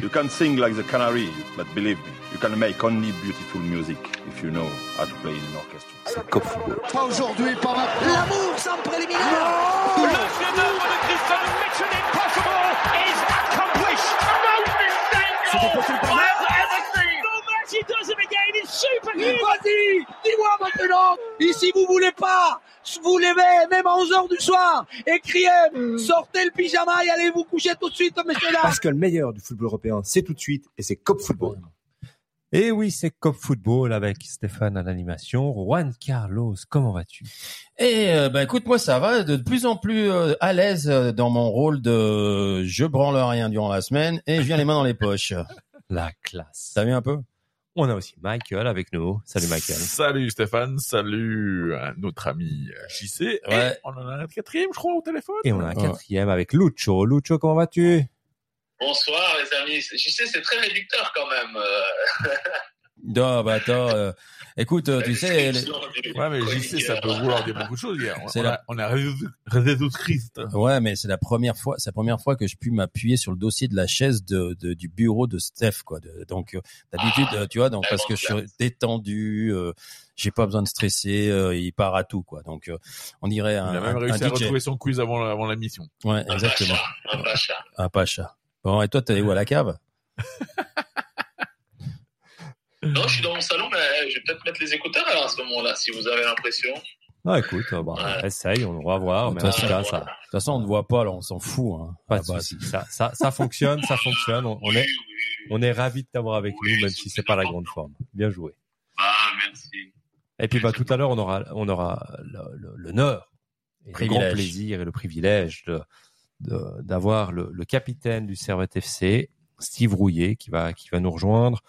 You can sing like the canary, but believe me, you can make only beautiful music if you know how to play in an orchestra. C'est Cop Football. Pas aujourd'hui, pas maintenant. L'amour sans préliminaire. Le chef-d'œuvre de Christian Mission Impossible is accomplished. C'était possible pour moi. He does it again. It's superhuman. Vas-y, dis-moi maintenant. Et si vous voulez pas, vous levez même à 11h du soir et criez, sortez le pyjama et allez vous coucher tout de suite, messieurs dames. Parce que le meilleur du football européen, c'est tout de suite et c'est Cop Football. Et oui, c'est Cop Football avec Stéphane à l'animation. Juan Carlos, comment vas-tu? Et euh, bah écoute, moi ça va, de plus en plus euh, à l'aise euh, dans mon rôle de je branle rien durant la semaine et je viens les mains dans les poches. La classe. T'as vu un peu? On a aussi Michael avec nous. Salut Michael. Salut Stéphane, salut à notre ami JC. Ouais. Et on en a un quatrième, je crois, au téléphone. Et on a un Ouais. quatrième avec Lucho. Lucho, comment vas-tu? Bonsoir les amis. Je sais, c'est très réducteur quand même. Non, bah attends, euh, écoute, euh, tu sais, les- Ouais, mais JC, ça chroniqueur. peut vouloir dire beaucoup de choses, hier. On, la- a, on a résoudre ouais, mais c'est la première fois, c'est la première fois que je puis m'appuyer sur le dossier de la chaise de, de- du bureau de Steph, quoi. De- donc euh, d'habitude, Ah, tu vois, donc parce que je suis détendu, euh, j'ai pas besoin de stresser, euh, il part à tout, quoi. Donc euh, on dirait un, Il a même un- réussi un à DJ. retrouver son quiz avant, la- avant la mission. Ouais, Un exactement. pacha, Un pacha. Un pacha. Bon, et toi, t'es où à la cave? Non, je suis dans mon salon, mais je vais peut-être mettre les écouteurs alors à ce moment-là, si vous avez l'impression. Ah écoute, euh, bah, Ouais. essaye, on va voir. De Mais toute en tout façon, cas, voilà. ça, De toute façon, on ne voit pas, là, on s'en fout. Hein, pas de. Ça, ça, ça fonctionne, ça fonctionne. On, on est, on est ravis de t'avoir avec Oui, nous, même si c'est pas la grande forme. Bien joué. Ah, merci. Et puis bah tout à l'heure, on aura, on aura l'honneur, et le grand plaisir et le privilège de de- d'avoir le, le capitaine du Servette FC, Steve Rouillet, qui va qui va nous rejoindre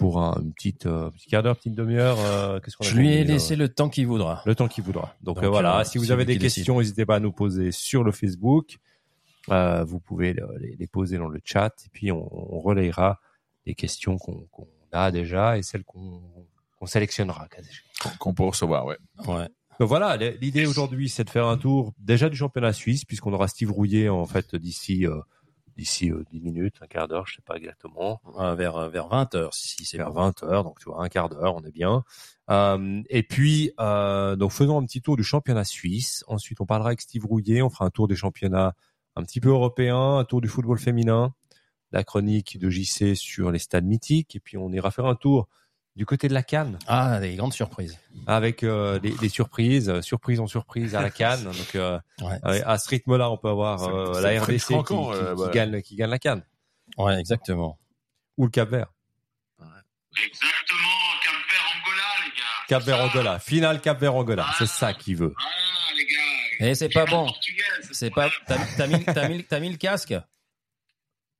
pour un une petite euh, petit quart d'heure, petite demi-heure. euh, Qu'est-ce qu'on a Je lui ai convenu, euh, laissé le temps qu'il voudra. le temps qu'il voudra. Donc, Donc, euh, voilà, euh, si vous avez des questions, n'hésitez pas à nous poser sur le Facebook. Euh, vous pouvez le- les, les poser dans le chat et puis on, on relayera les questions qu'on qu'on a déjà et celles qu'on qu'on sélectionnera. Qu'on- peut recevoir, ouais. Ouais. Donc voilà, l'idée aujourd'hui, c'est de faire un tour déjà du championnat suisse, puisqu'on aura Steve Rouillet en fait d'ici euh, d'ici euh, 10 minutes, un quart d'heure, je sais pas exactement, Euh, vers vers 20 heures, si c'est vers bon. 20 heures, donc tu vois un quart d'heure, on est bien. Euh, et puis euh, donc faisons un petit tour du championnat suisse. Ensuite, on parlera avec Steve Rouillet, on fera un tour des championnats un petit peu européens, un tour du football féminin, la chronique de JC sur les stades mythiques, et puis on ira faire un tour du côté de la Cannes Ah, des grandes surprises. avec euh, des, des surprises, euh, surprise en surprise à la Cannes. Donc euh, Ouais. euh, à ce rythme-là, on peut avoir euh, la RDC qui, craquant, qui- euh, qui bah. gagne qui gagne la Cannes Ouais, exactement. ou le Cap Vert. Exactement, Cap Vert Angola, les gars. Cap Vert. Angola, finale Cap Vert Angola, Ah. c'est ça qu'il veut. Ah, les gars. Et c'est pas bon. C'est pas. T'as t'as mis t'as mis t'as mis le casque?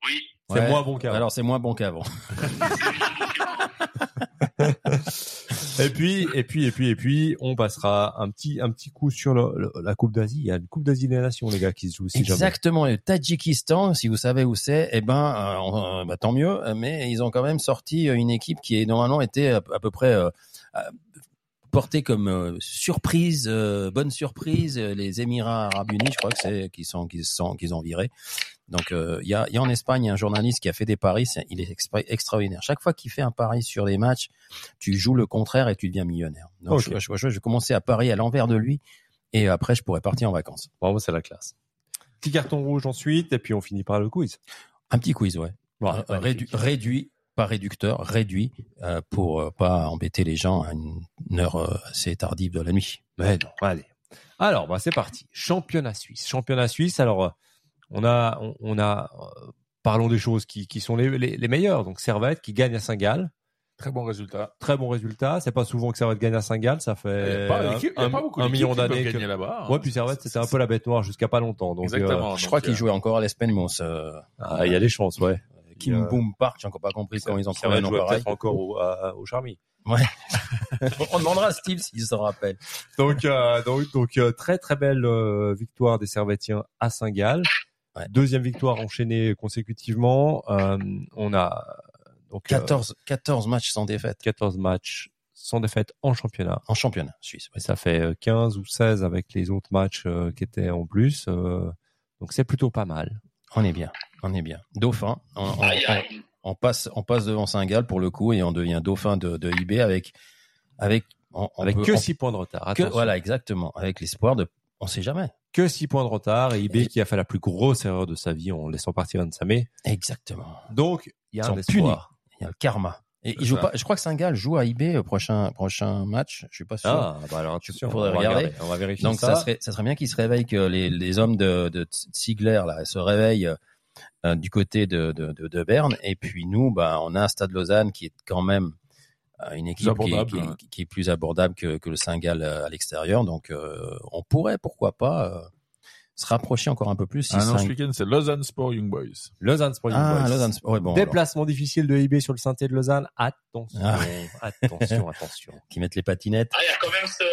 Oui. C'est Ouais. moins bon qu'avant. Alors c'est moins bon qu'avant. Et puis et puis et puis et puis on passera un petit un petit coup sur la Coupe d'Asie. Il y a une Coupe d'Asie des Nations les gars qui se joue si jamais. Exactement. Et le Tadjikistan, si vous savez où c'est, eh ben, euh, euh, bah, tant mieux. Mais ils ont quand même sorti euh, une équipe qui est normalement été à, à peu près euh, euh, portée comme surprise, bonne surprise. Les Émirats Arabes Unis, je crois que c'est qui sont qui sont qu'ils ont viré. Donc euh, il y, a, il y a en Espagne un journaliste qui a fait des paris, il est extra- extraordinaire. Chaque fois qu'il fait un pari sur les matchs, tu joues le contraire et tu deviens millionnaire. Donc je, je, je, je vais commencer à parier à l'envers de lui et après je pourrais partir en vacances. Bon, c'est la classe. Petit carton rouge ensuite et puis on finit par le quiz. Un petit quiz, ouais. Euh, rédu- réduit, pas réducteur, réduit euh, pour euh, pas embêter les gens à une, une heure euh, assez tardive de la nuit. Mais non, allez. Alors, bah, c'est parti. Championnat suisse. Championnat suisse. Alors, euh, on a, on, on a, euh, parlons des choses qui, qui sont les, les, les meilleures. Donc, Servette qui gagne à Saint-Gall. Très bon résultat. Très bon résultat. C'est pas souvent que Servette gagne à Saint-Gall. Ça fait pas, un, million d'années. gagner que- là-bas. hein. Ouais, puis Servette, c'était un peu la bête noire jusqu'à pas longtemps. Donc, euh, Exactement. je crois Donc, qu'il euh, jouait encore à l'Espenmos. Euh, ah, il y a des chances, ouais. Kim Euh, Boom Park, j'ai encore pas compris comment ils ont trouvé un nom pareil. encore au, à- au Charmy. On demandera à Steve s'il se rappelle. Donc, euh, donc, donc euh, très très belle euh, victoire des Servettiens à Saint-Gall. Ouais. Deuxième victoire enchaînée consécutivement. Euh, on a donc euh, 14, 14 matchs sans défaite 14 matchs sans défaite en championnat. en championnat suisse. Et ça fait euh, 15 ou 16 avec les autres matchs euh, qui étaient en plus. euh, donc c'est plutôt pas mal. On est bien, on est bien. Dauphin, on, passe, on passe devant Saint-Gall pour le coup et on devient dauphin de, de IB avec, avec, on, on Avec peut- que on- 6 points de retard. que- voilà, exactement, avec l'espoir de, on sait jamais. Que 6 points de retard et IB Et- qui a fait la plus grosse erreur de sa vie en laissant partir Nsamé. Exactement. Donc, il y a un espoir. Il y a le karma. Et il joue pas, je crois que Saint-Gall joue à IB au prochain, prochain match. Je suis pas sûr. Ah, bah alors attention, on Faudrait regarder. regarder. On va vérifier Donc ça. serait, ça serait bien qu'ils se réveillent, que les, les hommes de, de Ziegler là se réveillent euh, du côté de, de, de, de Berne. Et puis nous, bah, on a un Stade Lausanne qui est quand même euh, une équipe qui, est- abordable, qui, est- ouais. qui est plus abordable que, que le Saint-Gall euh, à l'extérieur. Donc euh, on pourrait, pourquoi pas, euh, se rapprocher encore un peu plus. Si Ah non, Saint- ce week-end, c'est Lausanne Sport Young Boys. Lausanne Sport ah, Boys. Lausanne, ouais, bon, alors, Déplacement difficile de IB sur le synthé de Lausanne. Attention, Ah. attention, attention. qui mettent les patinettes. Ah, il y a quand même ce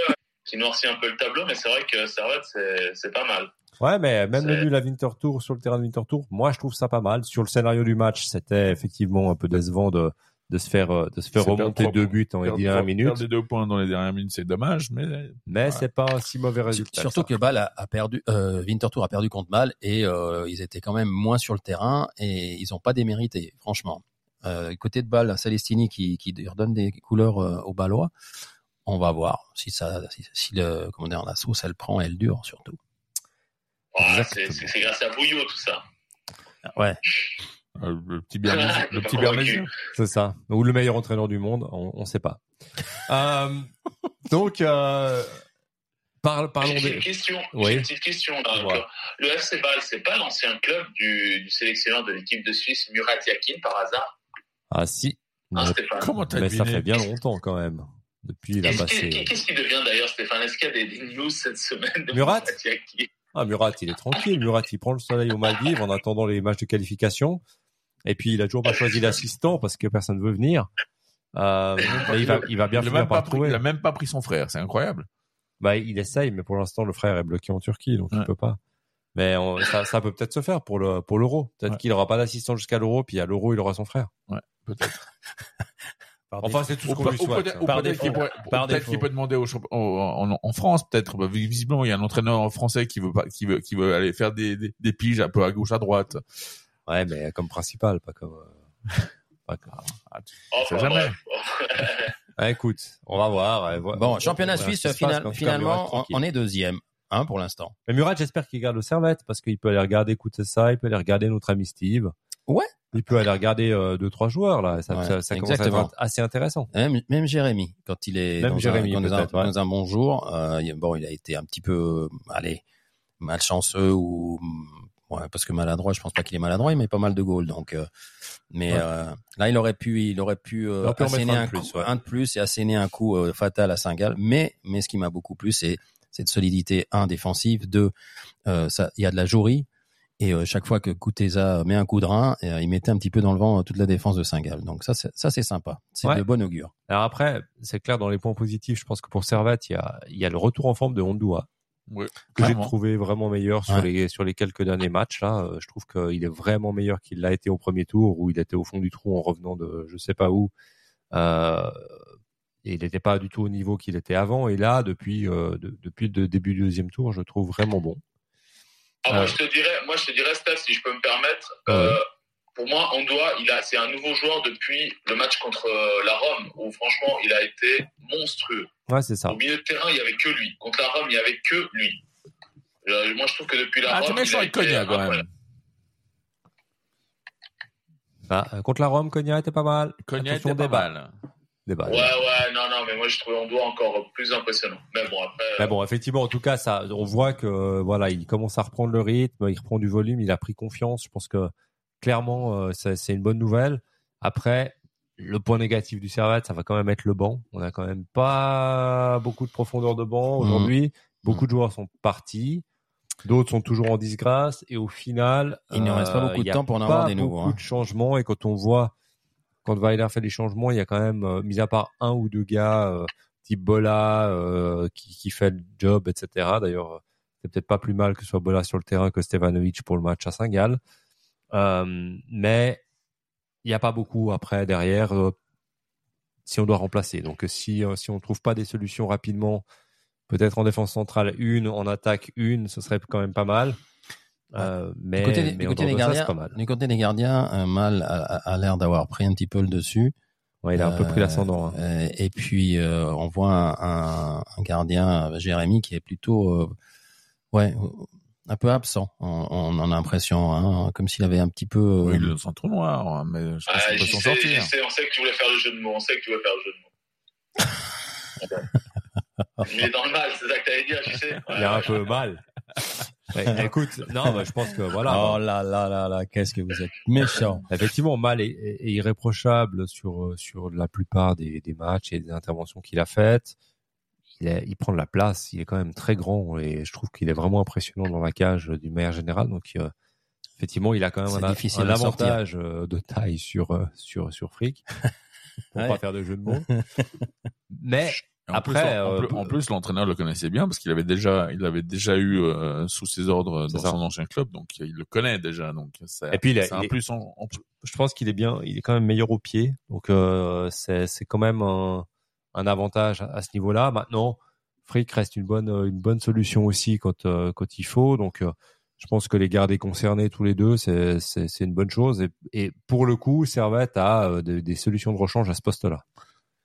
qui noircit un peu le tableau, mais c'est vrai que Servette, c'est c'est pas mal. Ouais, mais même le nul à Winter Tour sur le terrain de Winter Tour, moi je trouve ça pas mal. Sur le scénario du match, c'était effectivement un peu décevant de de se faire euh, de se faire remonter perdre deux buts en Perdre- dernière perdre minute. des deux points dans les dernières minutes, c'est dommage, mais Mais c'est pas un si mauvais résultat. Surtout que que Bâle a, a perdu, euh, Winterthur a perdu contre Bâle et euh, ils étaient quand même moins sur le terrain et ils n'ont pas démérité, franchement. Euh, côté de Bâle, Celestini qui, qui redonne des couleurs euh, aux Balois. On va voir si ça, si, si le, comment dire, la sauce elle prend, elle dure surtout. C'est c'est- c'est grâce à Bouillot, tout ça. Ouais. Euh, le petit Bernésien, le Pas petit. C'est ça. Ou le meilleur entraîneur du monde, on, on sait pas. euh, donc, euh, par- parlons des. une question, Oui. j'ai une petite question. Là, Ouais. Le FC Bâle, c'est pas l'ancien club du, du sélectionneur de l'équipe de Suisse, Murat Yakin, par hasard? Ah si. Mais, Stéphane Comment t'as mais ça fait bien longtemps quand même. Depuis, il a Qu'est-ce passé. qui- Qu'est-ce qui devient d'ailleurs, Stéphane? Est-ce qu'il y a des, des news cette semaine de Murat Yakin? Ah, Murat, il est tranquille. Murat, il prend le soleil aux Maldives en attendant les matchs de qualification. Et puis, il a toujours pas choisi l'assistant parce que personne veut venir. Euh, mais il va, il va bien Il a, finir même par pas pris, il a même pas pris son frère, c'est incroyable. Bah, il essaye, mais pour l'instant, le frère est bloqué en Turquie, donc il Ouais. peut pas. Mais on- ça, ça peut peut-être se faire pour le pour l'euro. Peut-être Ouais. qu'il aura pas d'assistant jusqu'à l'euro, puis à l'euro, il aura son frère. Peut-être. Enfin, c'est tout ce Ou qu'on lui ou souhaite. peut-être ou qu'il défaut. qu'il peut demander au au- en, en France peut-être bah, visiblement il y a un entraîneur français qui veut pas qui veut qui veut aller faire des, des, des piges un peu à gauche à droite Ouais, mais comme principal, pas comme. euh, pas comme- Ah, tu- Enfin, jamais. Ah, écoute, on va voir. vo- Bon, on- championnat suisse, passe, final- finalement, Murat, on, est deuxième, hein, pour l'instant. Mais Murat, j'espère qu'il garde le servette parce qu'il peut aller regarder écouter ça, il peut aller regarder notre ami Steve. Ouais. Il peut aller regarder euh, deux trois joueurs là. Ça, Ouais, ça, ça commence à être assez intéressant. Même, même Jérémy, quand il est Même dans, Jérémy, un, dans, un, ouais. dans un bon jour, euh, bon, il a été un petit peu, allez, malchanceux ou ouais, parce que maladroit. Je pense pas qu'il est maladroit, il met pas mal de goals. Donc, euh, mais Ouais. euh, là, il aurait pu, il aurait pu, euh, Il asséner un un, de plus, coup, ouais. un de plus et asséner un coup euh, fatal à Saint-Gall. Mais, mais ce qui m'a beaucoup plu, c'est cette solidité un défensive, deux, euh, ça, il y a de la jouerie. Et euh, chaque fois que Kuteza met un coup de rein, il mettait un petit peu dans le vent toute la défense de Saint-Gall. Donc ça, c'est- ça c'est sympa. C'est Ouais. de bon augure. Alors après, c'est clair dans les points positifs. Je pense que pour Servette, il y a, il y a le retour en forme de Hondoua Ouais, que j'ai trouvé vraiment meilleur sur Ouais. les sur les quelques derniers matchs là. Euh, Je trouve qu'il est vraiment meilleur qu'il l'a été au premier tour où il était au fond du trou en revenant de je sais pas où. Euh, et il n'était pas du tout au niveau qu'il était avant. Et là, depuis euh, de- depuis le début du deuxième tour, je le trouve vraiment bon. Ah, Euh. moi, je te dirais, moi, je te dirais, Steph, si je peux me permettre. Pour moi, on doit, il a, c'est un nouveau joueur depuis le match contre euh, la Rome, où franchement, il a été monstrueux. Ouais, c'est ça. Au milieu de terrain, il y avait que lui. Contre la Rome, il y avait que lui. Euh, moi, je trouve que depuis la Ah, Rome, tu méchant il a avec été Cognac quand même. Ah, euh, contre la Rome, Cognac était pas mal. Cognac Attention, était pas mal. Ouais, ouais, non, non, mais moi, je trouvais on doit encore plus impressionnant. Mais bon, après. Mais bon, effectivement, en tout cas, ça, on voit que voilà, il commence à reprendre le rythme, il reprend du volume, il a pris confiance. Je pense que clairement, euh, c'est une bonne nouvelle. Après, le point négatif du Servette, ça va quand même être le banc. On a quand même pas beaucoup de profondeur de banc Mhm. aujourd'hui. Beaucoup de joueurs sont partis. D'autres sont toujours en disgrâce et au final, Il ne reste pas beaucoup de il y a temps pour en avoir des nouveaux, Beaucoup hein. de changements et quand on voit quand Weiler fait des changements, il y a quand même, euh, mis à part un ou deux gars, euh, type Bola, euh, qui, qui fait le job, etc. D'ailleurs, euh, c'est peut-être pas plus mal que ce soit Bola sur le terrain que Stevanovic pour le match à Saint-Gall. Euh, mais il n'y a pas beaucoup après derrière euh, si on doit remplacer. Donc euh, si si on trouve pas des solutions rapidement, peut-être en défense centrale une, en attaque une, ce serait quand même pas mal. Euh, mais, du côté, des- mais du en côté dehors des de ça, gardiens, pas mal. du côté des gardiens, euh, Mal a, l'air d'avoir pris un petit peu le dessus. Ouais, il a un peu pris l'ascendant. hein. et puis on voit un, un, un gardien, Jérémy, qui est plutôt, ouais, un peu absent. On, on en a l'impression, hein, comme s'il avait un petit peu. euh, Oui, est son trou noir, hein, mais je pense Ah, qu'il peut j'y s'en sais, sortir. j'y sais, on sait que tu voulais faire le jeu de mots, on sait que tu voulais faire le jeu de mots. Il est dans le mal, c'est ça que t'allais dire, tu sais. Il a un peu mal. Ouais, écoute, non, bah, je pense que voilà. Oh là là là là, qu'est-ce que vous êtes méchant. Effectivement, Mal est, est- est irréprochable sur euh, sur la plupart des, des matchs et des interventions qu'il a faites. Il, est, il prend de la place, il est quand même très grand et je trouve qu'il est vraiment impressionnant dans la cage d'une manière générale. Donc euh, effectivement, il a quand même un, sortir. avantage euh, de taille sur euh, sur sur Frick. Pour Ouais. pas faire de jeu de mots. Mais En Après, plus, en, euh, plus- en plus, l'entraîneur le connaissait bien parce qu'il avait déjà, il avait déjà eu euh, sous ses ordres dans ça. son ancien club, donc il le connaît déjà. Donc c'est Et puis, il a- un il est- plus en, en je pense qu'il est bien, il est quand même meilleur au pied, donc euh, c'est c'est quand même un, un avantage à, à ce niveau-là. Maintenant, Frick reste une bonne une bonne solution aussi quand euh, quand il faut, donc euh, je pense que les garder concernés tous les deux, c'est c'est c'est une bonne chose et, et pour le coup, Servette a euh, des, des solutions de rechange à ce poste-là.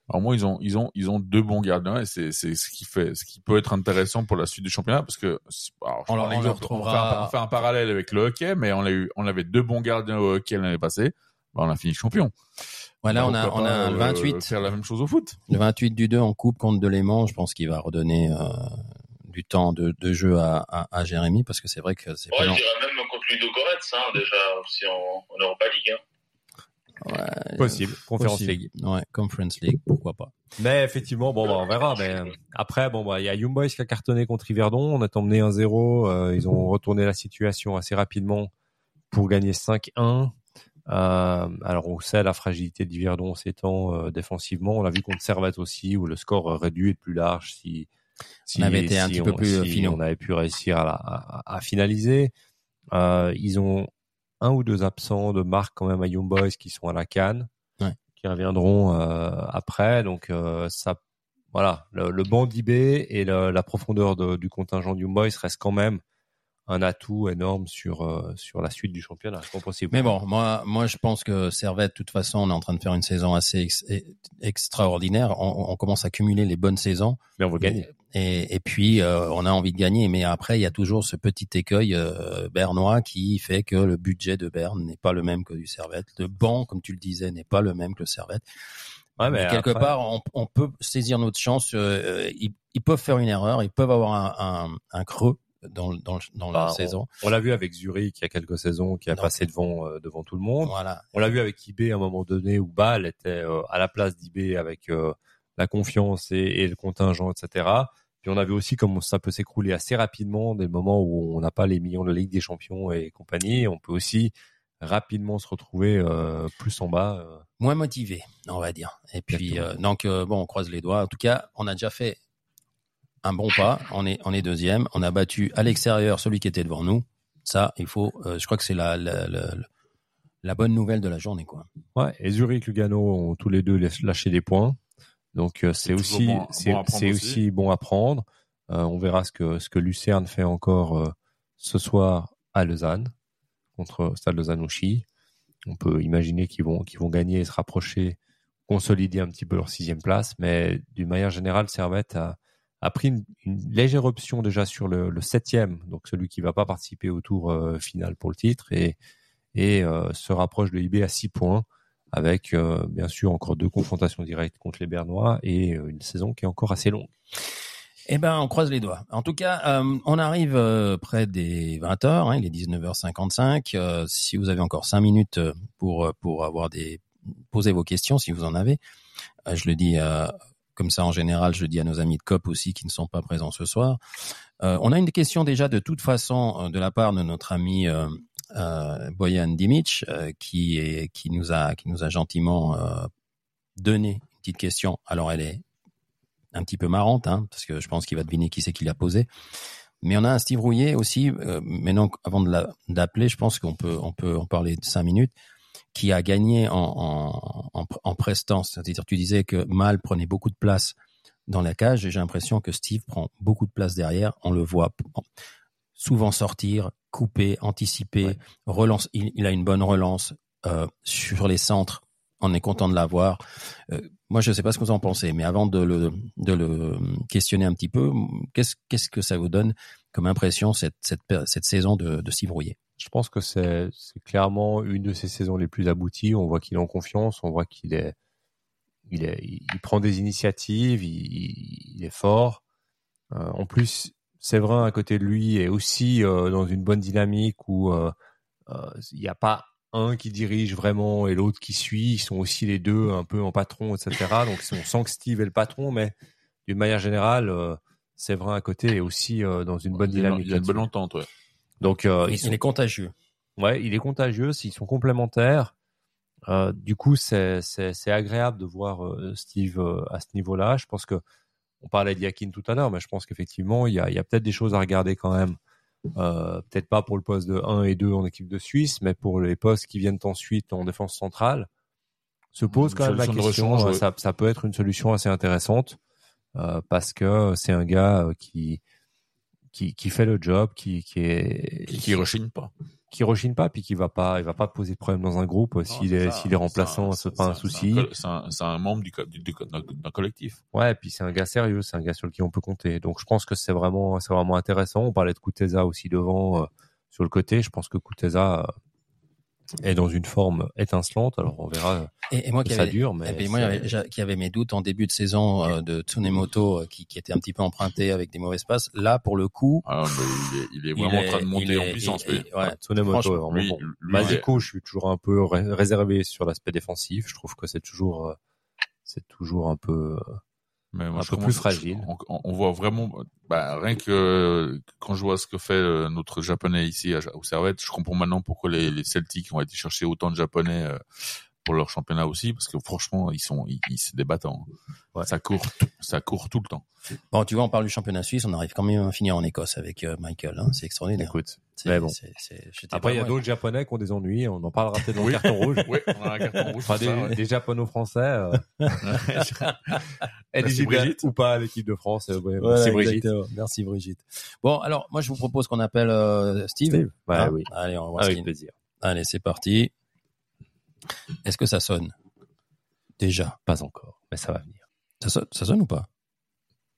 Alors moi, ils ont, ils ont, ils ont deux bons gardiens et c'est, c'est ce qui fait, ce qui peut être intéressant pour la suite du championnat parce que, alors, On on retrouvera- fait un, on fait un parallèle avec le hockey, mais on a eu, on avait deux bons gardiens au hockey l'année passée, bah, on a fini champion. Voilà, on a, on a le euh, 28. faire la même chose au foot. Le 28 du 2 en coupe contre Delémont, je pense qu'il va redonner euh, du temps de, de jeu à, à, à Jérémy parce que c'est vrai que c'est Ouais, pas dirais même contre Ludo Goretz, hein, déjà, aussi en, en Europa League. Hein. Ouais, Possible, Conference possible. League. Ouais, Conference League, pourquoi pas. Mais effectivement, bon, bah, on verra. Mais euh, après, bon, bah, il y a Young Boys qui a cartonné contre Yverdon. On a emmené 1-0. euh, ils ont retourné la situation assez rapidement pour gagner 5-1. Euh, alors, on sait la fragilité d'Yverdon ces temps euh, défensivement. On l'a vu contre Servette aussi, où le score aurait dû être plus large si, si On avait été un petit peu plus, euh, si on avait pu réussir à, la- à, à finaliser. Euh, ils ont un ou deux absents de marque quand même à Young Boys qui sont à la canne, Ouais. qui reviendront euh, après. Donc euh, ça, voilà, le, le banc d'IB et le- la profondeur de- du contingent du Young Boys reste quand même un atout énorme sur euh, sur la suite du championnat. Mais bon, moi, moi, je pense que Servette, de toute façon, on est en train de faire une saison assez ex- extraordinaire. On, on commence à cumuler les bonnes saisons. Mais on veut gagner. Et, et puis, euh, on a envie de gagner. Mais après, il y a toujours ce petit écueil euh, bernois qui fait que le budget de Berne n'est pas le même que du Servette. Le banc, comme tu le disais, n'est pas le même que le Servette. Ouais, mais mais quelque après- part, on, on peut saisir notre chance. euh, ils, ils peuvent faire une erreur, ils peuvent avoir un, un, un creux dans, dans, dans la Bah, on- saison. On l'a vu avec Zurich il y a quelques saisons, qui a Donc- passé devant euh, devant tout le monde. Voilà. On l'a vu avec IB à un moment donné où Bâle était euh, à la place d'IB avec euh, la confiance et, et le contingent, etc. Puis on a vu aussi comment ça peut s'écrouler assez rapidement dès le moment où on n'a pas les millions de la Ligue des Champions et compagnie. On peut aussi rapidement se retrouver euh, plus en bas. euh. moins motivé, on va dire. Et puis euh, donc euh, bon, on croise les doigts. En tout cas, on a déjà fait un bon pas. On est on est deuxième. On a battu à l'extérieur celui qui était devant nous. Ça, il faut. euh, je crois que c'est la, la la la bonne nouvelle de la journée, quoi. Ouais, et Zurich, Lugano ont tous les deux lâ- lâché des points. Donc euh, c'est aussi bon- c'est bon aussi. aussi bon à prendre. Euh, on verra ce que ce que Lucerne fait encore euh, ce soir à Lausanne contre Stade Lausanne Ouchy. On peut imaginer qu'ils vont qu'ils vont gagner et se rapprocher, consolider un petit peu leur sixième place. Mais d'une manière générale, Servette a a pris une, une légère option déjà sur le, le septième, donc celui qui va pas participer au tour euh, final pour le titre et et euh, se rapproche de IB à six points avec euh, bien sûr encore deux confrontations directes contre les Bernois et euh, une saison qui est encore assez longue. Eh ben, on croise les doigts. En tout cas, euh, on arrive euh, près des 20 heures. Hein, il est 19h55. Euh, si vous avez encore cinq minutes euh, pour euh, pour avoir des poser vos questions, si vous en avez, je le dis comme ça en général. Je dis à nos amis de COP aussi qui ne sont pas présents ce soir. Euh, on a une question déjà de toute façon euh, de la part de notre ami euh, Boyan Dimic qui nous a gentiment donné une petite question. Alors elle est un petit peu marrante, hein, parce que je pense qu'il va deviner qui c'est qui l'a posé. Mais on a un Steve Rouillet aussi. Euh, maintenant, avant de la- d'appeler, je pense qu'on peut peut en parler cinq minutes. Qui a gagné en en, en, en prestance, c'est-à-dire tu disais que Mal prenait beaucoup de place dans la cage. et J'ai l'impression que Steve prend beaucoup de place derrière. On le voit souvent sortir, couper, anticiper, relance. Il, il a une bonne relance euh, sur les centres. On est content de l'avoir. Euh, moi, je ne sais pas ce que vous en pensez, mais avant de le, de le questionner un petit peu, qu'est-ce qu'est-ce que ça vous donne comme impression cette, cette, cette saison de, de Steve Rouillet Je pense que c'est clairement une de ses saisons les plus abouties. On voit qu'il est en confiance, on voit qu'il est, il est, il prend des initiatives, il, il est fort. Euh, en plus, Séverin à côté de lui est aussi euh, dans une bonne dynamique où euh, il n'y a pas un qui dirige vraiment et l'autre qui suit. Ils sont aussi les deux un peu en patron, etc. Donc on sent que Steve est le patron, mais d'une manière générale, Séverin à côté est aussi dans une bonne dynamique. il y a une bonne entente, ouais. Donc euh, il, ils sont- il est contagieux. Ouais, il est contagieux, ils sont complémentaires. Euh, du coup, c'est agréable de voir euh, Steve à ce niveau-là. Je pense que on parlait d'Yakin tout à l'heure, mais je pense qu'effectivement, il y a, y a peut-être des choses à regarder quand même. Peut-être pas pour le poste de 1 et 2 en équipe de Suisse, mais pour les postes qui viennent ensuite en défense centrale, se pose quand même la question. ouais. ça, ça peut être une solution assez intéressante parce que c'est un gars qui qui, qui fait le job, qui, qui est Qui, qui rechigne pas. qui rechigne pas puis qui va pas il va pas poser de problème dans un groupe euh, s'il est s'il est remplaçant ça, c'est pas un souci C'est un, membre du, du- d'un collectif. ouais puis c'est un gars sérieux c'est un gars sur lequel on peut compter donc je pense que c'est vraiment c'est vraiment intéressant on parlait de Kuteza aussi devant euh, sur le côté je pense que Kuteza est dans une forme étincelante alors on verra Et, et moi qui ça avais, dure mais et puis moi qui avait mes doutes en début de saison euh, de Tsunemoto euh, qui, qui était un petit peu emprunté avec des mauvaises passes. Là, pour le coup, Ah, mais il, est, il est Il vraiment est- en train de monter en puissance. il- ouais. Tsunemoto vraiment lui, bon lui, Masiko je suis toujours un peu ré- réservé sur l'aspect défensif je trouve que c'est toujours euh, c'est toujours un peu euh, Mais moi, un je peu plus fragile. On, on- on voit vraiment, bah, rien que quand je vois ce que fait euh, notre japonais ici à, au Servette, je comprends maintenant pourquoi les, les Celtics ont été chercher autant de japonais euh, pour leur championnat aussi, parce que franchement, ils sont, ils, des battants. Ouais. Ça court, tout- ça court tout le temps. bon, tu vois, on parle du championnat suisse, on arrive quand même à finir en Écosse avec euh, Michael. Hein, c'est extraordinaire. écoute C'est- mais bon. après il y a d'autres japonais qui ont des ennuis on en parlera peut-être dans le carton rouge Oui, on a un carton rouge. Enfin, des, ça, ouais. des japono-français euh, ou pas à l'équipe de France. euh, ouais, Voilà, merci Brigitte. exactement. Merci Brigitte. Bon, alors moi je vous propose qu'on appelle euh, Steve. Steve Ouais, Hein oui, Allez, on va voir avec plaisir. Allez, c'est parti. Est-ce que ça sonne? Déjà. Pas encore, mais ça va venir. Ça sonne, ça sonne ou pas?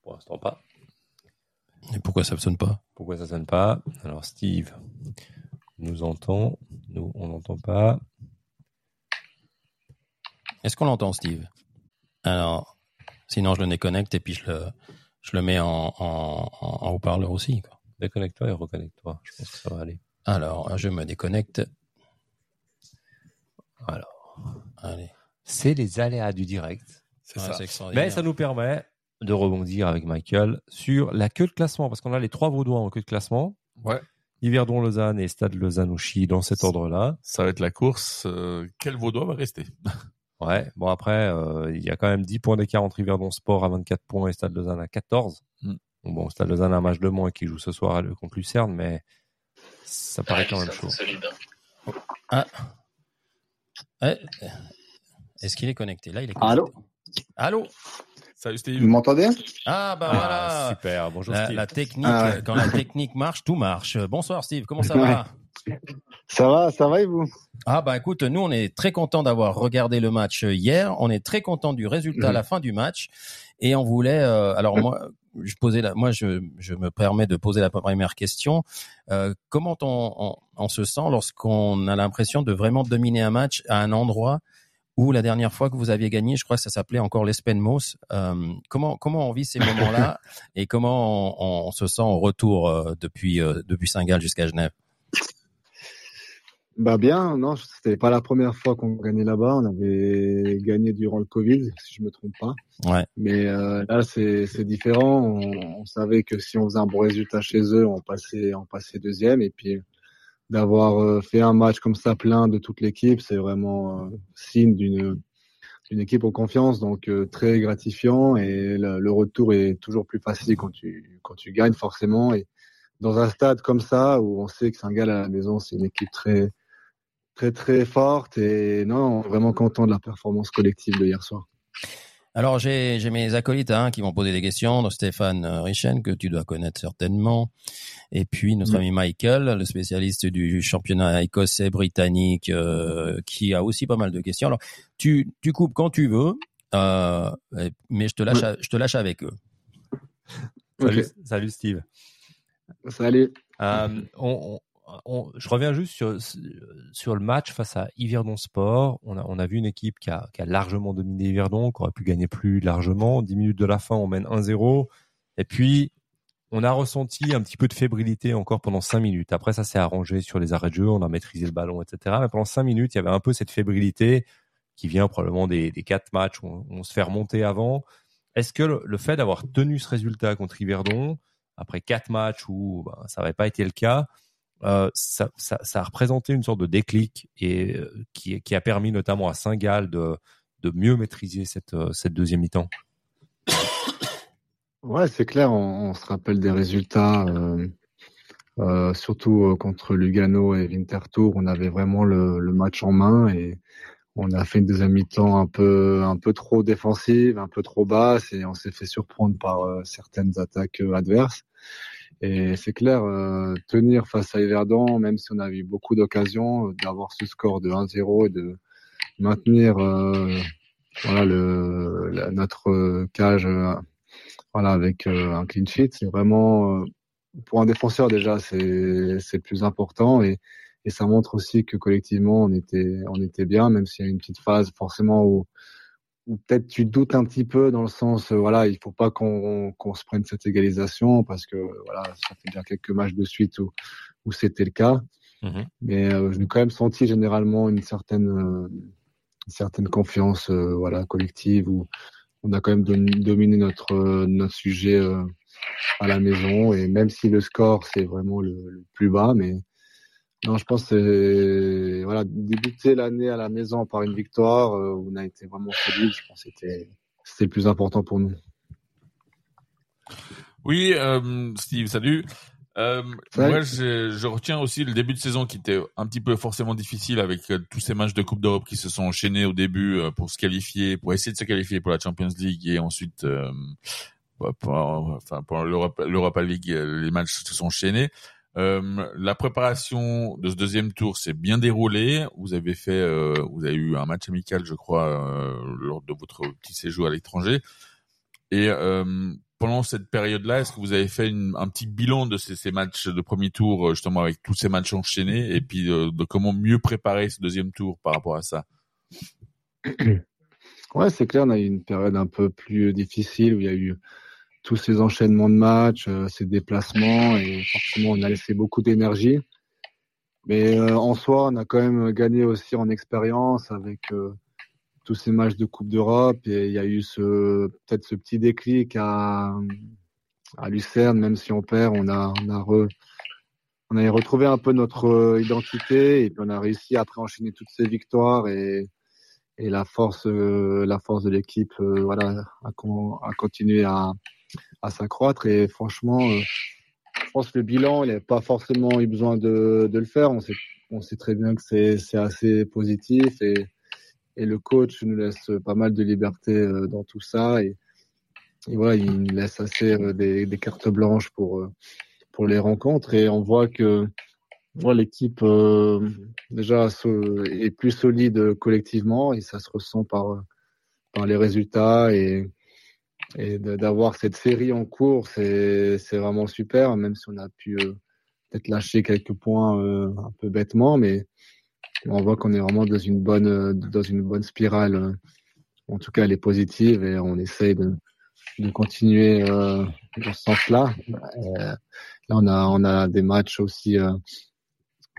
Pour l'instant pas. Et pourquoi ça ne sonne pas? Pourquoi ça sonne pas? Alors Steve nous entend, nous on n'entend pas. Est-ce qu'on l'entend, Steve? Alors, sinon je le déconnecte et puis je le, je le mets en, en, en- haut-parleur aussi. Déconnecte-toi et reconnecte-toi. Je pense que ça va aller. Alors, je me déconnecte. Alors, Allez. c'est les aléas du direct. C'est Ouais, ça. Mais ça nous permet de rebondir avec Michael sur la queue de classement, parce qu'on a les trois Vaudois en queue de classement. Ouais. Yverdon Lausanne et Stade Lausanne Ouchy dans cet ordre-là. Ça va être la course. euh, quel Vaudois va rester? Ouais, bon après, euh, il y a quand même 10 points d'écart entre Yverdon Sport à 24 points et Stade Lausanne à 14. Mm. Bon, Stade Lausanne a un match de moins qui joue ce soir à- contre Lucerne, mais ça paraît Ouais, quand même ça, chaud. c'est solide. hein. Ah. Est-ce qu'il est connecté? Là, il est connecté. Allô? Allô Salut Vous Steve. m'entendez? Ah, bah Ah, voilà super, bonjour la, Steve. la technique, Ah ouais. quand la technique marche, tout marche. Bonsoir Steve, comment ça va? Ça va, ça va et vous? Ah bah écoute, nous on est très content d'avoir regardé le match hier. On est très content du résultat à la fin du match et on voulait. euh, alors moi, je posais la, moi je, je me permets de poser la première question. Euh, comment on, on, on se sent lorsqu'on a l'impression de vraiment dominer un match à un endroit où la dernière fois que vous aviez gagné, je crois que ça s'appelait encore l'Espenmos. Euh, comment comment on vit ces moments-là et comment on, on se sent au retour euh, depuis euh, depuis Saint-Gall jusqu'à Genève? Bah bien, non, c'était pas la première fois qu'on gagnait là-bas. On avait gagné durant le Covid, si je me trompe pas. Ouais. Mais euh, là, c'est différent. On, on savait que si on faisait un bon résultat chez eux, on passait on passait deuxième. Et puis d'avoir euh, fait un match comme ça plein de toute l'équipe, c'est vraiment euh, signe d'une d'une équipe en confiance, donc euh, très gratifiant. Et le, le retour est toujours plus facile quand tu quand tu gagnes forcément. Et dans un stade comme ça où on sait que Saint-Gall à la maison, c'est une équipe très très très forte et non, vraiment content de la performance collective de hier soir. Alors j'ai j'ai mes acolytes hein, qui vont poser des questions, donc Stéphane euh, Richen que tu dois connaître certainement, et puis notre ami Michael, le spécialiste du championnat écossais britannique, euh, qui a aussi pas mal de questions. Alors tu tu coupes quand tu veux, euh, mais je te lâche Ouais. je te lâche avec eux. Salut, salut Steve. Salut. Euh, on, je reviens juste sur, le match face à Yverdon Sport. On a, vu une équipe qui a, largement dominé Yverdon, qui aurait pu gagner plus largement. 10 minutes de la fin, on mène 1-0. Et puis, on a ressenti un petit peu de fébrilité encore pendant 5 minutes. Après, ça s'est arrangé sur les arrêts de jeu, on a maîtrisé le ballon, etc. Mais pendant 5 minutes, il y avait un peu cette fébrilité qui vient probablement des, des quatre matchs où on, se fait remonter avant. Est-ce que le, le fait d'avoir tenu ce résultat contre Yverdon, après quatre matchs où ben, ça n'avait pas été le cas, euh, ça, ça, a représenté une sorte de déclic et euh, qui, a permis notamment à Saint-Gall de, mieux maîtriser cette, euh, cette deuxième mi-temps. Ouais, c'est clair, on, se rappelle des résultats, surtout contre Lugano et Winterthur, on avait vraiment le, match en main et on a fait une deuxième mi-temps un peu, trop défensive, un peu trop basse et on s'est fait surprendre par certaines attaques adverses. Et c'est clair, euh, tenir face à Everdon, même si on a eu beaucoup d'occasions, d'avoir ce score de 1-0 et de maintenir euh, voilà, le, la, notre cage voilà, avec euh, un clean sheet, c'est vraiment, euh, pour un défenseur déjà, c'est c'est plus important et, et ça montre aussi que collectivement, on était, on était bien, même s'il y a une petite phase forcément où peut-être tu doutes un petit peu dans le sens, euh, voilà, il faut pas qu'on qu'on se prenne cette égalisation parce que voilà, ça fait déjà quelques matchs de suite où, où c'était le cas. Mmh. Mais euh, j'ai quand même senti généralement une certaine, euh, une certaine confiance, euh, voilà, collective où on a quand même dominé notre notre sujet euh, à la maison et même si le score c'est vraiment le, le, plus bas, mais non, je pense que voilà débuter l'année à la maison par une victoire, euh, on a été vraiment solide. Je pense que c'était c'était le plus important pour nous. Oui, euh, Steve, salut. Euh, moi, je, je, retiens aussi le début de saison qui était un petit peu forcément difficile avec euh, tous ces matchs de Coupe d'Europe qui se sont enchaînés au début euh, pour se qualifier, pour essayer de se qualifier pour la Champions League et ensuite pour, enfin, pour l'Europa League, les matchs se sont enchaînés. Euh, la préparation de ce deuxième tour s'est bien déroulée. Vous avez fait, euh, vous avez eu un match amical, je crois, lors de votre petit séjour à l'étranger. Et pendant cette période-là, est-ce que vous avez fait un petit bilan de ces, ces, matchs de premier tour, justement avec tous ces matchs enchaînés, et puis de comment mieux préparer ce deuxième tour par rapport à ça? Ouais, c'est clair, on a eu une période un peu plus difficile où il y a eu tous ces enchaînements de matchs, euh, ces déplacements, et forcément on a laissé beaucoup d'énergie. Mais euh, en soi, on a quand même gagné aussi en expérience avec euh, tous ces matchs de Coupe d'Europe et il y a eu ce peut-être ce petit déclic à, à Lucerne, même si on perd, on a on a re, on a retrouvé un peu notre identité et puis on a réussi après enchaîner toutes ces victoires et et la force euh, la force de l'équipe euh, voilà a, a continué à à s'accroître. Et franchement euh, je pense que le bilan il n'a pas forcément eu besoin de le faire. On sait très bien que c'est assez positif et le coach nous laisse pas mal de liberté euh, dans tout ça. Et, voilà il nous laisse assez euh, des, cartes blanches pour les rencontres. Et on voit que l'équipe déjà est plus solide collectivement et ça se ressent par par les résultats. Et et d'avoir cette série en cours c'est c'est vraiment super même si on a pu euh, peut-être lâcher quelques points euh, un peu bêtement mais on voit qu'on est vraiment dans une bonne dans une bonne spirale. En tout cas, elle est positive et on essaye de, de continuer euh, dans ce sens-là. Euh, là, on a on a des matchs aussi, euh,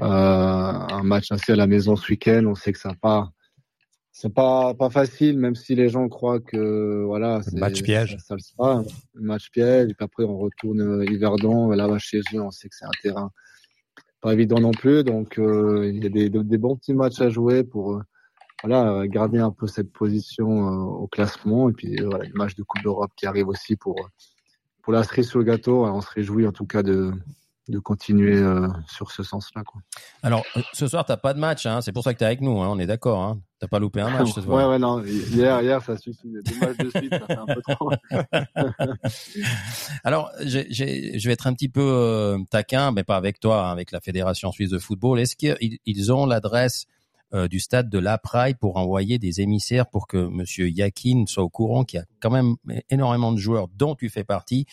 un match ainsi à la maison ce week-end. On sait que ça pas c'est pas pas facile, même si les gens croient que voilà, c'est match piège. Ça, ça le sera, match piège. Et puis après, on retourne Yverdon, là-bas chez eux, on sait que c'est un terrain pas évident non plus. Donc euh, il y a des, des, bons petits matchs à jouer pour euh, voilà garder un peu cette position euh, au classement. Et puis voilà, le match de Coupe d'Europe qui arrive aussi pour pour la cerise sur le gâteau. Alors, on se réjouit en tout cas de de continuer euh, sur ce sens-là. Quoi. Alors, euh, ce soir, t'as pas de match, hein, c'est pour ça que tu es avec nous, hein, on est d'accord. Hein. T'as pas loupé un match ce soir. ouais, ouais, non. Hier, hier, ça suffit. Deux matchs de suite, ça fait un peu trop. Alors, j'ai- j'ai- je vais être un petit peu euh, taquin, mais pas avec toi, hein, avec la Fédération suisse de football. Est-ce qu'ils ils ont l'adresse euh, du stade de l'Apraille pour envoyer des émissaires pour que Monsieur Yakin soit au courant qu'il y a quand même énormément de joueurs dont tu fais partie?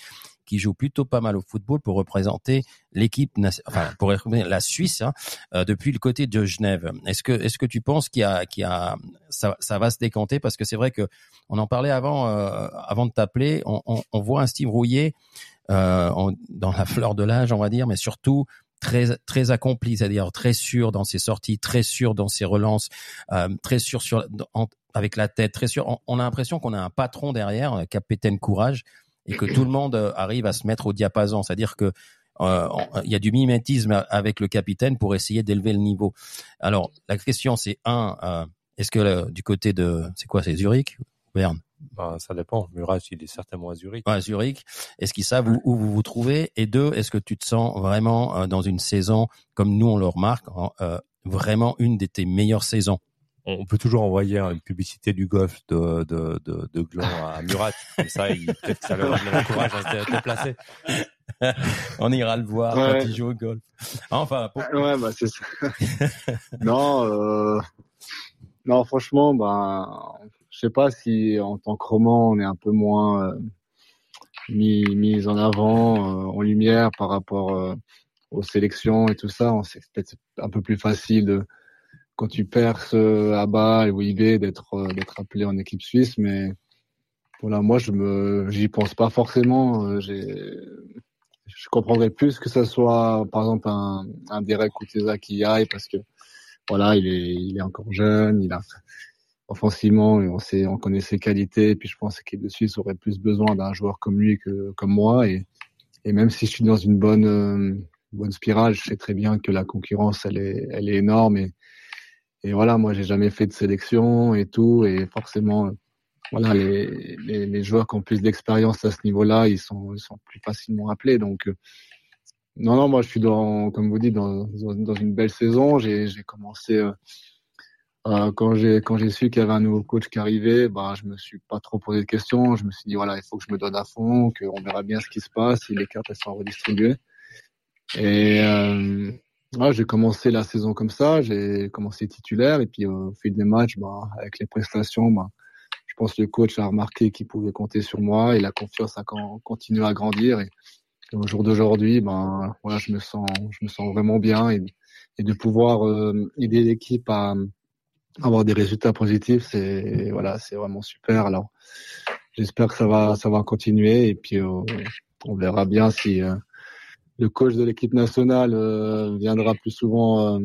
Qui jouent plutôt pas mal au football pour représenter l'équipe, enfin pour représenter la Suisse hein, euh, depuis le côté de Genève. Est-ce que est-ce que tu penses qu'il y a qu'il y a ça, ça va se décanter? Parce que c'est vrai que on en parlait avant euh, avant de t'appeler, on, on, on voit un Steve Rouillet euh, dans la fleur de l'âge, on va dire, mais surtout très très accompli, c'est-à-dire très sûr dans ses sorties, très sûr dans ses relances, euh, très sûr sur avec la tête, très sûr. On, on a l'impression qu'on a un patron derrière, un capitaine courage, et que tout le monde euh, arrive à se mettre au diapason, c'est-à-dire que euh, il y a du mimétisme avec le capitaine pour essayer d'élever le niveau. Alors la question c'est un, euh, est-ce que euh, du côté de c'est quoi, c'est Zurich, Berne? Ben, ça dépend. Murat, il est certainement à Zurich. Ouais, Zurich. Est-ce qu'ils savent où, où vous vous trouvez? Et deux, est-ce que tu te sens vraiment euh, dans une saison, comme nous on le remarque, euh, vraiment une de tes meilleures saisons? On peut toujours envoyer une publicité du golf de, de, de, de Gland à Murat. Comme ça, il, peut-être que ça leur donne le courage à se déplacer. On ira le voir Ouais. quand il joue au golf. Enfin, pour- Ouais, bah c'est ça. non, euh... non, franchement, bah, je sais pas si en tant que roman, on est un peu moins euh, mis, mis en avant, euh, en lumière par rapport euh, aux sélections et tout ça. On- C'est peut-être un peu plus facile de, quand tu euh, à Bâle ou IB d'être euh, d'être appelé en équipe suisse, mais voilà, moi je me, j'y pense pas forcément. euh, je comprendrais plus que ça soit par exemple un, un Derek Kuteza qui aille parce que voilà il est encore jeune il a offensivement on sait on connaît ses qualités et puis je pense que de Suisse aurait plus besoin d'un joueur comme lui que comme moi et et même si je suis dans une bonne euh, bonne spirale je sais très bien que la concurrence elle est elle est énorme et et voilà moi j'ai jamais fait de sélection et tout et forcément euh, voilà, les, les, les joueurs qui ont plus d'expérience à ce niveau-là, ils sont, ils sont plus facilement appelés. Donc, euh, non, non, moi, je suis dans, comme vous dites, dans, dans, une belle saison. J'ai, j'ai commencé euh, euh, quand j'ai, quand j'ai su qu'il y avait un nouveau coach qui arrivait, bah, je me suis pas trop posé de questions. Je me suis dit voilà, il faut que je me donne à fond, qu'on verra bien ce qui se passe, si les cartes elles sont redistribuées. Et euh, ouais, j'ai commencé la saison comme ça. J'ai commencé titulaire et puis euh, au fil des matchs, bah, avec les prestations, bah, je pense que le coach a remarqué qu'il pouvait compter sur moi et la confiance a con- continué à grandir. Et au jour d'aujourd'hui, ben voilà, je me sens, je me sens vraiment bien et, et de pouvoir euh, aider l'équipe à avoir des résultats positifs, c'est voilà, c'est vraiment super. Alors, j'espère que ça va, ça va continuer et puis euh, on verra bien si euh, le coach de l'équipe nationale euh, viendra plus souvent euh,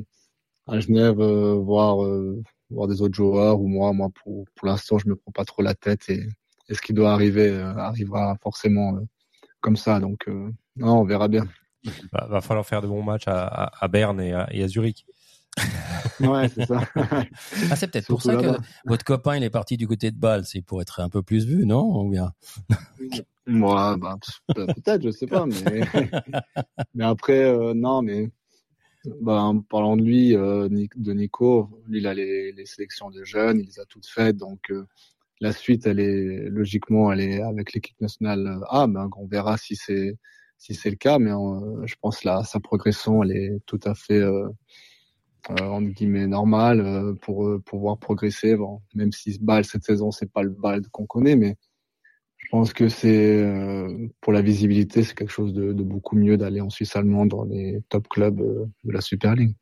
à Genève euh, voir euh, voir des autres joueurs ou moi. Moi pour pour l'instant je me prends pas trop la tête et, et ce qui doit arriver euh, arrivera forcément euh, comme ça. Donc non on verra bien. Va, va falloir faire de bons matchs à, à, à Berne et à, et à Zurich. Ouais c'est ça. Ah, c'est peut-être pour ça que votre copain il est parti du côté de Bâle, c'est pour être un peu plus vu, non Ou bien? Moi bah, pe- peut-être je sais pas mais mais après euh, non mais bah, en parlant de lui euh, de Nico lui il a les, les sélections de jeunes il les a toutes faites donc euh, la suite elle est logiquement elle est avec l'équipe nationale A ben on verra si c'est si c'est le cas mais je pense là sa progression elle est tout à fait entre guillemets normale euh, pour euh, pouvoir progresser bon même si ce bal cette saison c'est pas le bal qu'on connaît mais je pense que c'est euh, pour la visibilité, c'est quelque chose de, beaucoup mieux d'aller en Suisse allemande dans les top clubs euh, de la Super League.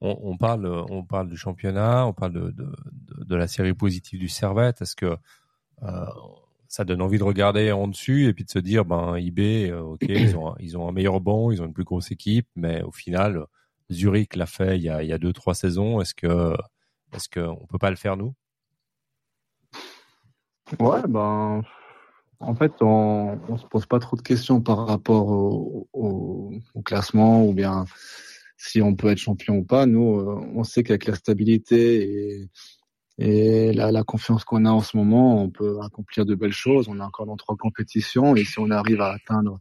On, parle, on parle du championnat, on parle de, de, la série positive du Servette. Est-ce que euh, ça donne envie de regarder en dessus et puis de se dire, ben IB, euh, ok, ils ont, un- ils ont un meilleur banc, ils ont une plus grosse équipe, mais au final, Zurich l'a fait il y a, il y a deux, trois saisons. Est-ce que, est-ce que on peut pas le faire nous? Ouais, ben, en fait, on, on se pose pas trop de questions par rapport au classement ou bien si on peut être champion ou pas. Nous, euh, on sait qu'avec la stabilité et, et la, la confiance qu'on a en ce moment, on peut accomplir de belles choses. On est encore dans trois compétitions et si on arrive à atteindre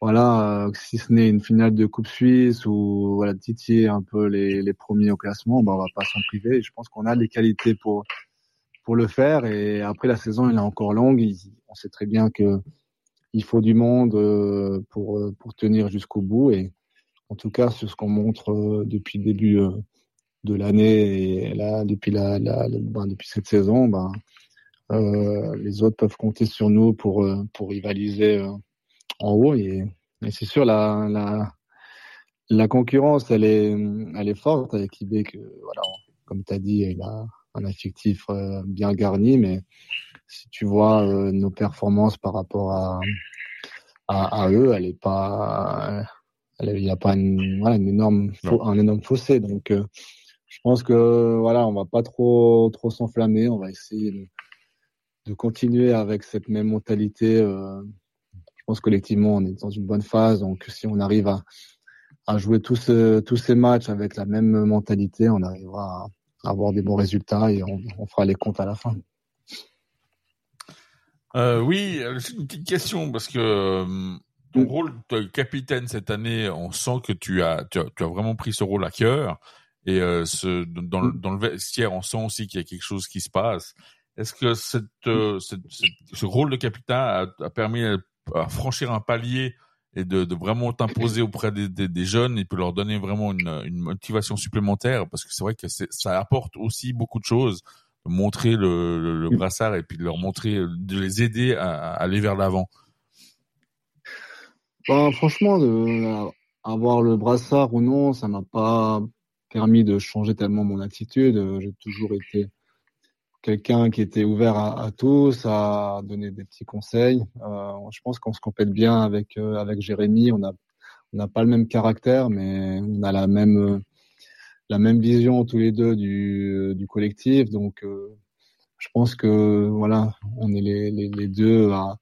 voilà, euh, si ce n'est une finale de Coupe Suisse ou voilà titiller un peu les, les premiers au classement, bah on va pas s'en priver. Je pense qu'on a les qualités pour pour le faire. Et après la saison, elle est encore longue. on sait très bien que il faut du monde euh, pour pour tenir jusqu'au bout. Et en tout cas, sur ce qu'on montre euh, depuis le début de l'année et là depuis la, la, ben, depuis cette saison, ben euh, les autres peuvent compter sur nous pour pour rivaliser en haut et, c'est sûr la, la la concurrence elle est elle est forte avec que voilà comme tu as dit il a un effectif euh, bien garni mais si tu vois euh, nos performances par rapport à à, à eux elle est pas il n'y a pas une, voilà, une énorme un énorme fossé. Donc euh, je pense que voilà on va pas trop trop s'enflammer. On va essayer de, de, continuer avec cette même mentalité euh, pense collectivement, on est dans une bonne phase. Donc, si on arrive à, à jouer tous, tous ces matchs avec la même mentalité, on arrivera à avoir des bons résultats et on, on fera les comptes à la fin. Euh, oui, une petite question parce que euh, ton mm. rôle de capitaine cette année, on sent que tu as, tu as, tu as vraiment pris ce rôle à cœur et euh, ce, dans, mm. dans le vestiaire, on sent aussi qu'il y a quelque chose qui se passe. Est-ce que cette, euh, cette, ce rôle de capitaine a, a permis à franchir un palier et de, de vraiment t'imposer auprès des, des, des, jeunes et puis leur donner vraiment une, une motivation supplémentaire parce que c'est vrai que ça apporte aussi beaucoup de choses de montrer le, le, brassard et puis de leur montrer de les aider à, à aller vers l'avant. Ben, franchement de, avoir le brassard ou non ça m'a pas permis de changer tellement mon attitude. J'ai toujours été quelqu'un qui était ouvert à, tous, à donner des petits conseils. Euh, je pense qu'on se complète bien avec euh, avec Jérémy. On a on n'a pas le même caractère, mais on a la même euh, la même vision tous les deux du du collectif. Donc je pense que voilà, on est les, les, les deux à,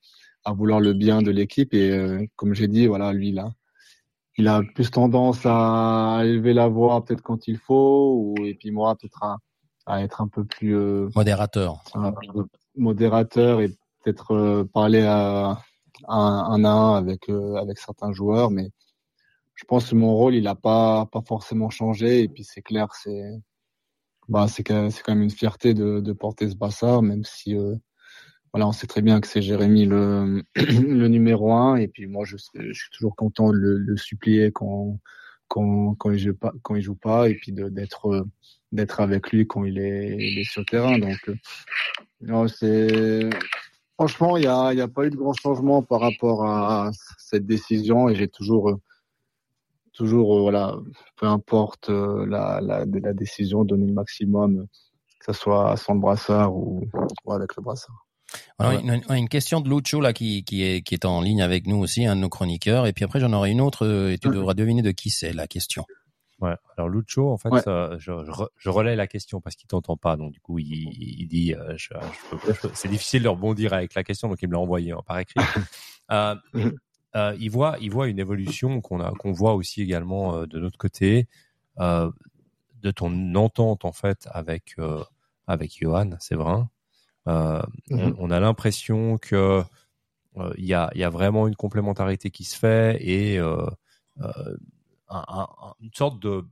à vouloir le bien de l'équipe et comme j'ai dit, voilà, lui là, il a plus tendance à élever la voix peut-être quand il faut, ou et puis moi peut-être à à être un peu plus euh, modérateur, modérateur et peut-être euh, parler à, un à un avec euh, avec certains joueurs, mais je pense que mon rôle il a pas pas forcément changé. Et puis c'est clair c'est bah c'est c'est quand même une fierté de, de porter ce bassard même si voilà on sait très bien que c'est Jérémy le le numéro un. Et puis moi je, je suis toujours content de le, le supplier quand quand quand il joue pas quand il joue pas et puis d'être d'être avec lui quand il est, il est sur terrain. Donc, euh, non, c'est franchement, il n'y a, y a pas eu de grand changement par rapport à cette décision et j'ai toujours, euh, toujours, euh, voilà, peu importe la, la, la décision, donner le maximum, que ce soit sans le brassard ou, ou avec le brassard. Alors, une, une, question de Lucho là qui, qui, est, qui est en ligne avec nous aussi, un de nos chroniqueurs. Et puis après, j'en aurai une autre et tu devras deviner de qui c'est la question. Ouais. Alors Lucho, en fait, je, je, je, relais la question parce qu'il t'entend pas, donc du coup il, il dit, euh, je, c'est difficile de rebondir avec la question, donc il me l'a envoyé hein, par écrit. euh, euh, il voit, il voit une évolution qu'on a, qu'on voit aussi également euh, de notre côté, euh, de ton entente en fait avec avec Johan, On, mhm. on, a l'impression que il y a, il y a vraiment une complémentarité qui se fait et un, une sorte de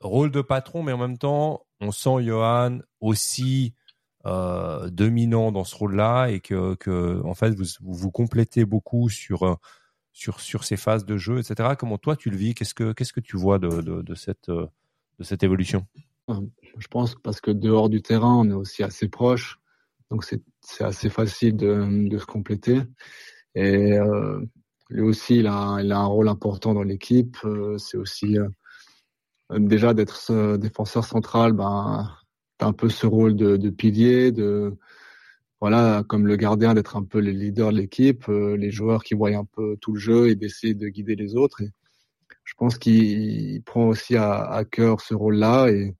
rôle de patron, mais en même temps, on sent Johan aussi euh, dominant dans ce rôle-là et que, que en fait, vous, vous, complétez beaucoup sur sur sur ces phases de jeu, etc. Comment toi tu le vis? Qu'est-ce que qu'est-ce que tu vois de, de, de cette de cette évolution? Je pense parce que dehors du terrain, on est aussi assez proche, donc c'est assez facile de, de se compléter. Et euh, lui aussi, il a, il a un rôle important dans l'équipe. Euh, c'est aussi euh, déjà d'être défenseur central, ben, un peu ce rôle de, de, pilier, de voilà, comme le gardien, d'être un peu le leader de l'équipe, euh, les joueurs qui voient un peu tout le jeu et d'essayer de guider les autres. Et je pense qu'il prend aussi à, à cœur ce rôle-là et,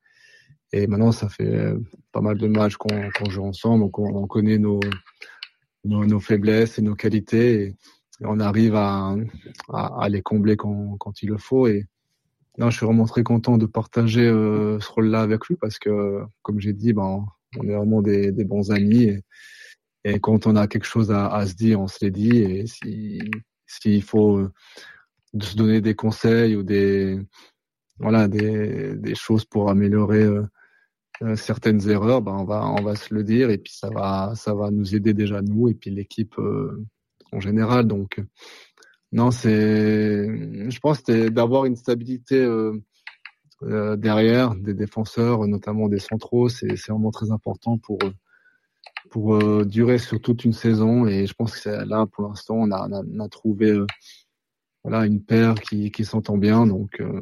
et maintenant, ça fait pas mal de matchs qu'on joue ensemble, donc on, on connaît nos, nos, faiblesses et nos qualités. Et, on arrive à, à, les combler quand, quand, il le faut. Et non, je suis vraiment très content de partager euh, ce rôle-là avec lui parce que, comme j'ai dit, ben, on est vraiment des, bons amis. Et, quand on a quelque chose à, se dire, on se les dit. Et si, s'il faut euh, se donner des conseils ou des voilà des, des choses pour améliorer euh, euh, certaines erreurs, ben on va on va se le dire et puis ça va ça va nous aider déjà nous et puis l'équipe en général. Donc non, c'est je pense d'avoir une stabilité derrière des défenseurs, notamment des centraux, c'est vraiment très important pour pour euh, durer sur toute une saison. Et je pense que là, pour l'instant, on a, on a, trouvé euh, voilà une paire qui, qui s'entend bien. Donc, euh,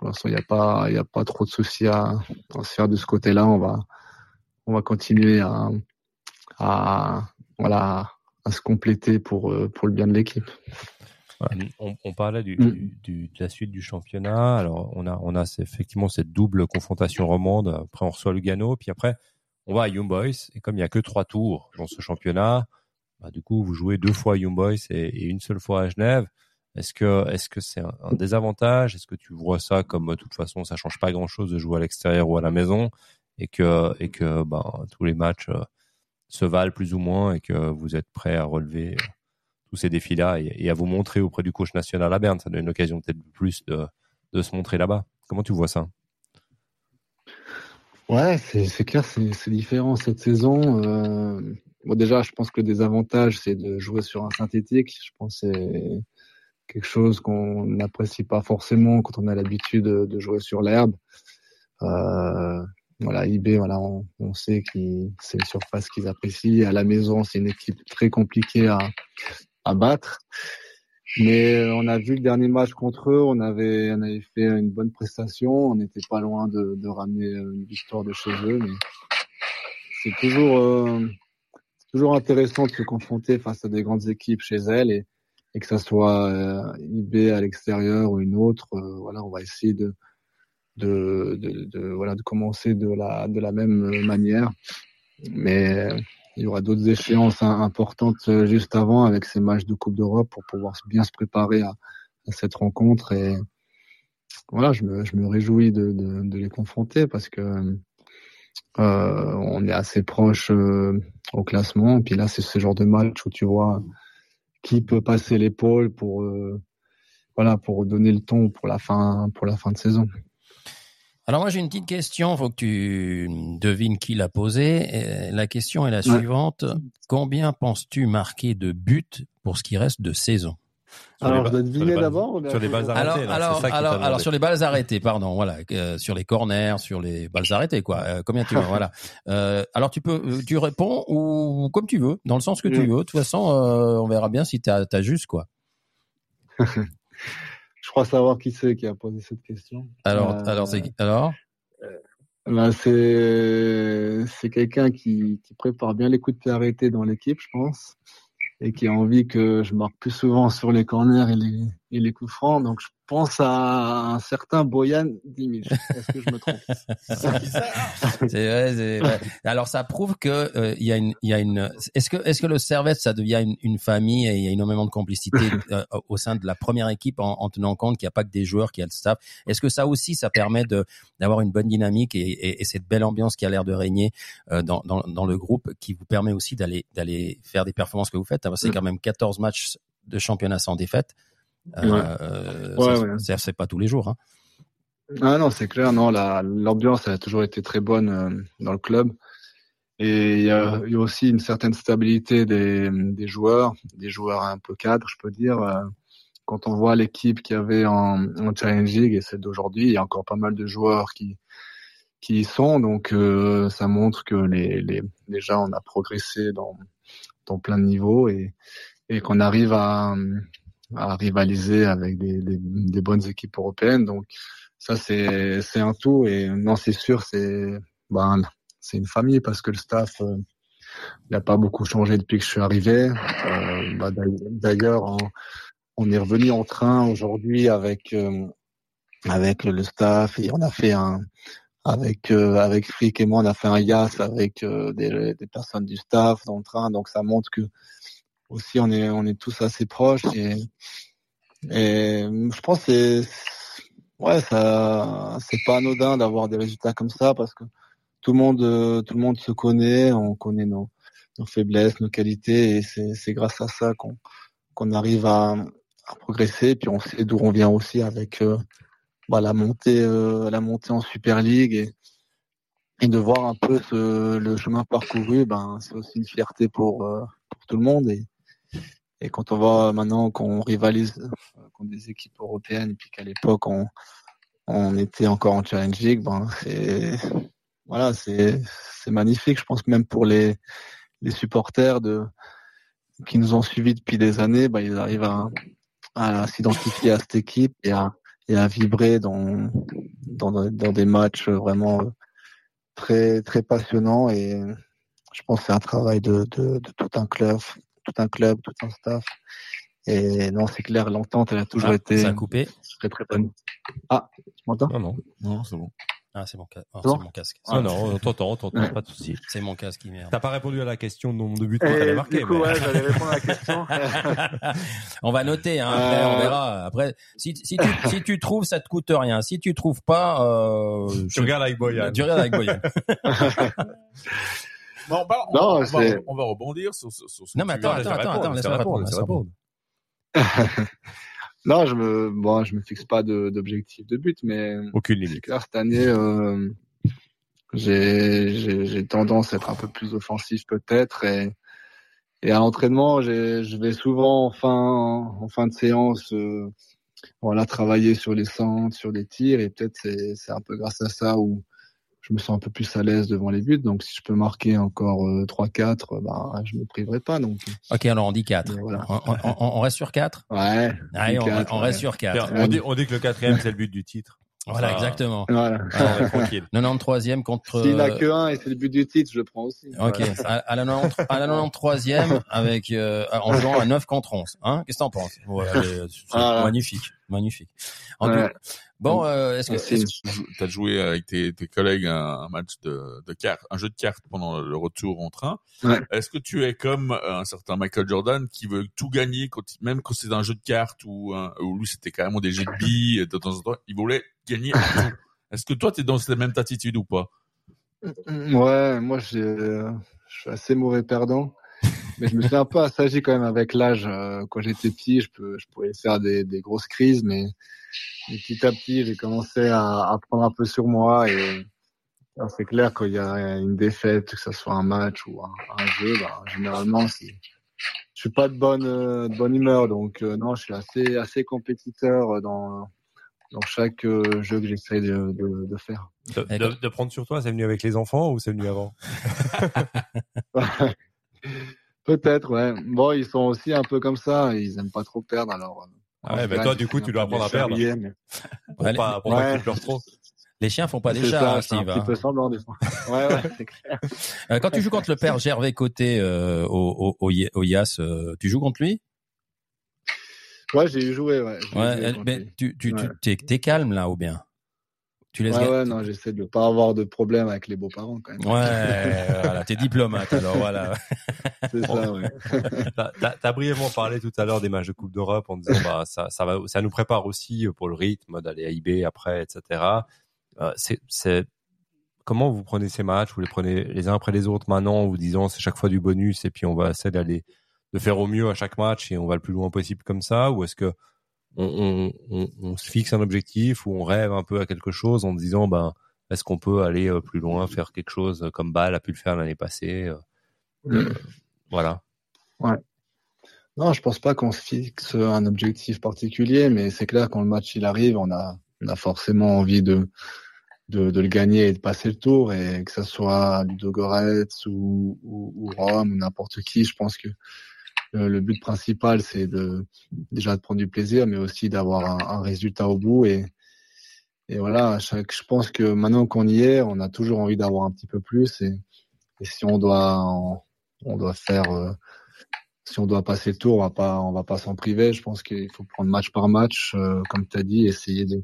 pour l'instant, il n'y a pas, il a pas trop de soucis à, à se faire de ce côté-là. On va, on va continuer à, à, voilà, à se compléter pour, pour le bien de l'équipe. On, on, parlait du, mm. du, de la suite du championnat. Alors, on a, on a effectivement cette double confrontation romande. Après, on reçoit Lugano. Puis après, on va à Young Boys et comme il y a que trois tours dans ce championnat, bah, du coup vous jouez deux fois à Young Boys et, une seule fois à Genève. Est-ce que est-ce c'est un, désavantage? Est-ce que tu vois ça comme de toute façon ça change pas grand-chose de jouer à l'extérieur ou à la maison et que et que ben, tous les matchs euh, se valent plus ou moins et que vous êtes prêt à relever euh, tous ces défis-là et, à vous montrer auprès du coach national à Berne? Ça donne une occasion peut-être plus de, se montrer là-bas. Comment tu vois ça? Ouais, c'est clair, c'est différent cette saison. Euh, déjà, je pense que le désavantage, c'est de jouer sur un synthétique. Je pense que quelque chose qu'on n'apprécie pas forcément quand on a l'habitude de, jouer sur l'herbe. Euh, voilà, IB, voilà, on, sait que c'est une surface qu'ils apprécient. À la maison, c'est une équipe très compliquée à, à battre. Mais on a vu le dernier match contre eux, on avait, on avait fait une bonne prestation, on n'était pas loin de, de, ramener une victoire de chez eux. Mais c'est toujours, euh, toujours intéressant de se confronter face à des grandes équipes chez elles et que ça soit euh, IB à l'extérieur ou une autre. voilà, on va essayer de, de, de, de, voilà, de commencer de la, de la même manière. Mais il y aura d'autres échéances importantes euh, juste avant avec ces matchs de Coupe d'Europe pour pouvoir bien se préparer à, cette rencontre. Et voilà, je me, je me réjouis de, de, de, les confronter parce que euh, on est assez proche euh, au classement. Et puis là, c'est ce genre de match où tu vois qui peut passer l'épaule pour euh, voilà pour donner le ton pour la fin pour la fin de saison. Alors moi j'ai une petite question, faut que tu devines qui l'a posée. La question est la suivante combien penses-tu marquer de buts pour ce qui reste de saison? Alors, je dois deviner d'abord. Sur les balles arrêtées. Alors, alors, alors, sur les balles arrêtées, pardon, voilà, euh, sur les corners, sur les balles arrêtées, quoi. Euh, combien tu veux, voilà. Euh, alors, tu peux, tu réponds ou comme tu veux, dans le sens que tu veux. De toute façon, on verra bien si t'as as juste, quoi. Je crois savoir qui c'est qui a posé cette question. Alors, euh, alors c'est alors? ben, c'est c'est quelqu'un qui, qui prépare bien les coups de pied arrêtés dans l'équipe, je pense, et qui a envie que je marque plus souvent sur les corners et les, et les coups francs. Donc je pense à un certain Boyan Dimic. Est-ce que je me trompe? C'est vrai, vrai, Alors ça prouve que euh, il y a une, il y a une. Est-ce que, est-ce que le Servette ça devient une, une, famille et il y a énormément de complicité euh, au sein de la première équipe en, en tenant compte qu'il n'y a pas que des joueurs, qu'il y a le staff. Est-ce que ça aussi ça permet de d'avoir une bonne dynamique et, et, et, cette belle ambiance qui a l'air de régner euh, dans, dans, dans le groupe qui vous permet aussi d'aller d'aller faire des performances que vous faites? C'est quand même 14 matchs de championnat sans défaite. Euh, ouais. c'est pas tous les jours. Hein. Ah non, c'est clair. Non, l'ambiance a toujours été très bonne euh, dans le club. Et il y, y a, aussi une certaine stabilité des, des, joueurs, des joueurs un peu cadres, je peux dire. Euh, quand on voit l'équipe qu'il y avait en, en Challenge League et celle d'aujourd'hui, il y a encore pas mal de joueurs qui qui y sont. Donc euh, ça montre que les, les, déjà on a progressé dans, dans plein de niveaux et, et qu'on arrive à, à rivaliser avec des, des, des, bonnes équipes européennes. Donc ça c'est c'est un tout et non c'est sûr c'est ben c'est une famille parce que le staff euh, il n'a pas beaucoup changé depuis que je suis arrivé. Euh, bah, D'ailleurs on, est revenu en train aujourd'hui avec euh, avec le staff et on a fait un avec avec Frick et moi on a fait un YAS avec des personnes du staff dans le train donc ça montre que aussi on est on est tous assez proches et, et je pense c'est ouais ça c'est pas anodin d'avoir des résultats comme ça parce que tout le monde tout le monde se connaît on connaît nos, nos faiblesses nos qualités et c'est c'est grâce à ça qu'on qu'on arrive à, à progresser, puis on sait d'où on vient aussi avec euh, bah, la montée, euh, la montée en Super League et, et de voir un peu ce, le chemin parcouru, ben c'est aussi une fierté pour, euh, pour tout le monde et et quand on voit maintenant qu'on rivalise contre des équipes européennes, puis qu'à l'époque on, on était encore en Challenge League, ben c'est voilà, c'est magnifique. Je pense même pour les les supporters de qui nous ont suivis depuis des années, ben ils arrivent à à s'identifier à cette équipe et à et à vibrer dans dans dans des matchs vraiment très très passionnants et je pense que c'est un travail de, de de tout un club tout un club, tout un staff. Et non, c'est clair, l'entente, elle a toujours Ah, été ça a coupé. très très bonne. Ah, tu m'entends? Non, non. Non, c'est bon. Ah, c'est mon, ca- oh, Bon. c'est mon casque. Ah non, on t'entend, on t'entend, Ouais. pas de souci. C'est mon casque qui merde. T'as pas répondu à la question de nombre de buts que Et t'avais marqué. du coup, mais- ouais, j'allais répondre à la question. on va noter, hein, après, Euh. on verra. Après, si, si, tu, si tu trouves, ça te coûte rien. Si tu trouves pas, euh, Tu je- regardes avec Boyan. tu regardes avec Boyan. Non, bah, on, Non, on va, c'est- on va rebondir sur, sur, sur ce Non, que mais attends, attends, attends, attends, laisse-moi répondre, laisse-moi répondre. non, je me, bon, je me fixe pas d'objectif de but, mais Aucune c'est limite. clair, cette année, euh, j'ai, j'ai, j'ai tendance à être un peu plus offensif peut-être et, et à l'entraînement, je vais souvent en fin, en fin de séance, euh, voilà, travailler sur les centres, sur les tirs et peut-être c'est, c'est un peu grâce à ça où je me sens un peu plus à l'aise devant les buts. Donc si je peux marquer encore euh, 3-4, ben, je me priverai pas. Donc Ok, alors on dit 4. Mais voilà. On, on- on- on reste sur 4 ouais. Allez, on, quatre, on ouais. reste sur 4. On dit, on dit que le quatrième, c'est le but du titre. Voilà, Ça- exactement. Voilà. Est tranquille. 93e contre... S'il n'a euh, que un et c'est le but du titre, je le prends aussi. Ok, Voilà. à, à la 90, à la 93e avec euh, en jouant à 9 contre 11. Hein Qu'est-ce que t'en penses? Voilà, les- c'est Voilà. magnifique, magnifique. En Ouais. tout- bon, euh, est-ce que Tu as joué avec tes, tes collègues un, un match de, de cartes, un jeu de cartes pendant le retour en train. Ouais. Est-ce que tu es comme un certain Michael Jordan qui veut tout gagner, quand, même quand c'est un jeu de cartes ou lui c'était carrément des jets de billes de temps en temps, il voulait gagner. Est-ce que toi tu es dans cette même attitude ou pas? Ouais, moi euh, je suis assez mauvais perdant, mais je me suis un peu assagi quand même avec l'âge. Euh, Quand j'étais petit, je peux, je pouvais faire des, des grosses crises, mais, mais petit à petit, j'ai commencé à, à prendre un peu sur moi et c'est clair qu'il y a une défaite, que ce soit un match ou un, un jeu, bah, généralement, c'est, je suis pas de bonne, euh, de bonne humeur, donc euh, non, je suis assez, assez compétiteur dans, dans chaque euh, jeu que j'essaie de, de, de faire. De, de- de prendre sur toi, c'est venu avec les enfants ou c'est venu avant? Peut-être, ouais. Bon, ils sont aussi un peu comme ça. Ils aiment pas trop perdre, alors. Ah ouais, bah toi, du coup, tu dois apprendre à perdre. Pour Allez. pas, pour pas Ouais. que tu pleures trop. les chiens font pas des C'est chats, ça, hein, c'est un Steve. petit hein. peu semblant des fois. Ouais, ouais, c'est clair. Euh, quand tu joues contre le père Gervais Côté euh, au, au, au, IAS, euh, tu joues contre lui? Ouais, j'ai eu joué, ouais. Ouais, mais tu, tu, Ouais. tu t'es, t'es calme là ou bien? Tu laisses Ouais, non, j'essaie de pas avoir de problème avec les beaux-parents quand même. Ouais, voilà, t'es diplomate alors voilà. C'est ça, ouais. T'as- T'as t'as brièvement parlé tout à l'heure des matchs de Coupe d'Europe en disant bah ça, ça va, ça nous prépare aussi pour le rythme d'aller à IB après, etc. Euh, c'est, c'est comment vous prenez ces matchs? Vous les prenez les uns après les autres maintenant en vous disant c'est chaque fois du bonus et puis on va essayer d'aller de faire au mieux à chaque match et on va le plus loin possible comme ça? Ou est-ce que on, on, on, on se fixe un objectif ou on rêve un peu à quelque chose en disant ben est-ce qu'on peut aller euh, plus loin faire quelque chose comme Bâle a pu le faire l'année passée euh, euh, voilà. Non, je pense pas qu'on se fixe un objectif particulier, mais c'est clair quand le match il arrive, on a, on a forcément envie de, de, de le gagner et de passer le tour, et que ce soit Ludogorets ou, ou, ou Rome ou n'importe qui, je pense que le, le but principal c'est de déjà de prendre du plaisir, mais aussi d'avoir un, résultat au bout et voilà, je pense que maintenant qu'on y est, on a toujours envie d'avoir un petit peu plus et, si on doit on, doit faire euh, si on doit passer le tour, on va pas, on va pas s'en priver. Je pense qu'il faut prendre match par match, euh, comme tu as dit, essayer de.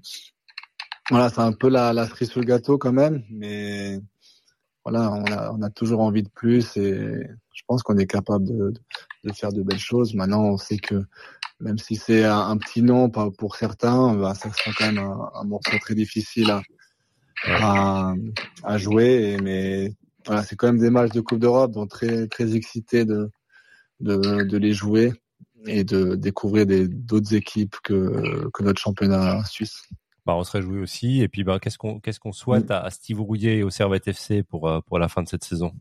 Voilà, c'est un peu la, la cerise sur le gâteau quand même, mais voilà, on a, toujours envie de plus et je pense qu'on est capable de, de faire de belles choses. Maintenant, on sait que même si c'est un, un petit nom pour certains, bah, ça sera quand même un, un morceau très difficile à, à, à jouer. Mais voilà, c'est quand même des matchs de Coupe d'Europe, donc très, très excité de, de, de les jouer. et de découvrir d'autres équipes que que notre championnat suisse. Bah, on se réjouit aussi. Et puis, bah, qu'est-ce qu'on qu'est-ce qu'on souhaite à, à Steve Rouillet et au Servette FC pour euh, pour la fin de cette saison?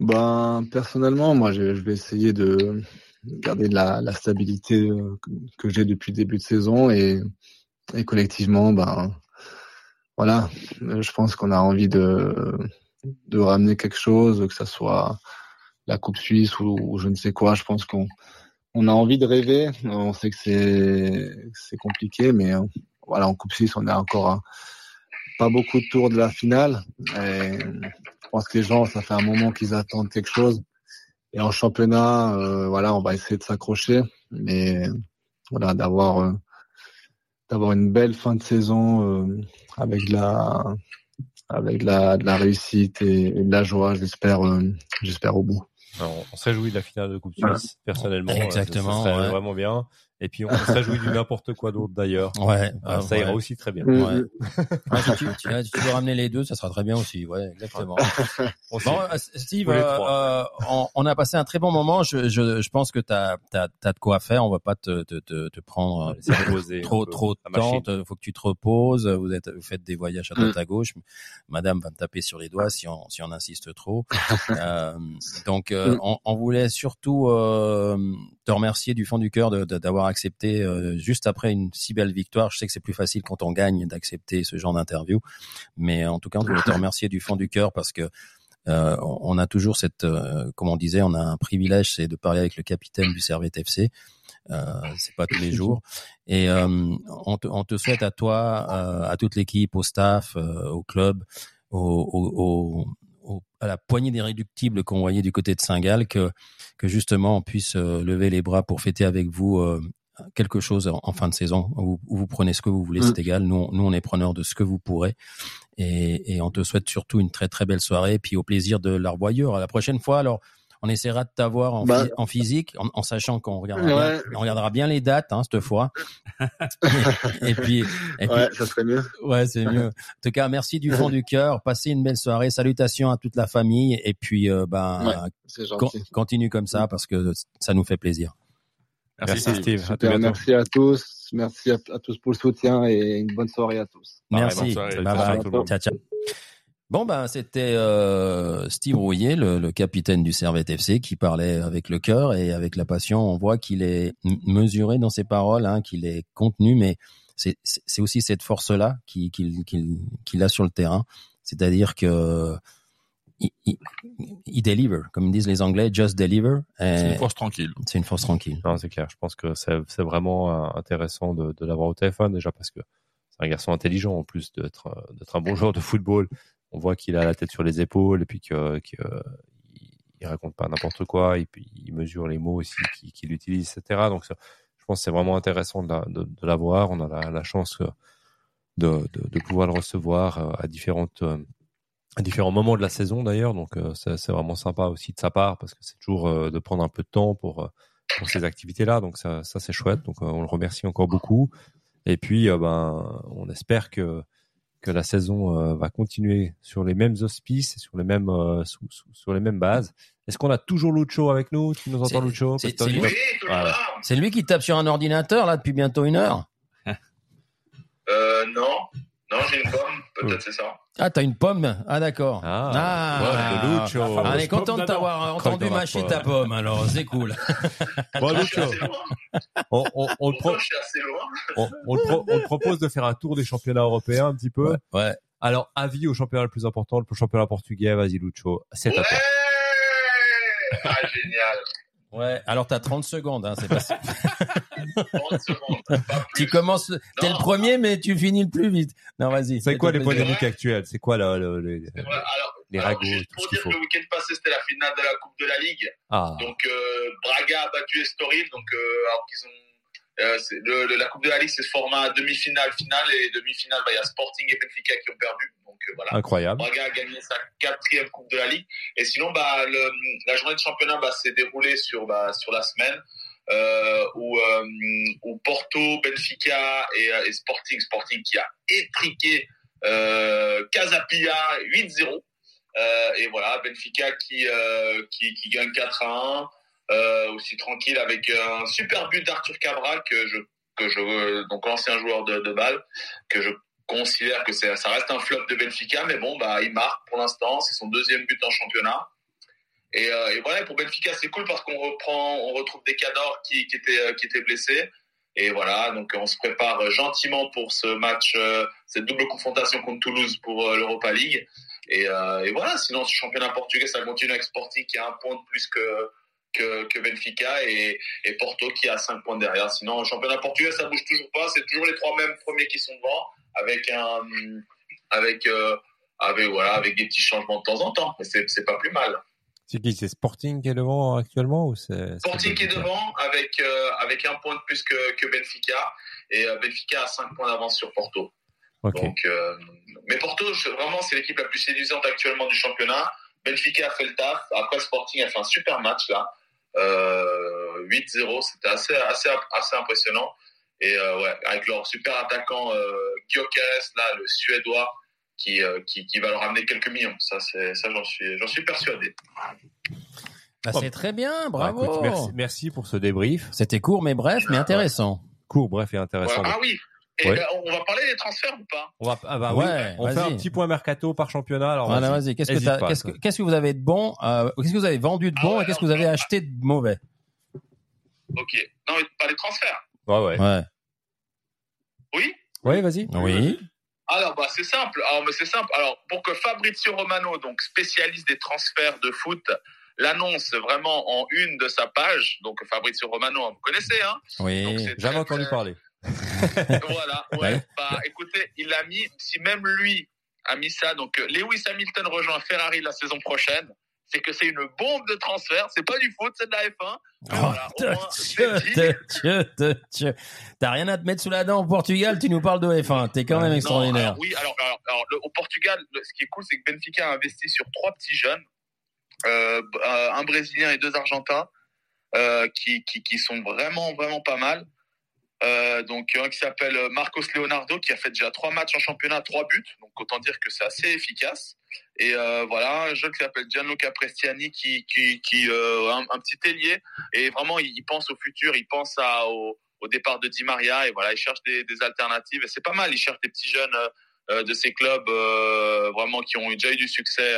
Ben personnellement, moi je, vais essayer de garder la, stabilité euh, que, j'ai depuis le début de saison et, collectivement, ben voilà, euh, je pense qu'on a envie de de ramener quelque chose, que ça soit la Coupe Suisse ou, je ne sais quoi. Je pense qu'on on a envie de rêver. On sait que c'est compliqué, mais euh, voilà, en Coupe Suisse, on a encore pas beaucoup de tours de la finale. Je pense que les gens, ça fait un moment qu'ils attendent quelque chose. Et en championnat, euh, voilà, on va essayer de s'accrocher, mais voilà, d'avoir euh, d'avoir une belle fin de saison euh, avec de la avec de la, de la réussite et, et de la joie, j'espère, euh, j'espère au bout. Alors, on se réjouit de la finale de Coupe Voilà. Suisse, personnellement. euh, Exactement, Ça, ça serait ouais. vraiment bien. Et puis, on se réjouit du n'importe quoi d'autre d'ailleurs. Ouais, Ah, euh, ça ira aussi très bien. Mm, Ouais. mm. Ah, si, tu, tu- si tu veux ramener les deux, ça sera très bien aussi. Ouais, exactement. On Bon, euh, Steve, euh, euh, on, on a passé un très bon moment. Je, je, je pense que tu as, de quoi faire. On va pas te, te, te, te prendre trop trop de temps. Il faut que tu te reposes. Vous êtes vous faites des voyages à droite à gauche. Madame va me taper sur les doigts si on si on insiste trop. Euh, donc euh, on, on voulait surtout euh, te remercier du fond du cœur de- de- d'avoir accepté euh, juste après une si belle victoire. Je sais que c'est plus facile quand on gagne d'accepter ce genre d'interview, mais en tout cas on voulait te remercier du fond du cœur parce que euh, on a toujours cette, euh, comme on disait, on a un privilège, c'est de parler avec le capitaine du Servette FC. Euh, c'est pas tous les jours. Et on, te, on te souhaite à toi, à toute l'équipe, au staff, au club, au, au, au- à la poignée d'irréductibles qu'on voyait du côté de Saint-Gall, que, que justement on puisse euh, lever les bras pour fêter avec vous euh, quelque chose en, en fin de saison. Où, où vous prenez ce que vous voulez, c'est égal. Nous, nous, on est preneurs de ce que vous pourrez. Et, et on te souhaite surtout une très très belle soirée, et puis au plaisir de la revoyure. À la prochaine fois, alors on essaiera de t'avoir en, Bah. en physique, en, en sachant qu'on regardera, Ouais. bien, on regardera bien les dates hein, cette fois. et puis, et puis Ouais, ça serait mieux. Ouais, c'est mieux. En tout cas, merci du fond du cœur. Passez une belle soirée. Salutations à toute la famille. Et puis, euh, ben, Ouais, con- continue comme ça parce que ça nous fait plaisir. Merci, Steve. Super, merci à tous. Merci à, à tous pour le soutien et une bonne soirée à tous. Merci. soirée. Bye bye. Ciao, ciao. Bon, ben, c'était euh, Steve Rouillet, le, le capitaine du Servette FC, qui parlait avec le cœur et avec la passion. On voit qu'il est mesuré dans ses paroles, hein, qu'il est contenu, mais c'est c'est- c'est aussi cette force-là qu'il qu'il qu'il qu'il a sur le terrain. C'est-à-dire que il, il, il deliver, comme disent les Anglais, just deliver. C'est une force tranquille. C'est une force tranquille. Non, c'est clair. Je pense que c'est c'est vraiment euh, intéressant de, de l'avoir au téléphone déjà parce que c'est un garçon intelligent en plus d'être euh, d'être un bon joueur de football. On voit qu'il a la tête sur les épaules et puis que, que il, raconte pas n'importe quoi et puis il mesure les mots aussi qu'il utilise, etc. Donc je pense que c'est vraiment intéressant de, la- l'avoir. On a la, chance de, pouvoir le recevoir euh, euh, à différents moments de la saison d'ailleurs. Donc euh, c'est vraiment sympa aussi de sa part parce que c'est toujours de prendre un peu de temps pour ces activités-là. Donc ça, ça c'est chouette. Donc on le remercie encore beaucoup. Et puis ben on espère que que la saison euh, va continuer sur les mêmes auspices et sur les mêmes euh, sous- sous- sur les mêmes bases. Est-ce qu'on a toujours Lucho avec nous? Tu nous C'est- entends Lucho? c'est- lui. Oui, Voilà. qui tape sur un ordinateur là depuis bientôt une heure? Euh, non. Non, j'ai une pomme. Peut-être c'est ça. Ah, t'as une pomme Ah, d'accord. Ah, ouais, de Lucho. On est content de t'avoir entendu mâcher pomme. ta pomme, alors c'est cool. Bon, Lucho, on, on, on le pro- on, on le pro- on le propose de faire un tour des championnats européens un petit peu. Ouais. Alors, avis au championnat le plus important, le championnat portugais, vas-y Lucho, c'est à Ouais toi. Ah, génial. Ouais, alors t'as 30 secondes, hein, c'est pas 30 secondes. pas Tu commences, t'es le premier, mais tu finis le plus vite. Non, vas-y. C'est quoi les polémiques actuelles? C'est quoi le, le- le- C'est vrai. Alors, les alors, ragots, juste tout pour ce qu'il dire faut que le week-end passé, c'était la finale de la Coupe de la Ligue. Ah, Donc, euh, Braga a battu Estoril. Donc, euh, alors qu'ils ont. euh, c'est- le, le- la Coupe de la Ligue, c'est ce format demi-finale, finale. Et demi-finale, bah, il y a Sporting et Benfica qui ont perdu. Donc, euh, voilà. incroyable. Braga a gagné sa quatrième Coupe de la Ligue. Et sinon, bah, le, la journée de championnat bah, s'est déroulée sur, bah, sur la semaine où, euh, où Porto, Benfica et, euh, et Sporting, Sporting qui a étriqué euh, Casapia 8-0. Euh, et voilà, Benfica qui, euh, qui, qui gagne 4 à 1. euh, aussi tranquille avec un super but d'Arthur Cabral que je que je donc ancien joueur de, de balle que je considère que ça reste un flop de Benfica mais bon bah il marque pour l'instant c'est son deuxième but en championnat et, euh, et voilà pour Benfica c'est cool parce qu'on reprend on retrouve des cadors qui qui étaient qui étaient blessés et voilà donc on se prépare gentiment pour ce match euh, cette double confrontation contre Toulouse pour euh, l'Europa League et, euh, voilà sinon ce championnat portugais ça continue avec Sporting qui a un point de plus que que, Benfica et, Porto qui a 5 points derrière. Sinon, le championnat portugais, ça bouge toujours pas. C'est toujours les trois mêmes premiers qui sont devant, avec avec, euh, avec voilà, avec des petits changements de temps en temps. Mais c'est pas plus mal. C'est qui C'est Sporting qui est devant actuellement ou c'est Sporting qui est devant avec euh, avec un point de plus que, que Benfica et euh, Benfica a 5 points d'avance sur Porto. Donc, euh, mais Porto, je- vraiment, c'est l'équipe la plus séduisante actuellement du championnat. Benfica a fait le taf. Après, Sporting a fait un super match là. Euh, 8-0, c'était assez, assez, assez impressionnant. Et ouais, avec leur super attaquant euh, Gyökeres, là, le Suédois, qui, euh, qui, qui va leur ramener quelques millions. Ça, c'est, ça, j'en suis, j'en suis persuadé. Bah, c'est très bien, Bah, bravo. écoute, merci, merci pour ce débrief. C'était court mais bref, mais intéressant. Court, bref et intéressant. Ouais. Ah oui. Et Ouais. ben, on va parler des transferts ou pas? On va, ah bah Ouais, oui, on fait un petit point mercato par championnat. Alors Voilà, vas-y. vas-y. Qu'est-ce que, Hésite t'as- pas, qu'est-ce que, toi. qu'est-ce que vous avez de bon, euh, qu'est-ce que vous avez vendu de Ah bon ouais, et qu'est-ce que vous avez acheté de mauvais? Ok. Non, mais pas les transferts. Ouais, ouais. Ouais. Oui Ouais, vas-y. Oui. Alors, bah, c'est simple. Alors, mais c'est simple. Alors, pour que Fabrizio Romano, donc spécialiste des transferts de foot, l'annonce vraiment en une de sa page, donc Fabrizio Romano, vous connaissez, hein? Donc, Oui. c'est Jamais très, entendu très- parler. Voilà. Ouais. Ouais. Bah, écoutez, il a mis, si même lui a mis ça, donc euh, Lewis Hamilton rejoint Ferrari la saison prochaine, c'est que c'est une bombe de transfert. C'est pas du foot, c'est de la F1. Mais Oh. T'as rien à te mettre sous la dent au Portugal, tu nous parles de F1. T'es quand même Non, extraordinaire. alors, oui, alors, alors, alors, le- au Portugal, le- ce qui est cool, c'est que Benfica a investi sur trois petits jeunes, euh, euh, un Brésilien et deux Argentins, euh, qui, qui, qui sont vraiment, vraiment pas mal. Euh, donc un qui s'appelle Marcos Leonardo, qui a fait déjà trois matchs en championnat, trois buts, donc autant dire que c'est assez efficace. Et euh, voilà, un jeune qui s'appelle Gianluca Prestiani, qui, qui, qui euh, un, petit ailier, et vraiment il, pense au futur, il pense à, au, départ de Di Maria, et voilà, il cherche des, alternatives, et c'est pas mal, il cherche des petits jeunes euh, de ces clubs vraiment qui ont déjà eu du succès.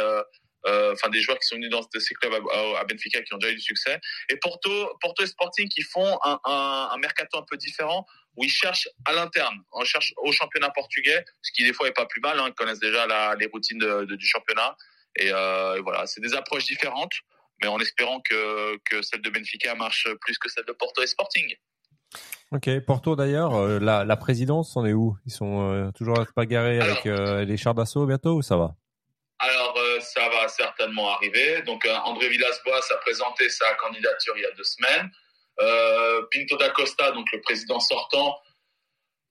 Enfin, des joueurs qui sont venus dans ces clubs à, Benfica qui ont déjà eu du succès. Et Porto, Porto et Sporting qui font un, un mercato un peu différent où ils cherchent à l'interne, on cherche au championnat portugais, ce qui des fois est pas plus mal. Hein, ils connaissent déjà la, les routines de, de- du championnat. Et, euh, et voilà, c'est des approches différentes, mais en espérant que, que celle de Benfica marche plus que celle de Porto et Sporting. Ok, Porto d'ailleurs, euh, la, la présidence, on est où? Ils sont euh, toujours à se bagarrer avec euh, les chars d'assaut bientôt ou ça va? Alors, ça va certainement arriver. Donc, André Villas-Boas a présenté sa candidature il y a deux semaines. Euh, Pinto da Costa, donc le président sortant,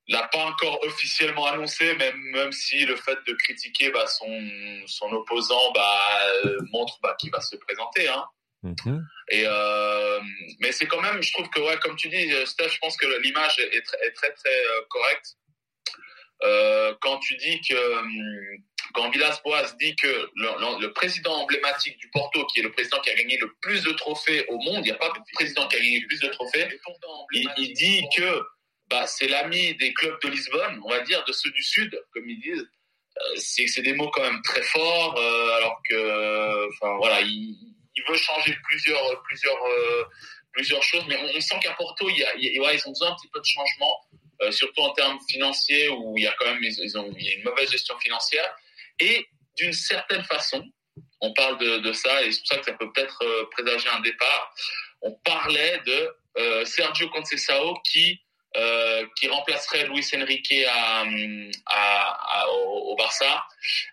l'a pas encore officiellement annoncé, même, même si le fait de critiquer bah, son, son opposant bah, euh, montre bah, qu'il va se présenter. Hein. Mhm. Et euh, mais c'est quand même, je trouve que ouais, comme tu dis, Steph, je pense que l'image est très, est très très euh, correcte. Euh, quand tu dis que hum, quand Villas-Boas dit que le, président emblématique du Porto, qui est le président qui a gagné le plus de trophées au monde, il n'y a pas de président qui a gagné le plus de trophées, il, dit que bah, c'est l'ami des clubs de Lisbonne, on va dire, de ceux du Sud, comme ils disent. Euh, c'est des mots quand même très forts, euh, alors que, enfin voilà, il, veut changer plusieurs, plusieurs, euh, plusieurs choses, mais on, sent qu'à Porto, ils ont besoin un petit peu de changement, surtout en termes financiers, où il y a quand même, ils, ont, une mauvaise gestion financière, et d'une certaine façon, on parle de, ça, et c'est pour ça que ça peut peut-être euh, présager un départ. On parlait de euh, Sergio Conceição qui euh, qui remplacerait Luis Enrique à, au, Barça.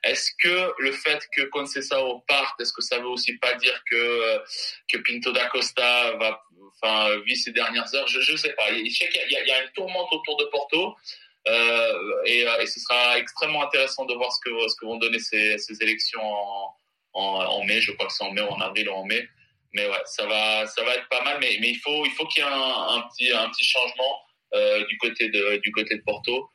Est-ce que le fait que Conceição parte, est-ce que ça veut aussi pas dire que que Pinto da Costa va enfin vit ses dernières heures? Je je sais pas. Je sais qu'il y il y a une tourmente autour de Porto. Euh, et, euh, et ce sera extrêmement intéressant de voir ce que vont donner ces, élections en, mai. Je crois que c'est en mai ou en avril ou en mai. Mais ouais, ça va ça va être pas mal. Mais il faut il faut qu'il y ait un, petit changement euh, du côté de Porto.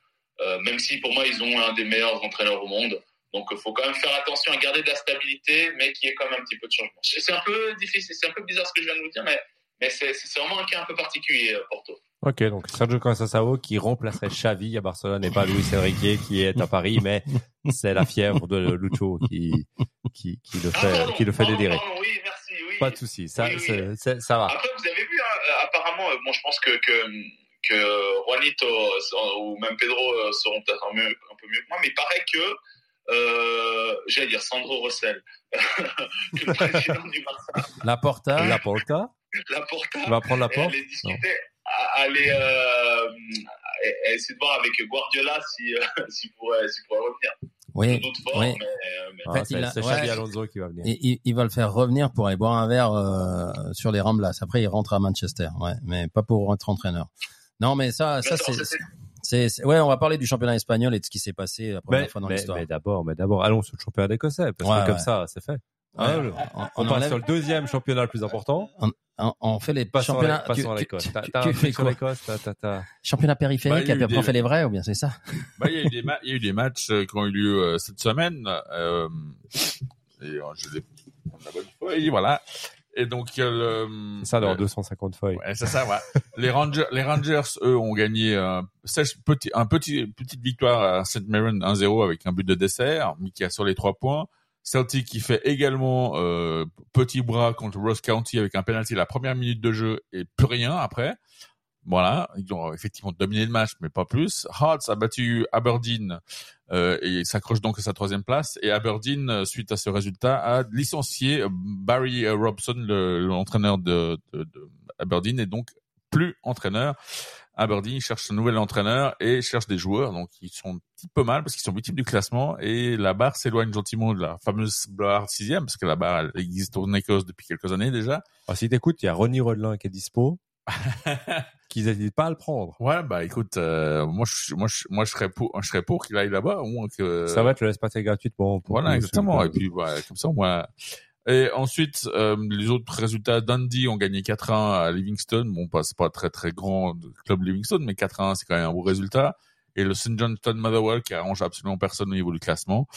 Même si pour moi ils ont un des meilleurs entraîneurs au monde. Donc il faut quand même faire attention à garder de la stabilité, mais qu'il y ait quand même un petit peu de changement. C'est un peu difficile, c'est un peu bizarre ce que je viens de vous dire, mais c'est vraiment un cas un peu particulier, Porto. Ok, donc Sergio Conceição qui remplacerait Xavi à Barcelone et pas Luis Enrique qui est à Paris, mais c'est la fièvre de Lucho qui qui, qui le Ah, fait pardon, qui le fait pardon, délirer. pardon, oui, merci, oui. Pas de souci, ça Oui, oui. c'est- c'est- ça va. Après, vous avez vu, hein, apparemment, euh, bon, je pense que, que, que Juanito euh, ou même Pedro euh, seront peut-être un, mieux- un peu mieux que moi, mais il paraît que, euh, j'allais dire Sandro Rossell, que le président du Barça, La Porta. La Porta, Laporta, tu vas prendre la porte? À- aller euh, à- à essayer de voir avec Guardiola si, euh, s'il pourrait, s'il pourrait revenir. Oui, fort, oui. mais, euh, mais- En fait, c'est il a- c'est ouais. Alonso qui va venir. Et il, il va le faire revenir pour aller boire un verre euh, sur les Ramblas. Après, il rentre à Manchester, ouais, mais pas pour être entraîneur. Non, mais ça, ça c'est, c'est, c'est- ouais, on va parler du championnat espagnol et de ce qui s'est passé la première Mais, fois dans mais, l'histoire. mais d'abord, mais d'abord, allons sur le championnat d'écossais parce Ouais, que comme ouais. ça, c'est fait. Ouais, Hein, on, on, on passe enlève- sur le deuxième championnat le plus important. on, on fait les championnats. l'Écosse. T'as- un truc sur l'Écosse, t'as- t'as- t'as- Championnat Bah, périphérique, il y a et eu puis après des- on fait les vrais, ou bien c'est ça Bah, il y a eu des, ma- il y a eu des matchs euh, qui ont eu lieu euh, cette semaine. Euh, et euh, je a la bonne feuille, voilà. Et donc, euh, le, ça dans le- 250 feuilles. Ouais, c'est ça, ouais. les Rangers, les Rangers, eux, ont gagné un, sèche- petit, un petit, petite victoire à St. Mirren 1-0 avec un but de dessert, mais qui a sur les trois points. Celtic qui fait également euh, petit bras contre Ross County avec un penalty la première minute de jeu et plus rien après. Voilà, ils ont effectivement dominé le match, mais pas plus. Hearts a battu Aberdeen euh, et s'accroche donc à sa troisième place. Et Aberdeen, euh, suite à ce résultat, a licencié euh, Barry euh, Robson, le- l'entraîneur de, de, de Aberdeen, et donc plus entraîneur. Aberdeen cherche un nouvel entraîneur et cherche des joueurs, donc ils sont un petit peu mal parce qu'ils sont victimes du classement et la barre s'éloigne gentiment de la fameuse barre sixième parce que la barre elle existe en Écosse depuis quelques années déjà. Alors, si t'écoutes, il y a Ronnie Rodelin qui est dispo, qu'ils n'hésitent pas à le prendre. Ouais, bah écoute, euh, moi je moi je moi je serais pour je serais pour qu'il aille là-bas au moins que Ça va, tu le laisses passer gratuitement. pour- Voilà, exactement. Et puis, voilà, comme ça, moi. Et ensuite, euh, les autres résultats, Dundee ont gagné 4-1 à Livingston. Bon, pas, c'est pas très très grand club Livingston, mais 4-1, c'est quand même un beau résultat. Et le St. Johnston Motherwell qui arrange absolument personne au niveau du classement.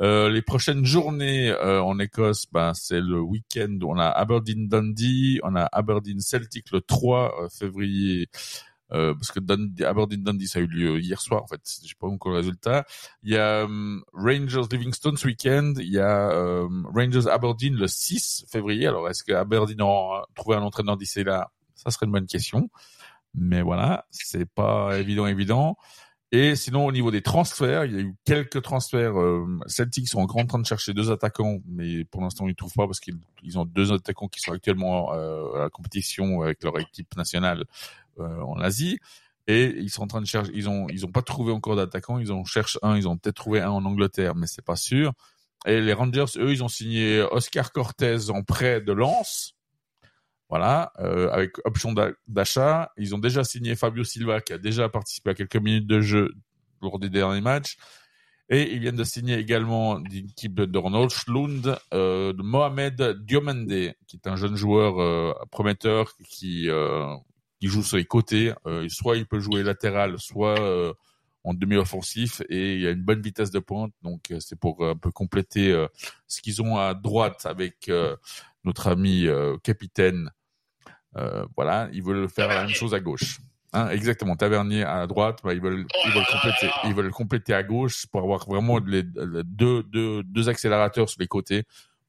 Euh, les prochaines journées euh, en Écosse, ben c'est le week-end. On a Aberdeen Dundee, on a Aberdeen Celtic le 3 février. Euh, parce que Dundee, Aberdeen Dundee ça a eu lieu hier soir en fait. J'ai pas encore le résultat. Il y a euh, Rangers Livingston ce week-end. Il y a euh, Rangers Aberdeen le 6 février. Alors est-ce que Aberdeen aura trouvé un entraîneur d'ici là? Ça serait une bonne question. Mais voilà c'est pas évident évident et sinon au niveau des transferts il y a eu quelques transferts euh, Celtic sont encore en train de chercher deux attaquants mais pour l'instant ils trouvent pas parce qu'ils ils ont deux attaquants qui sont actuellement euh, à la compétition avec leur équipe nationale euh, en Asie. Et ils sont en train de chercher ils ont ils ont pas trouvé encore d'attaquant ils en cherchent un ils ont peut-être trouvé un en Angleterre mais c'est pas sûr. Et les Rangers eux ils ont signé Oscar Cortez en prêt de Lens voilà euh, avec option d'a- d'achat ils ont déjà signé Fabio Silva qui a déjà participé à quelques minutes de jeu lors des derniers matchs et ils viennent de signer également d'une équipe de Ronald Schlund, euh, Mohamed Diomande, qui est un jeune joueur euh, prometteur qui euh, qui joue sur les côtés. Euh, soit il peut jouer latéral, soit euh, en demi-offensif, et il a une bonne vitesse de pointe. Donc c'est pour un peu compléter euh, ce qu'ils ont à droite avec euh, notre ami euh, capitaine. Euh, voilà, ils veulent faire la même chose à gauche. Hein, exactement, Tavernier à droite, bah, ils veulent ils veulent compléter, ils veulent compléter à gauche pour avoir vraiment les, les deux, deux deux accélérateurs sur les côtés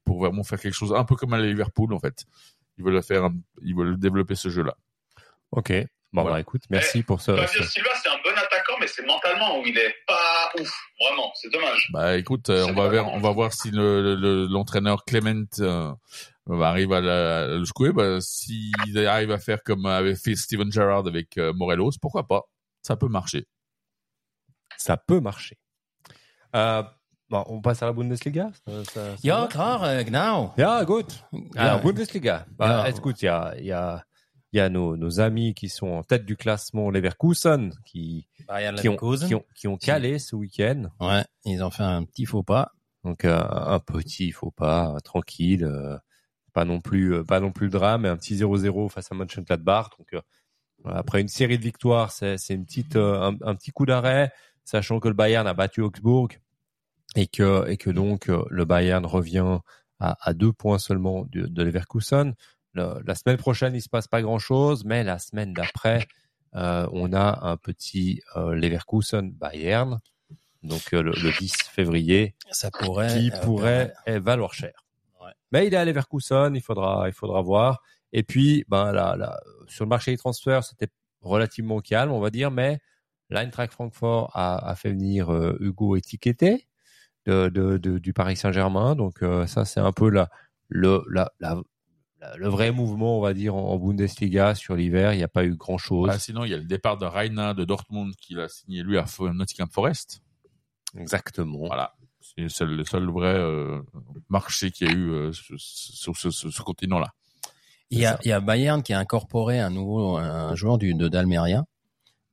pour vraiment faire quelque chose un peu comme à Liverpool en fait. Ils veulent faire, ils veulent développer ce jeu-là. Ok. Bon, Voilà. bah écoute, merci pour ça. Fabio Silva, c'est un bon attaquant, mais c'est mentalement où il est pas ouf. Vraiment, c'est dommage. Bah écoute, euh, on va voir, on va voir si le le- l'entraîneur Clement euh, va arriver à, la- à le secouer. Bah, s'il arrive à faire comme avait fait Steven Gerrard avec euh, Morelos, pourquoi pas? Ça peut marcher. Ça peut marcher. Euh, bon, on passe à la Bundesliga. Ja, klar, äh, genau. Ja, gut. Alors, Ja. Bundesliga. Bah, Ja. écoute, il y a, il y a, il y a nos, nos amis qui sont en tête du classement Leverkusen, qui, qui ont, Leverkusen. qui ont, qui ont calé ce week-end. Ouais, ils ont fait un petit faux pas. Donc, euh, un petit faux pas, euh, tranquille, euh, pas non plus, euh, pas non plus le drame, mais un petit 0-0 face à Mönchengladbach. Donc, euh, après une série de victoires, c'est, c'est une petite, euh, un, un petit coup d'arrêt, sachant que le Bayern a battu Augsbourg et que, et que donc euh, le Bayern revient à, à deux points seulement de, de Leverkusen. le- la semaine prochaine, il se passe pas grand-chose, mais la semaine d'après, euh, on a un petit euh, Leverkusen Bayern, donc euh, le, le 10 février, Ça pourrait. qui euh, pourrait valoir cher. Mais il est à Leverkusen, il faudra, il faudra voir. Et puis, ben là, là, sur le marché des transferts, c'était relativement calme, on va dire, mais l'Eintracht Francfort a, a fait venir euh, Hugo Etiqueté de, de, de- du Paris Saint-Germain. Donc euh, ça, c'est un peu la, le, la, la- la- le vrai mouvement, on va dire, en, en Bundesliga sur l'hiver. Il n'y a pas eu grand-chose. Ah, sinon, il y a le départ de Reina de Dortmund qu'il a signé lui à Nottingham Forest. Exactement. Voilà. C'est le seul, vrai euh, marché qu'il y a eu euh, sur, ce, ce- ce continent-là. Il y, a, il y a Bayern qui a incorporé un nouveau un joueur du, de d'Almeria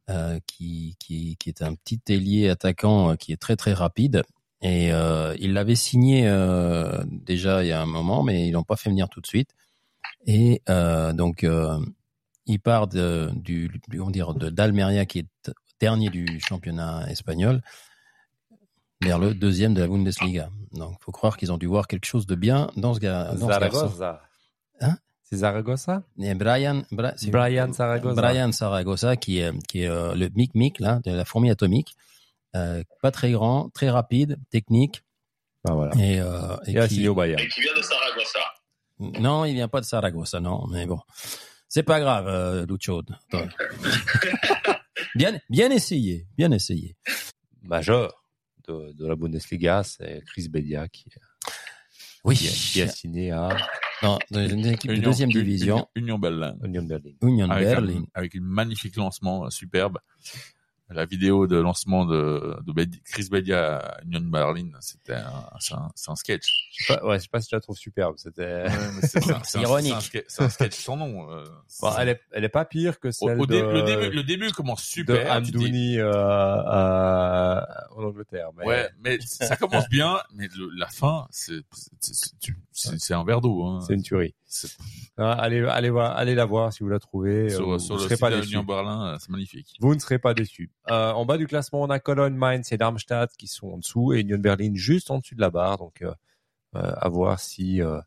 euh, qui, qui, qui est un petit ailier attaquant qui est très très rapide. Et euh, il l'avait signé euh, déjà il y a un moment mais ils l'ont pas fait venir tout de suite. Et donc il part de, du, du comment dire de d'Almeria qui est dernier du championnat espagnol vers le deuxième de la Bundesliga donc faut croire qu'ils ont dû voir quelque chose de bien dans ce gars dans ce garçon. Zaragoza. Hein? C'est Zaragoza? Et Brian, Bra- c'est- Brian Zaragoza. Brian Zaragoza, qui est, qui est euh, le Mic Mic, là, de la fourmi atomique. Euh, pas très grand, très rapide, technique. Ben voilà. Et, euh, et Il a qui- signé au Bayern. Et qui vient de Saragossa. Non, il vient pas de Zaragoza, non, mais bon. C'est pas grave, euh, Lucho. Bien, bien essayé, bien essayé. majeur de, de la Bundesliga, c'est Chris Bedia qui, Oui. qui, a, qui a signé à Dans, dans une équipe de Union- deuxième division, Union Berlin. Union Berlin. Union Avec, un, Berlin. avec une magnifique lancement euh, superbe. La vidéo de lancement de, de Bedi- Chris Bedia à Union Berlin, c'était un, c'est un, un sketch. Je sais pas, ouais, je sais pas si tu la trouves superbe. C'était. Ouais, ironique. c'est un sketch- C'est un sketch sans nom. euh, Bon, elle est, elle est pas pire que au, celle au de, dé- le, début, le début commence de super. tu dis- Amdouni euh, à- en Angleterre. Mais Ouais, mais ça commence bien, mais le- la fin, c'est c'est- c'est- tu- c'est- un verre d'eau. Hein. c'est une tuerie. Ah, allez, allez voir, allez la voir si vous la trouvez. Sur, euh, sur vous le site pas de Berlin, euh, c'est magnifique. Vous ne serez pas déçus. Euh, en bas du classement, on a Cologne, Mainz et Darmstadt qui sont en dessous et Union Berlin juste en dessus de la barre. Donc, euh, à voir si euh,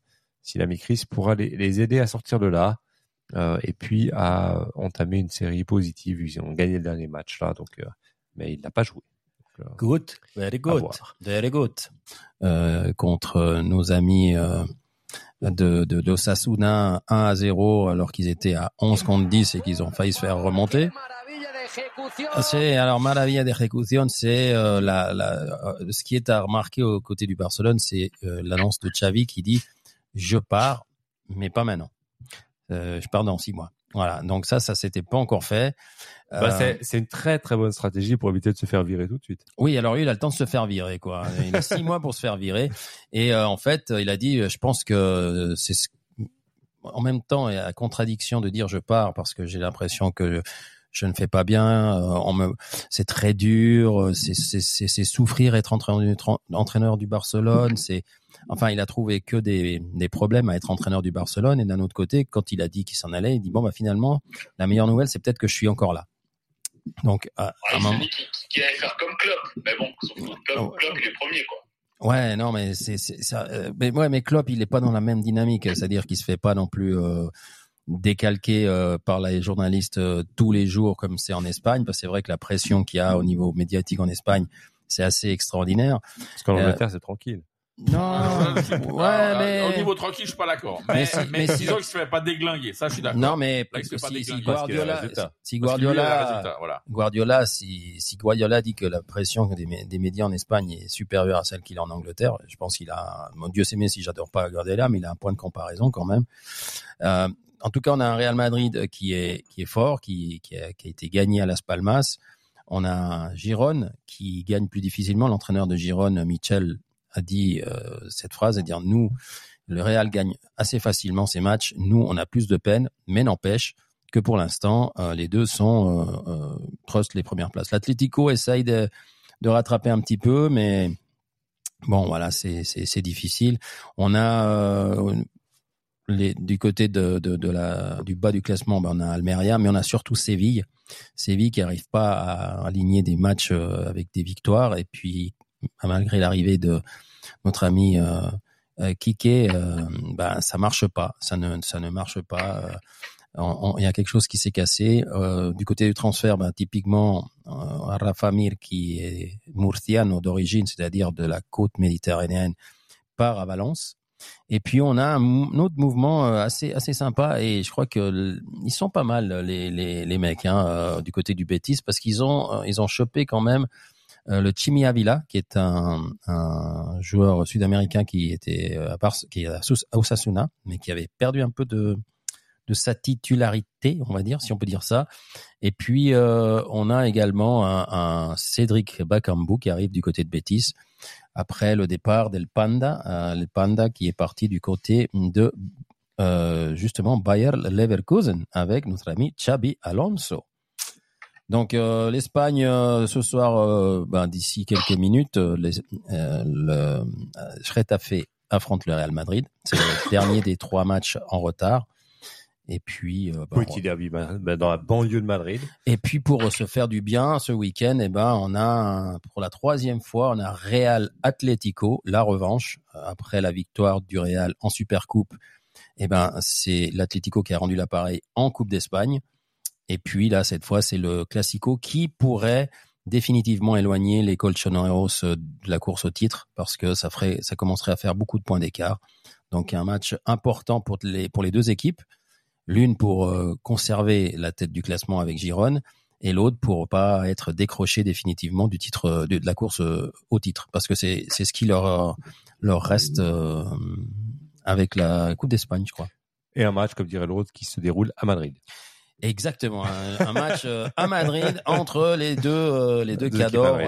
si l'ami Chris pourra les, les aider à sortir de là et puis à entamer une série positive. Ils ont gagné le dernier match là, donc mais il n'a pas joué. Euh, Good, very good, very good. Euh, contre nos amis euh, de, de, d'Osasuna 1 à 0 alors qu'ils étaient à 11 contre 10 et qu'ils ont failli se faire remonter. C'est alors maravilla d'exécution, c'est euh, la, la, euh, ce qui est à remarquer aux côtés du Barcelone, c'est euh, l'annonce de Xavi qui dit je pars, mais pas maintenant. Euh, je pars dans six mois. Voilà. Donc ça, ça s'était pas encore fait. bah, Euh, c'est c'est une très très bonne stratégie pour éviter de se faire virer tout de suite. oui, alors lui, il a le temps de se faire virer, quoi. Il a six mois pour se faire virer. Et euh, en fait, il a dit, euh, je pense que c'est ce- en même temps et à contradiction de dire je pars parce que j'ai l'impression que je ne fais pas bien. euh, on me, c'est très dur. euh, C'est c'est c'est c'est souffrir être entraîneur du, entraîneur du Barcelone. C'est enfin, il a trouvé que des des problèmes à être entraîneur du Barcelone. Et d'un autre côté, quand il a dit qu'il s'en allait, il dit bon bah finalement, la meilleure nouvelle, c'est peut-être que je suis encore là. Donc à, à Ouais, un il moment. dit qu'il qu'il allait faire comme Klopp. Mais bon, Klopp, Oh. Klopp, il est premier, quoi. Ouais, non, mais c'est c'est ça. euh, mais ouais, mais Klopp, il est pas dans la même dynamique, c'est-à-dire qu'il se fait pas non plus euh, décalquer euh, par les journalistes euh, tous les jours comme c'est en Espagne, parce que c'est vrai que la pression qu'il y a au niveau médiatique en Espagne, c'est assez extraordinaire. Parce qu'en Euh, Angleterre, c'est tranquille. Non, ouais, mais Au niveau tranquille, je suis pas d'accord. Mais Mais, si- mais, mais si- disons qu'il se fait pas déglinguer. Ça, je suis d'accord. non, mais Là, pas si, si Guardiola, si Guardiola, résultat, voilà. Guardiola, si, si Guardiola dit que la pression des, mé- des médias en Espagne est supérieure à celle qu'il a en Angleterre, je pense qu'il a, mon Dieu sait si j'adore pas Guardiola, mais il a un point de comparaison quand même. Euh, en tout cas, on a un Real Madrid qui est, qui est fort, qui, a, été gagné à Las Palmas. On a un qui gagne plus difficilement. L'entraîneur de Giron, Michel, a dit euh, cette phrase, à dire nous, le Real gagne assez facilement ces matchs. Nous, on a plus de peine, mais n'empêche que pour l'instant, euh, les deux sont euh, euh, trust les premières places. L'Atlético essaye de, rattraper un petit peu, mais bon, voilà, c'est difficile. On a euh, du côté du bas du classement, ben on a Almeria, mais on a surtout Séville. Séville qui arrive pas à aligner des matchs euh, avec des victoires, et puis malgré l'arrivée de notre ami euh, euh, euh, ben ça marche pas, ça ne marche pas. Il y a quelque chose qui s'est cassé. Du côté du transfert, ben, typiquement, Rafa Mir, qui est murciano d'origine, c'est-à-dire de la côte méditerranéenne, part à Valence. Et puis on a un, autre mouvement euh, assez assez sympa et je crois que ils sont pas mal les les, les mecs hein, euh, du côté du Betis parce qu'ils ont euh, ils ont chopé quand même le Chimi Avila qui est un, joueur sud-américain qui était à part qui est à Osasuna mais qui avait perdu un peu de de sa titularité, on va dire, si on peut dire ça. Et puis, on a également un, un Cédric Bakambu qui arrive du côté de Betis après le départ d'El Panda, euh, le Panda qui est parti du côté de euh, justement Bayer Leverkusen avec notre ami Xabi Alonso. Donc euh, l'Espagne ce soir, ben, d'ici quelques minutes, le affronte le Real Madrid. C'est le dernier des trois matchs en retard. Et puis, euh, Petit derby bah, bah, dans la banlieue de Madrid. et puis pour se faire du bien ce week-end, eh ben on a un- pour la troisième fois on a Real Atlético, la revanche Euh, après la victoire du Real en Supercoupe. Eh ben c'est l'Atlético qui a rendu l'appareil en Coupe d'Espagne. Et puis là cette fois c'est le Classico qui pourrait définitivement éloigner les Colchoneros euh, de la course au titre parce que ça ferait ça commencerait à faire beaucoup de points d'écart. Donc un match important pour les pour les deux équipes l'une pour euh, conserver la tête du classement avec Giron et l'autre pour pas être décroché définitivement du titre euh, de, de la course euh, au titre parce que c'est c'est ce qui leur leur reste avec la Coupe d'Espagne je crois. Et un match, comme dirait l'autre, qui se déroule à Madrid. Exactement un, un match à Madrid entre les deux les deux cadors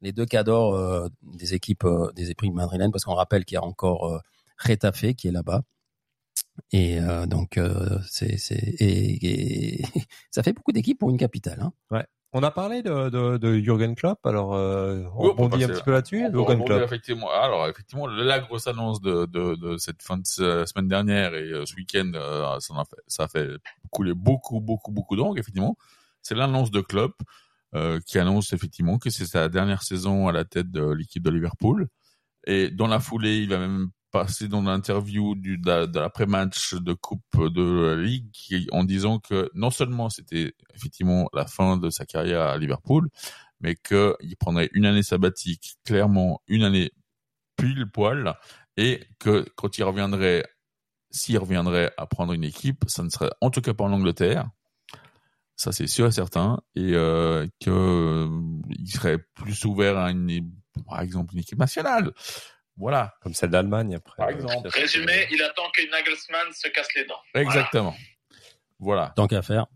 les deux cadors des équipes des équipes madrilènes parce qu'on rappelle qu'il y a encore Retafe qui est là-bas et euh, donc euh, c'est c'est et, et ça fait beaucoup d'équipes pour une capitale hein. On a parlé de, de, de Jürgen Klopp, alors euh, on Oui, rebondit un petit peu là-dessus. Jürgen Klopp? effectivement. Alors, effectivement, la grosse annonce de, de, de cette fin de se- semaine dernière et ce week-end, euh, ça, en a fait, ça a fait couler beaucoup, beaucoup, beaucoup d'encre, effectivement. C'est l'annonce de Klopp, euh, qui annonce effectivement que c'est sa dernière saison à la tête de l'équipe de Liverpool. Et dans la foulée, il va même passer dans l'interview de, de l'après-match de Coupe de la Ligue en disant que non seulement c'était effectivement la fin de sa carrière à Liverpool, mais qu'il prendrait une année sabbatique, clairement une année pile poil, et que quand il reviendrait, s'il reviendrait à prendre une équipe, ça ne serait en tout cas pas en Angleterre, ça c'est sûr et certain, et euh, que euh, serait plus ouvert à une, par exemple, une équipe nationale. Voilà, Comme celle d'Allemagne après. Par exemple. Résumé, il attend que Nagelsmann se casse les dents. exactement. Voilà. tant qu'à faire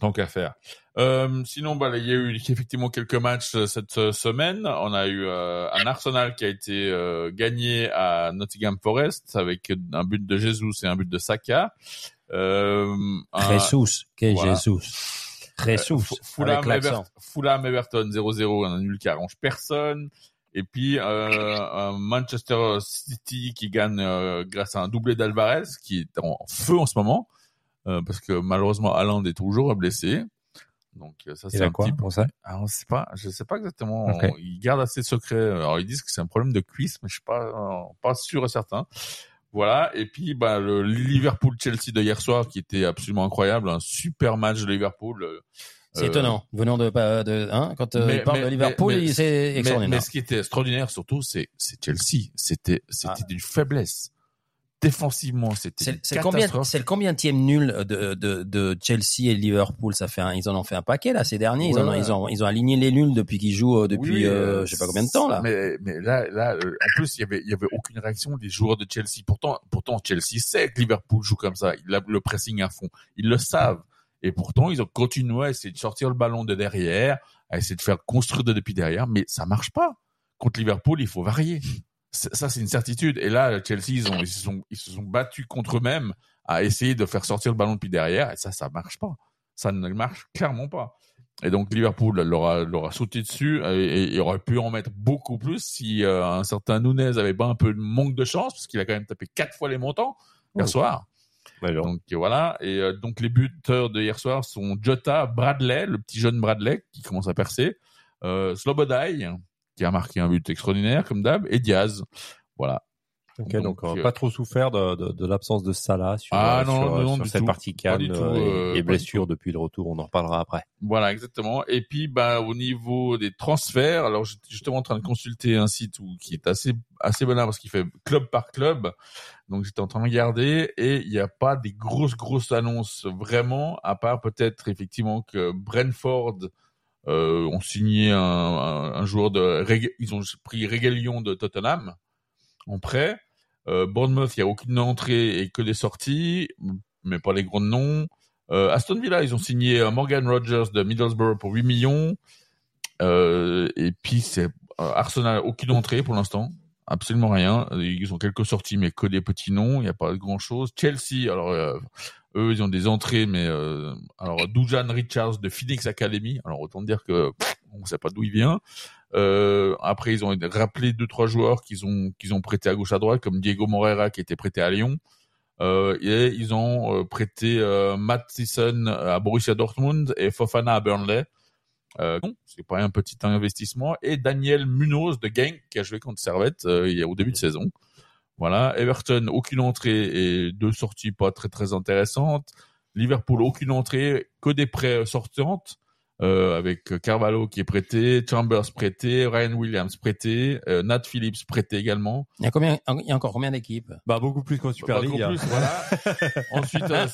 Tant qu'à faire. Euh, sinon, bah, il y a eu effectivement quelques matchs euh, cette euh, semaine. On a eu euh, un Arsenal qui a été euh, gagné à Nottingham Forest avec un but de Jesus et un but de Saka. Euh, un- Jesus que voilà. Jesus? Jesus. Ever- Fulham Everton 0-0, un nul qui arrange personne. Et puis euh, un Manchester City qui gagne euh, grâce à un doublé d'Alvarez qui est en feu en ce moment euh, parce que malheureusement Haaland est toujours blessé. Donc euh, ça c'est a un quoi petit on sait ah, on sait pas, je sais pas exactement. Ils gardent assez secret. Alors ils disent que c'est un problème de cuisse, mais je suis pas euh, pas sûr et certain. Voilà. Et puis bah le Liverpool Chelsea de hier soir qui était absolument incroyable, un super match de Liverpool. C'est euh, étonnant venant de de hein, quand euh, mais- il parle mais- de Liverpool mais- c'est extraordinaire mais ce qui était extraordinaire surtout, c'est Chelsea. C'était c'était Ah. d'une faiblesse. Défensivement, c'était C'est une c'est le combien, combienième nul de, de, de Chelsea et Liverpool? Ça fait un, ils en ont fait un paquet là ces derniers. Ils, en ont, Ouais. ils ont ils ont aligné les nuls depuis qu'ils jouent euh, depuis Oui, euh, je sais pas combien de temps là. Mais, mais là, là, en plus, il y avait, il y avait aucune réaction des joueurs de Chelsea. Pourtant, pourtant, Chelsea sait que Liverpool joue comme ça. Il a le pressing à fond. Ils le savent. Et pourtant, ils ont continué à essayer de sortir le ballon de derrière, à essayer de faire construire de depuis derrière, mais ça marche pas. Contre Liverpool, il faut varier. Ça, c'est une certitude. Et là, Chelsea, ils, ont, ils, se sont, ils se sont battus contre eux-mêmes à essayer de faire sortir le ballon depuis derrière. Et ça, ça marche pas. Ça ne marche clairement pas. Et donc Liverpool leur a, leur a sauté dessus et, et il aurait pu en mettre beaucoup plus si euh, un certain Nunez avait pas un peu de manque de chance parce qu'il a quand même tapé quatre fois les montants hier soir. Donc voilà. Et euh, donc les buteurs de hier soir sont Jota, Bradley, le petit jeune Bradley qui commence à percer, euh, Slobodai qui a marqué un but extraordinaire comme d'hab et Diaz. Voilà. Ok, Donc, donc, euh, euh, pas trop souffert de, de, de l'absence de Salah sur, Ah, euh, non, sur, non, sur du cette tout. partie euh, euh, et, blessure depuis le retour. On en reparlera après. Voilà, exactement. Et puis, bah, au niveau des transferts, alors j'étais justement en train de consulter un site où, qui est assez assez bon parce qu'il fait club par club. Donc j'étais en train de regarder et il n'y a pas des grosses grosses annonces vraiment, à part peut-être effectivement que Brentford euh, ont signé un, un, un joueur de, ils ont pris Régalion de Tottenham en prêt. Euh, Bournemouth, il n'y a aucune entrée et que des sorties, mais pas les gros noms. Euh, Aston Villa, ils ont signé euh, Morgan Rogers de Middlesbrough pour 8 millions. Et puis c'est Arsenal, aucune entrée pour l'instant, absolument rien. Ils ont quelques sorties, mais que des petits noms. Il n'y a pas grand chose. Chelsea, alors eux, ils ont des entrées, mais alors Dujan Richards de Phoenix Academy. Alors autant dire que on ne sait pas d'où il vient. Euh, après, ils ont rappelé deux trois joueurs qu'ils ont qu'ils ont prêté à gauche à droite, comme Diego Moreira qui était prêté à Lyon. Euh, et ils ont euh, prêté euh, Matheson à Borussia Dortmund et Fofana à Burnley. Euh, c'est pas un petit investissement. Et Daniel Munoz de Genk qui a joué contre Servette euh, au début de saison. Voilà. Everton, aucune entrée et deux sorties pas très très intéressantes. Liverpool, aucune entrée, que des prêts sortantes. Euh, avec Carvalho qui est prêté, Chambers prêté, Ryan Williams prêté, euh, Nat Phillips prêté également. Il y a combien, il y a encore combien d'équipes? Bah beaucoup plus qu'en Super Pas League. beaucoup hein. plus, voilà. Ensuite, euh,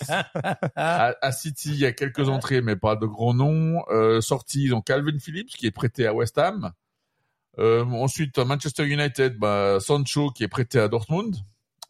à, à City, il y a quelques entrées, mais pas de gros noms. Euh, sorties, ils ont Calvin Phillips qui est prêté à West Ham. Euh, ensuite, à Manchester United, bah, Sancho qui est prêté à Dortmund.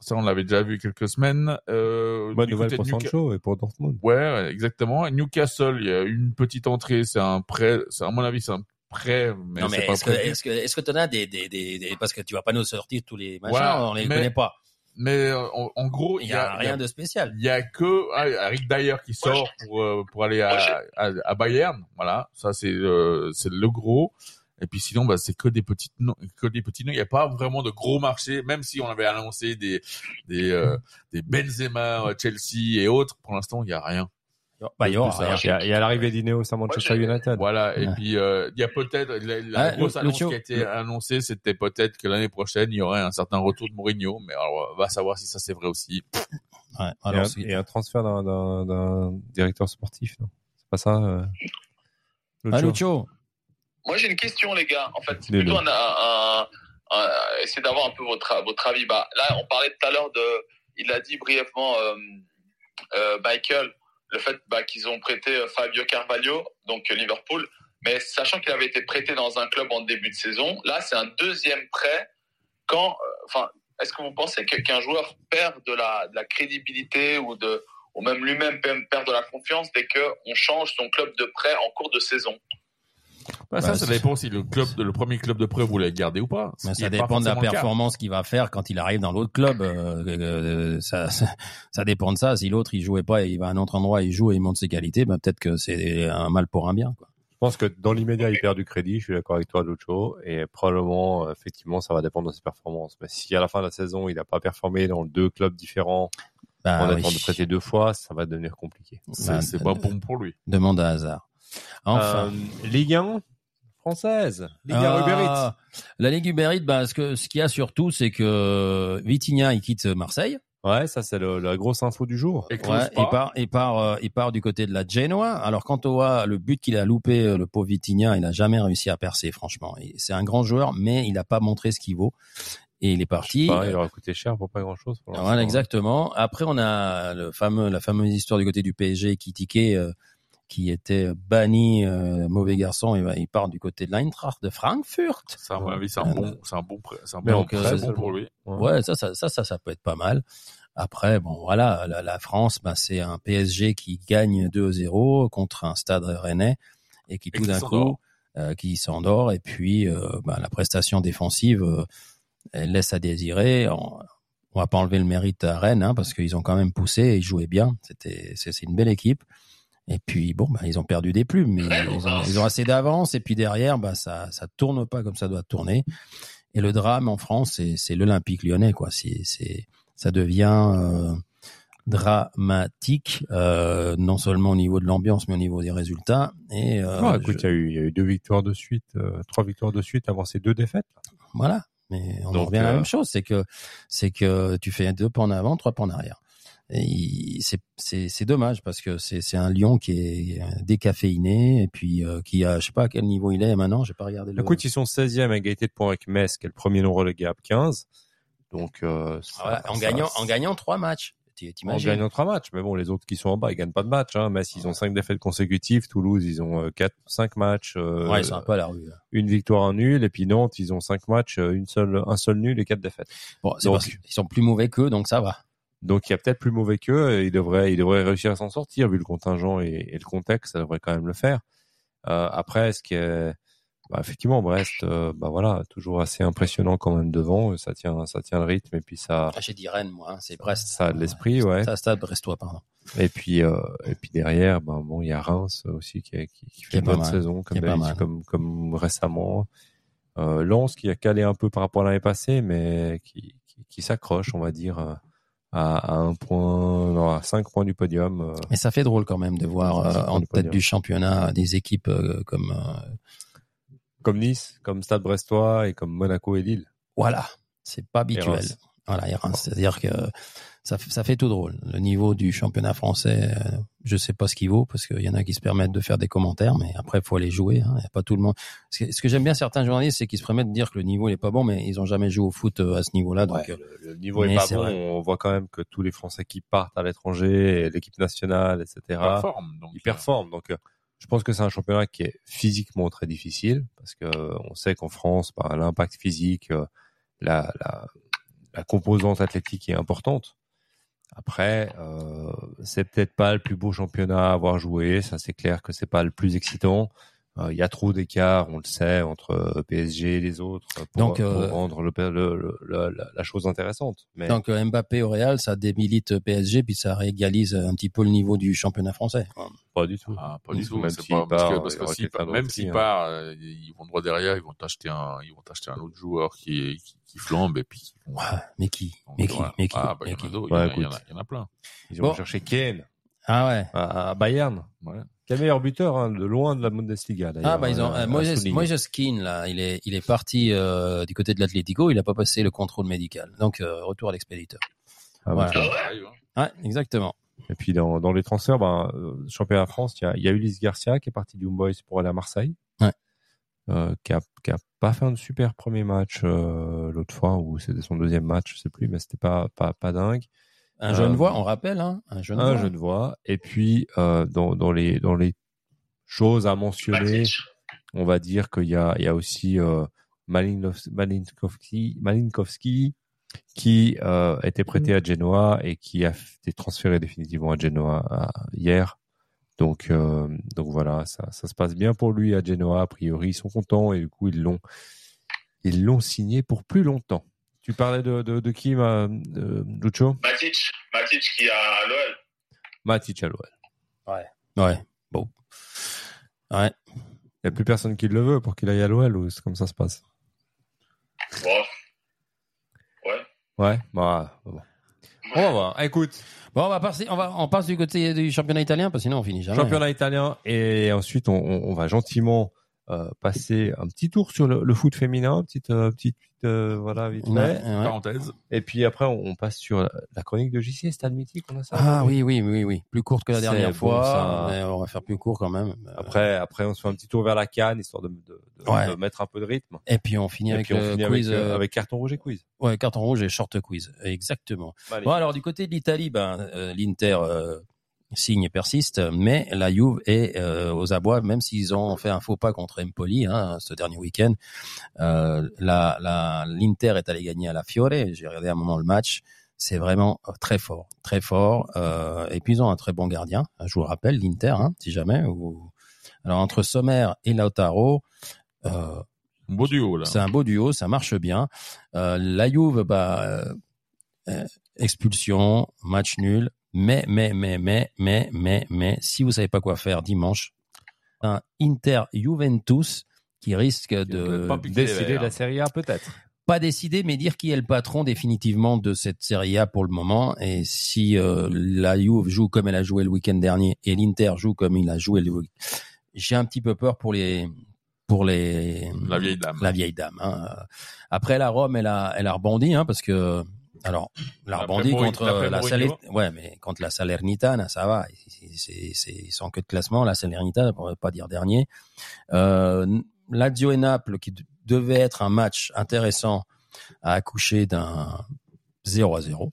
Ça, on l'avait déjà vu quelques semaines. Euh, Bonne nouvelle pour Sancho et pour Dortmund. Ouais, exactement. Et Newcastle, il y a une petite entrée, c'est un prêt. C'est à mon avis, c'est un prêt, mais, mais est-ce que, est-ce que, est-ce que t'en as des, des, des, des- parce que tu vas pas nous sortir tous les machins, Voilà, on les mais- connaît pas. Mais euh, en, en gros, Il y a rien de spécial. Il y a que ah, Rick Dyer qui sort pour euh, pour aller à, à, à Bayern. Voilà, ça c'est euh, c'est le gros. Et puis sinon, bah, c'est que des petites noms, que des petits noms. Il n'y a pas vraiment de gros marchés, même si on avait annoncé des des euh, des Benzema, euh, Chelsea et autres. Pour l'instant, il y a rien. Bah, il y aura Plus, rien. Il y a, il y a l'arrivée d'Ineos à Manchester United. Voilà. Et Ouais. puis euh, il y a peut-être la, la Ah, grosse annonce Lucio, qui a été annoncée, c'était peut-être que l'année prochaine il y aurait un certain retour de Mourinho. Mais alors, on va savoir si ça c'est vrai aussi. Ouais, Et alors, un, et un transfert d'un- d'un d'un directeur sportif, non? C'est pas ça euh, Ah, Lucio. Moi, j'ai une question, les gars. En fait, c'est plutôt un, un, essayer d'avoir un peu votre, votre avis. Bah, là, on parlait tout à l'heure de, il a dit brièvement, euh, euh, Michael, le fait bah, qu'ils ont prêté euh, Fabio Carvalho, donc Liverpool, mais sachant qu'il avait été prêté dans un club en début de saison, là, c'est un deuxième prêt. Quand, enfin, est-ce que vous pensez que- qu'un joueur perd de la, de la crédibilité ou de, ou même lui-même perd de la confiance dès qu'on change son club de prêt en cours de saison? Bah, ça, Bah, ça dépend si le club, le premier club de prêt vous l'avez gardé ou pas. Ça dépend de la le performance qu'il va faire quand il arrive dans l'autre club. Euh, euh, ça, ça, ça dépend de ça. Si l'autre il jouait pas et il va à un autre endroit, il joue et il monte ses qualités, ben peut-être que c'est un mal pour un bien. Quoi. Je pense que dans l'immédiat, il perd du crédit. Je suis d'accord avec toi, Lucho. Et probablement, euh, effectivement, ça va dépendre de ses performances. Mais si à la fin de la saison, il n'a pas performé dans deux clubs différents, Ben, en oui. étant de prêter deux fois, ça va devenir compliqué. C'est Ben, c'est pas bon pour lui. Demande à hasard. Enfin. Euh, Ligue 1 française. Ligue 1 Ah, Uber Eats. La Ligue Uber Eats, ben, ce que ce qu'il y a surtout, c'est que Vitinha il quitte Marseille. Ouais, ça c'est le- la grosse info du jour. Et Ouais, il part, il part, euh, il part du côté de la Genoa. Alors quant au A, le but qu'il a loupé, euh, le pauvre Vitinha, il a jamais réussi à percer, franchement. C'est un grand joueur, mais il n'a pas montré ce qu'il vaut. Et il est parti. Bah, il aura coûté cher pour pas grand chose. Voilà, exactement. Après, on a le fameux, la fameuse histoire du côté du PSG qui tiquait, euh, qui était banni, euh, mauvais garçon. Il, va, il part du côté de l'Eintracht de Frankfurt. Ça, à mon avis, c'est un bon, c'est un bon, prêt- c'est un bon, prêt, c'est bon pour lui. Ouais, ça, ça, ça, ça, ça peut être pas mal. Après, bon, voilà, la, la France, ben, c'est un PSG qui gagne 2-0 contre un Stade Rennais et qui Et tout d'un coup, euh, qui s'endort. Et puis, euh, ben, la prestation défensive, euh, elle laisse à désirer. On, on va pas enlever le mérite à Rennes, hein, parce qu'ils ont quand même poussé et ils jouaient bien. C'était, c'est, c'est une belle équipe. Et puis bon, ben, ils ont perdu des plumes, mais ils ont, ils ont assez d'avance. Et puis derrière, ben, ça, ça tourne pas comme ça doit tourner. Et le drame en France, c'est, c'est l'Olympique Lyonnais, quoi. C'est, c'est, ça devient euh, dramatique, euh, non seulement au niveau de l'ambiance, mais au niveau des résultats. Et euh, Ah, écoute, je- il y, a eu, il y a eu deux victoires de suite, euh, trois victoires de suite avant ces deux défaites. voilà. Mais on en revient à la euh, même chose, c'est que c'est que tu fais deux pas en avant, trois pas en arrière. C'est c'est c'est dommage parce que c'est c'est un Lyon qui est décaféiné et puis euh, qui a je sais pas à quel niveau il est maintenant, j'ai pas regardé le. Écoute, ils sont 16e à égalité de points avec Metz, qui est le premier non relégable, 15. Donc, euh, ça- Ah en ça- gagnant en gagnant trois matchs. En gagnant trois matchs. Mais bon, les autres qui sont en bas, ils gagnent pas de match. Hein. Metz, ils ont cinq défaites consécutives. Toulouse, ils ont euh, quatre, cinq matchs. euh, Ouais, ils sont un peu à la rue. là. une victoire, un nul. Et puis Nantes, ils ont cinq matchs, une seule, un seul nul et quatre défaites. Bon, c'est Donc- parce qu'ils sont plus mauvais qu'eux, donc ça va. Donc il y a peut-être plus mauvais qu'eux. et Ils devraient, ils devraient réussir à s'en sortir vu le contingent et, et le contexte. Ça devrait quand même le faire. Euh, après, ce qui est, bah, effectivement, Brest, euh, bah voilà, toujours assez impressionnant quand même devant. Ça tient, ça tient le rythme et puis ça, Ah, J'ai dit Rennes, moi, hein, c'est Brest. ça a de l'esprit, ouais. Ça, Stade Brestois, pardon. Et puis, euh, et puis derrière, ben bon, il y a Reims aussi qui, qui, fait une bonne mal. saison, comme, comme, comme récemment. Euh, Lens qui a calé un peu par rapport à l'année passée, mais qui, qui, qui s'accroche, on va dire, euh, à, à un point, non, à cinq points du podium. euh. Mais ça fait drôle quand même de voir euh, en tête du championnat des équipes euh, comme euh, comme Nice, comme Stade Brestois et comme Monaco et Lille. voilà, c'est pas habituel. Reims. Voilà, et Reims, c'est-à-dire que ça, fait tout drôle. Le niveau du championnat français, euh, je sais pas ce qu'il vaut parce qu'il y en a qui se permettent de faire des commentaires, mais après il faut aller jouer. Hein, y a pas tout le monde. Ce que, ce que j'aime bien certains journalistes, c'est qu'ils se permettent de dire que le niveau il est pas bon, mais ils ont jamais joué au foot euh, à ce niveau-là, donc. Ouais, euh, le, le niveau est pas bon. vrai. On voit quand même que tous les Français qui partent à l'étranger, l'équipe nationale, etc. Donc, ils performent. Donc, euh, je pense que c'est un championnat qui est physiquement très difficile parce que euh, on sait qu'en France, bah, l'impact physique, euh, la, la, la composante athlétique est importante. Après, euh, c'est peut-être pas le plus beau championnat à avoir joué. Ça, c'est clair que c'est pas le plus excitant. Euh, Il y a trop d'écart, on le sait, entre euh, PSG et les autres pour, Donc, euh, pour rendre le, le- le- le- la, chose intéressante. Mais Donc euh, Mbappé au Real, ça débilite PSG puis ça réégalise un petit peu le niveau du championnat français. pas du tout. Ah, pas du tout. Même s'il pas, part, parce que, part- même s'il hein. part, euh, ils vont droit derrière, ils vont t'acheter un, ils vont t'acheter un autre joueur qui, qui, qui flambe et puis. vont- Ah, mais qui donc, Mais qui. Mais qui Ah, bah, il Mais y en qui a d'autres, Ouais, il y en a- il y en a- écoute. il y en a plein. Ils ont Bon. cherché Kane Ah ouais. à, à Bayern. Ouais. Quel meilleur buteur hein, de loin de la Bundesliga d'ailleurs. Ah bah ils ont euh, euh, Moises, là, il est il est parti euh, du côté de l'Atlético, il a pas passé le contrôle médical. Donc euh, retour à l'expéditeur. Ah, bah, Voilà. hein. Ouais, exactement. Et puis dans, dans les transferts, ben, championnat de France, il y a, il y a Ulysse Garcia qui est parti du Boys pour aller à Marseille. Ouais. Euh, qui a qui a pas fait un super premier match euh, l'autre fois ou c'était son deuxième match, je sais plus, mais c'était pas pas pas dingue. Un Euh, jeune voix, on rappelle hein, un jeune un voix. jeune voix. Et puis euh, dans dans les dans les choses à mentionner, Matic. on va dire qu'il y a, il y a aussi euh, Malinkovski, Malinkovski qui euh, a été prêté à Genoa et qui a été transféré définitivement à Genoa à- hier. Donc, euh, donc voilà, ça, ça se passe bien pour lui à Genoa. A priori, ils sont contents et du coup, ils l'ont, ils l'ont signé pour plus longtemps. Tu parlais de, de, de qui, ma, de Lucho? Matic, Matic qui a à l'OL. Matic à l'OL. Ouais. Bon. Ouais. Il n'y a plus personne qui le veut pour qu'il aille à l'OL ou c'est comme ça se passe? Bon. Ouais. Ouais, bah, bon. On va voir. Écoute, Bon, on va passer, on va, on passe du côté du championnat italien parce que sinon on finit jamais. championnat italien et ensuite on, on- on va gentiment euh, passer un petit tour sur le, le foot féminin, petite euh, petite euh, voilà vite. Ouais, ouais. Parenthèse. Et puis après on, on passe sur la, la chronique de JC, Stade Mythique, on a ça. Ah oui, oui, oui, oui. Plus courte que la dernière fois. ça. mais on va faire plus court quand même. Euh, Après après on se fait un petit tour vers la canne histoire de, de, de- Ouais. de mettre un peu de rythme. Et puis on finit Et avec puis on le finit quiz. avec, euh, euh, avec carton rouge et quiz. Ouais, carton rouge et short quiz. Exactement. Bon, alors du côté de l'Italie, ben, euh, l'Inter euh, signe et persiste, mais la Juve est euh, aux abois, même s'ils ont fait un faux pas contre Empoli hein, ce dernier week-end. Euh, la, la, L'Inter est allé gagner à la Fiore. J'ai regardé un moment le match. C'est vraiment euh, très fort, très fort. Euh, et puis ils ont un très bon gardien. Je vous le rappelle, l'Inter, hein, si jamais. Ou... Alors entre Sommer et Lautaro. Euh, Beau duo, là. c'est un beau duo, ça marche bien. Euh, la Juve, bah, euh, expulsion, match nul. Mais, mais, mais, mais, mais, mais, mais, si vous savez pas quoi faire dimanche, un Inter Juventus qui risque de pas Décider la Série A peut-être. pas décider, mais dire qui est le patron définitivement de cette Serie A pour le moment. Et si euh, la Juve joue comme elle a joué le week-end dernier et l'Inter joue comme il a joué le week j'ai un petit peu peur pour les pour les La vieille dame. la vieille dame. hein. Après la Rome, elle a, elle a rebondi, hein, parce que alors, elle a Après rebondi Mourinho- contre la Mourinho. Saler- ouais, mais contre la Salernitana, ça va. Ils sont queue de classement. La Salernitana, pour pas dire dernier. Euh, Lazio et Naples, qui devait être un match intéressant, a accouché d'un 0 à 0.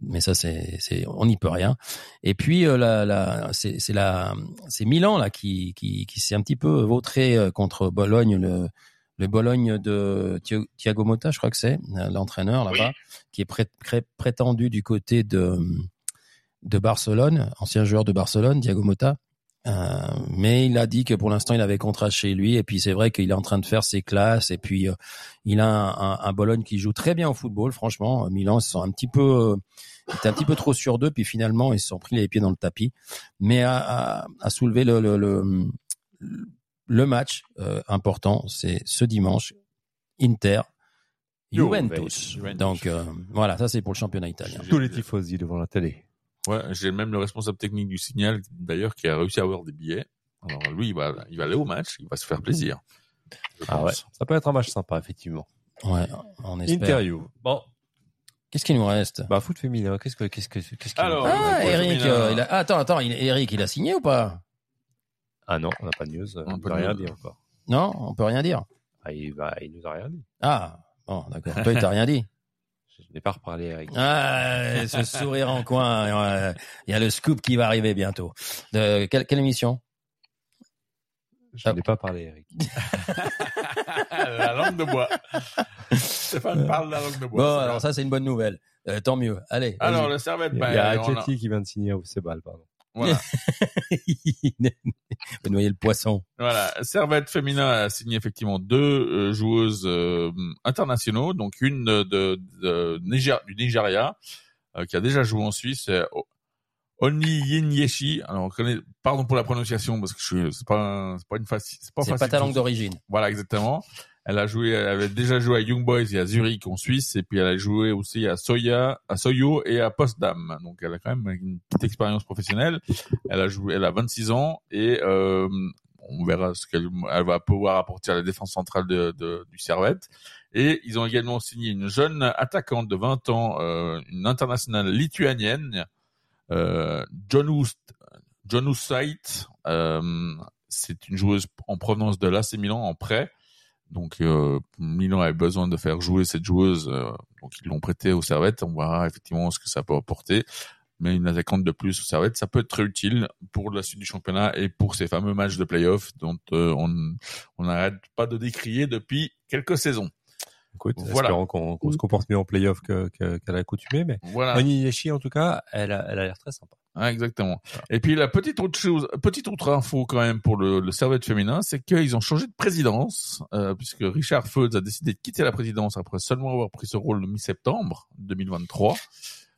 Mais ça, c'est, on n'y peut rien. Et puis, euh, la, la, c'est, c'est la, c'est Milan là qui, qui, qui s'est un petit peu vautré euh, contre Bologne, le, le Bologne de Thiago Motta, je crois que c'est euh, l'entraîneur là-bas, qui est pré- pré- prétendu du côté de de Barcelone, ancien joueur de Barcelone, Thiago Motta. Euh, mais il a dit que pour l'instant il avait contrat chez lui. Et puis c'est vrai qu'il est en train de faire ses classes. Et puis euh, il a un, un- un Bologne qui joue très bien au football franchement. Milan ils sont un petit peu euh, un petit peu trop sur deux. Puis finalement ils se sont pris les pieds dans le tapis. Mais à, à, à soulever le le, le, le match euh, important c'est ce dimanche Inter Juventus Juventus. donc euh, voilà ça c'est pour le championnat italien Tous les tifosi devant la télé. Ouais, j'ai même le responsable technique du signal, d'ailleurs, qui a réussi à avoir des billets. Alors lui, il va, il va aller au match, il va se faire plaisir. Ah ouais, ça peut être un match sympa, effectivement. ouais on espère Interview. Bon, qu'est-ce qu'il nous reste? Bah foot féminin, qu'est-ce que qu'est-ce que qu'est-ce qu'il Alors, Ah, Eric, euh, il a... ah, attends, attends, il... Eric, il a signé ou pas? Ah non, on n'a pas de news, on On peut peut rien dire encore. Non, on peut rien dire. Ah, il va, il nous a rien dit. Ah, bon, d'accord. Toi, il t'a rien dit. Je n'ai pas reparlé Eric. Ah, ce sourire en coin. Il y a le scoop qui va arriver bientôt. De quelle, quelle émission? Je n'ai pas parlé Eric. la langue de bois. Stéphane parle de la langue de bois. Bon, c'est alors ça, c'est une bonne nouvelle. Euh, tant mieux. Allez. Alors, le servette, Il y bah, a on a- Atleti qui vient de signer au Sebal, pardon. Voilà. Va noyer le poisson. Voilà, Servette féminin a signé effectivement deux euh, joueuses euh, internationaux, donc une de, de, de Niger- du Nigeria euh, qui a déjà joué en Suisse, c'est O- Oni Yinyeshi. Alors, on connaît, pardon pour la prononciation parce que je suis- c'est pas c'est pas une facile, c'est pas C'est facile. pas ta langue d'origine. Voilà, exactement. Elle a joué, elle avait déjà joué à Young Boys et à Zurich en Suisse, et puis elle a joué aussi à Soya, à Soyo et à Postdam. Donc elle a quand même une petite expérience professionnelle. Elle a joué, elle a 26 ans et euh, on verra ce qu'elle elle va pouvoir apporter à la défense centrale de, de- du Servette. Et ils ont également signé une jeune attaquante de 20 ans, euh, une internationale lituanienne, euh, Jonus Jonusait. Euh, c'est une joueuse en provenance de l'AC Milan en prêt. Donc euh, Milan avait besoin de faire jouer cette joueuse, euh, donc ils l'ont prêtée au Servette. On verra effectivement ce que ça peut apporter. Mais une attaquante de plus au Servette, ça peut être très utile pour la suite du championnat et pour ces fameux matchs de playoff dont euh, on on n'arrête pas de décrier depuis quelques saisons. Écoute, Voilà. espérons qu'on se comporte mieux en playoff qu'à l'accoutumée, mais Voilà. En tout cas, elle a elle a l'air très sympa. Ah, exactement. Et puis la petite autre chose, petite autre info quand même pour le, le Servette féminin, c'est qu'ils ont changé de présidence euh, puisque Richard Feuds a décidé de quitter la présidence après seulement avoir pris ce rôle le mi-septembre 2023.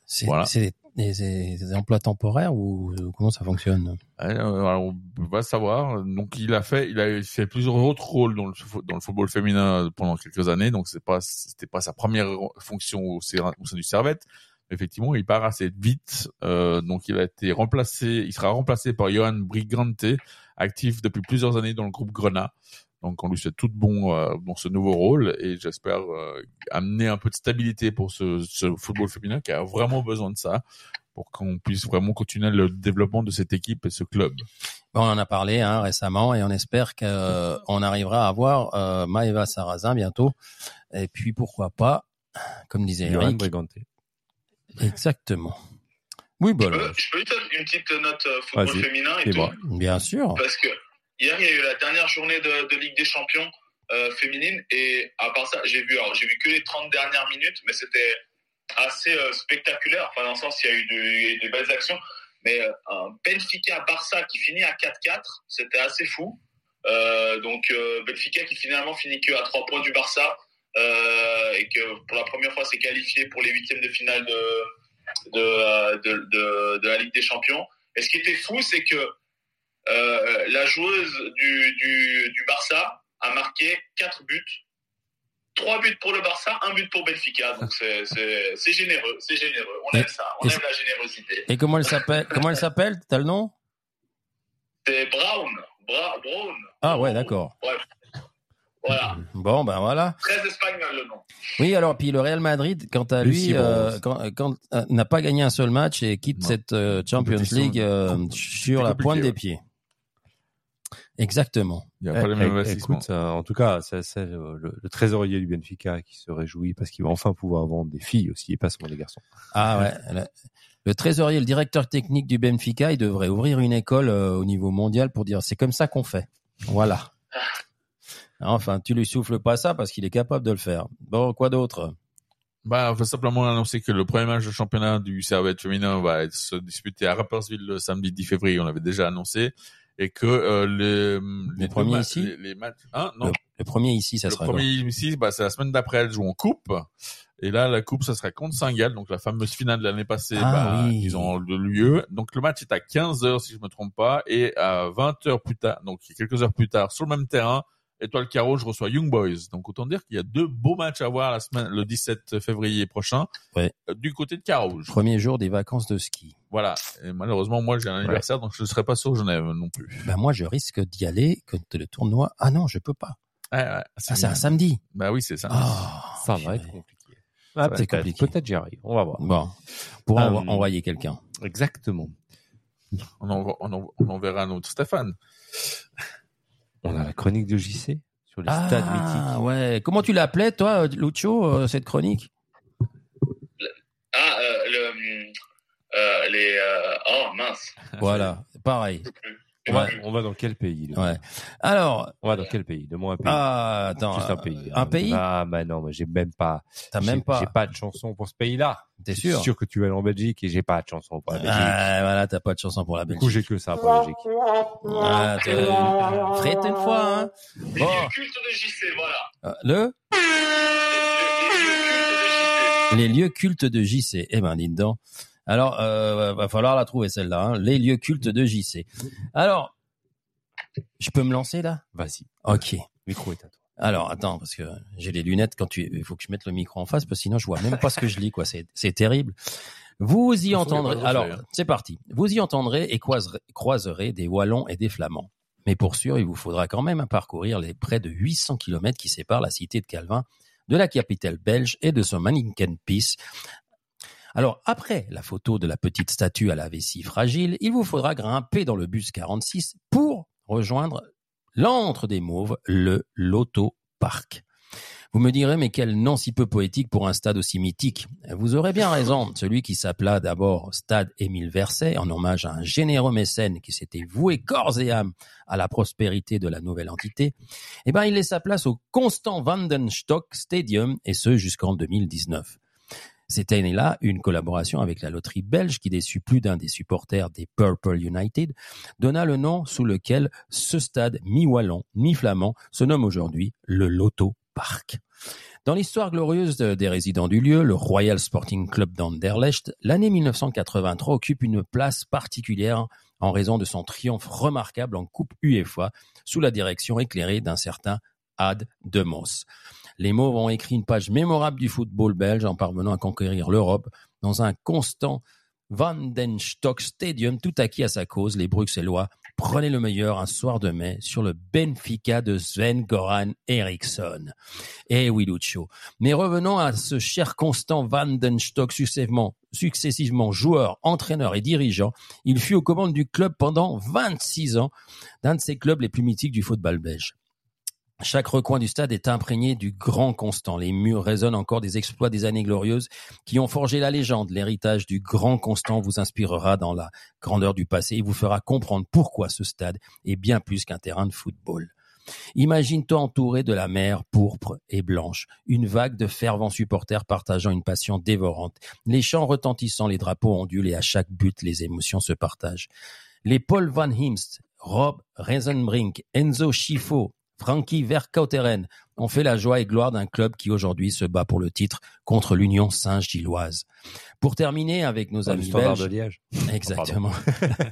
C'est Voilà. c'est des, des- des emplois temporaires ou comment ça fonctionne? Ouais, euh, alors, on va savoir. Donc il a fait, il a fait plusieurs autres rôles dans le, dans le football féminin pendant quelques années. Donc c'est pas, c'était pas sa première fonction au sein du Servette. Effectivement, il part assez vite. Euh, donc il a été remplacé, il sera remplacé par Johan Brigante, actif depuis plusieurs années dans le groupe Grenat. Donc on lui souhaite tout de bon euh, dans ce nouveau rôle et j'espère euh, amener un peu de stabilité pour ce, ce football féminin qui a vraiment besoin de ça pour qu'on puisse vraiment continuer le développement de cette équipe et ce club. Bon, on en a parlé hein, récemment et on espère qu'on arrivera à voir euh, Maeva Sarrazin bientôt. Et puis pourquoi pas, comme disait Johan Eric, Brigante. Exactement. Oui, Je bon, peux, je peux juste une petite note euh, football féminin et tout. bien sûr. Parce que hier, il y a eu la dernière journée de, de Ligue des Champions euh, féminine. Et à part ça, j'ai vu, alors, j'ai vu que les 30 dernières minutes, mais c'était assez euh, spectaculaire. Enfin, dans le sens, il y a eu de- des belles actions. Mais euh, un Benfica-Barça qui finit à 4-4, c'était assez fou. Euh, donc, Benfica qui finalement finit que à 3 points du Barça. Euh, et que pour la première fois, s'est qualifié pour les huitièmes de finale de, de, euh, de, de, de la Ligue des Champions. Et ce qui était fou, c'est que euh, la joueuse du, du, du Barça a marqué 4 buts. 3 buts pour le Barça, 1 but pour Benfica. Donc c'est- généreux, c'est généreux. On Et- aime ça, on aime la générosité. Et comment elle s'appelle Comment elle s'appelle? T'as le nom? C'est Brown. Bra Brown. Ah ouais, d'accord. Ouais. Voilà. Bon, ben voilà. Très espagnol le nom. Oui, alors puis le Real Madrid, quant à lui, euh, Bronze. quand, quand- euh, n'a pas gagné un seul match et quitte Non. cette euh, Champions League sur la pointe ouais. des pieds. Exactement. Il n'y a pas les mêmes eh. Écoute, en tout cas, c'est le, trésorier du Benfica qui se réjouit parce qu'il va enfin pouvoir vendre des filles aussi et pas seulement des garçons. Ah ouais. Le, le trésorier, le directeur technique du Benfica, il devrait ouvrir une école au niveau mondial pour dire c'est comme ça qu'on fait. Voilà. Enfin, tu lui souffles pas ça parce qu'il est capable de le faire. Bon, quoi d'autre? Bah, on va simplement annoncer que le premier match de championnat du Servette féminin va se disputer à Rapperswil le samedi 10 février. On l'avait déjà annoncé. Et que euh, les, les, premier ma- ici? les, les matchs, hein, non, le, le premier ici, ça le sera premier ici, bah, c'est la semaine d'après, elles jouent en coupe. Et là, la coupe, ça sera contre Saint-Gall, donc la fameuse finale de l'année passée, Ah bah, oui. ils ont le lieu. Donc le match est à 15 heures, si je me trompe pas, et à 20 heures plus tard, donc quelques heures plus tard, sur le même terrain, Étoile Carreau, je reçois Young Boys. Donc autant dire qu'il y a deux beaux matchs à voir la semaine, le 17 février prochain, Ouais. euh, du côté de Carouge. Premier jour des vacances de ski. Voilà. Et malheureusement, moi, j'ai un anniversaire, donc je ne serai pas sur Genève non plus. Ben moi, je risque d'y aller quand le tournoi. Ah non, je peux pas. Ouais, ouais, Ah, c'est un samedi. Bah oui, c'est ça. Ah, Ça va être compliqué. Ah, C'est peut-être, compliqué. peut-être j'y arrive. On va voir. Bon, pour Euh, envoyer quelqu'un. Exactement. On, en, on, en- on enverra notre Stéphane. On a la chronique de JC sur les stades Ah mythiques. ouais. Comment tu l'appelais toi, Lucio, euh, cette chronique? Ah, euh, le, euh, les. euh, oh mince. Voilà, pareil. On va, on va dans quel pays là Ouais. Alors, On va dans quel pays? Donne-moi un pays. ah, attends, Juste un pays. un pays? Ah, bah non, moi j'ai même pas. T'as j'ai- même pas. J'ai pas de chanson pour ce pays-là. T'es Je suis sûr? sûr que tu vas aller en Belgique et j'ai pas de chanson pour la Belgique. Ah, voilà, t'as pas de chanson pour la du coup, Belgique. j'ai que ça pour la Belgique. Ah, Frette une fois, hein. Les Bon, lieux cultes de JC, voilà. euh, le? Les, les- les lieux cultes de JC. les lieux cultes de JC. Eh ben, dis donc. Alors, euh, va falloir la trouver celle-là. Hein. Les lieux cultes de JC. Alors, je peux me lancer là? Vas-y. Ok. Le micro est à toi. Alors, attends, parce que j'ai les lunettes quand tu, il faut que je mette le micro en face, parce que sinon je vois même pas ce que je lis, quoi. C'est, c'est terrible. Vous y entendrez, alors, c'est parti. Vous y entendrez et croiserez, croiserez des Wallons et des Flamands. Mais pour sûr, il vous faudra quand même parcourir les près de 800 kilomètres qui séparent la cité de Calvin de la capitale belge et de son Mannequin Peace. Alors, après la photo de la petite statue à la vessie fragile, il vous faudra grimper dans le bus 46 pour rejoindre l'antre des mauves, le Loto Park. Vous me direz, mais quel nom si peu poétique pour un stade aussi mythique. Vous aurez bien raison. Celui qui s'appela d'abord Stade Émile Verset, en hommage à un généreux mécène qui s'était voué corps et âme à la prospérité de la nouvelle entité, eh ben, il laissa place au Constant Vandenstock Stadium, et ce jusqu'en 2019. Cette année-là, une collaboration avec la loterie belge qui déçut plus d'un des supporters des Purple United donna le nom sous lequel ce stade mi-wallon, mi-flamand se nomme aujourd'hui le Loto Park. Dans l'histoire glorieuse de- des résidents du lieu, le Royal Sporting Club d'Anderlecht, l'année 1983 occupe une place particulière en raison de son triomphe remarquable en Coupe UEFA sous la direction éclairée d'un certain Ad de Moss. Les Mauves ont écrit une page mémorable du football belge en parvenant à conquérir l'Europe dans un constant Vandenstock Stadium tout acquis à sa cause. Les Bruxellois prenaient le meilleur un soir de mai sur le Benfica de Sven Goran Eriksson. Eh oui, Lucio. Mais revenons à ce cher Constant Vandenstock successivement, successivement joueur, entraîneur et dirigeant. Il fut aux commandes du club pendant 26 ans, d'un de ces clubs les plus mythiques du football belge. Chaque recoin du stade est imprégné du grand constant. Les murs résonnent encore des exploits des années glorieuses qui ont forgé la légende. L'héritage du grand constant vous inspirera dans la grandeur du passé et vous fera comprendre pourquoi ce stade est bien plus qu'un terrain de football. Imagine-toi entouré de la mer pourpre et blanche, une vague de fervents supporters partageant une passion dévorante, les chants retentissant, les drapeaux ondulent et à chaque but les émotions se partagent. Les Paul Van Himst, Rob Reisenbrink, Enzo Schifo, Frankie Vercauteren ont fait la joie et gloire d'un club qui aujourd'hui se bat pour le titre contre l'Union Saint-Gilloise. Pour terminer avec nos Dans amis belges, de Liège. Exactement.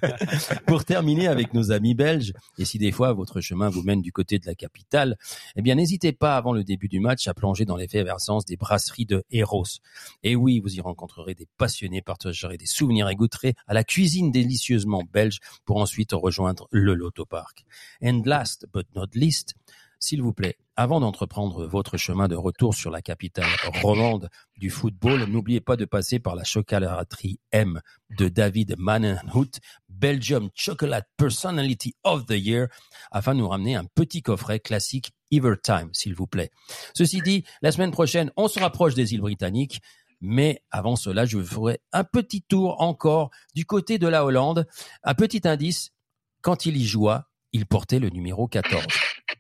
Pour terminer avec nos amis belges, et si des fois votre chemin vous mène du côté de la capitale, eh bien n'hésitez pas avant le début du match à plonger dans l'effervescence des brasseries de Héros. Et oui, vous y rencontrerez des passionnés, partagerez des souvenirs et goûterez à la cuisine délicieusement belge pour ensuite rejoindre le Loto Park. And last but not least, s'il vous plaît, avant d'entreprendre votre chemin de retour sur la capitale romande du football, n'oubliez pas de passer par la chocolaterie M de David Mannenhout, Belgium Chocolate Personality of the Year, afin de nous ramener un petit coffret classique Evertime, s'il vous plaît. Ceci dit, la semaine prochaine, on se rapproche des îles britanniques. Mais avant cela, je ferai un petit tour encore du côté de la Hollande. Un petit indice, quand il y joua, il portait le numéro 14.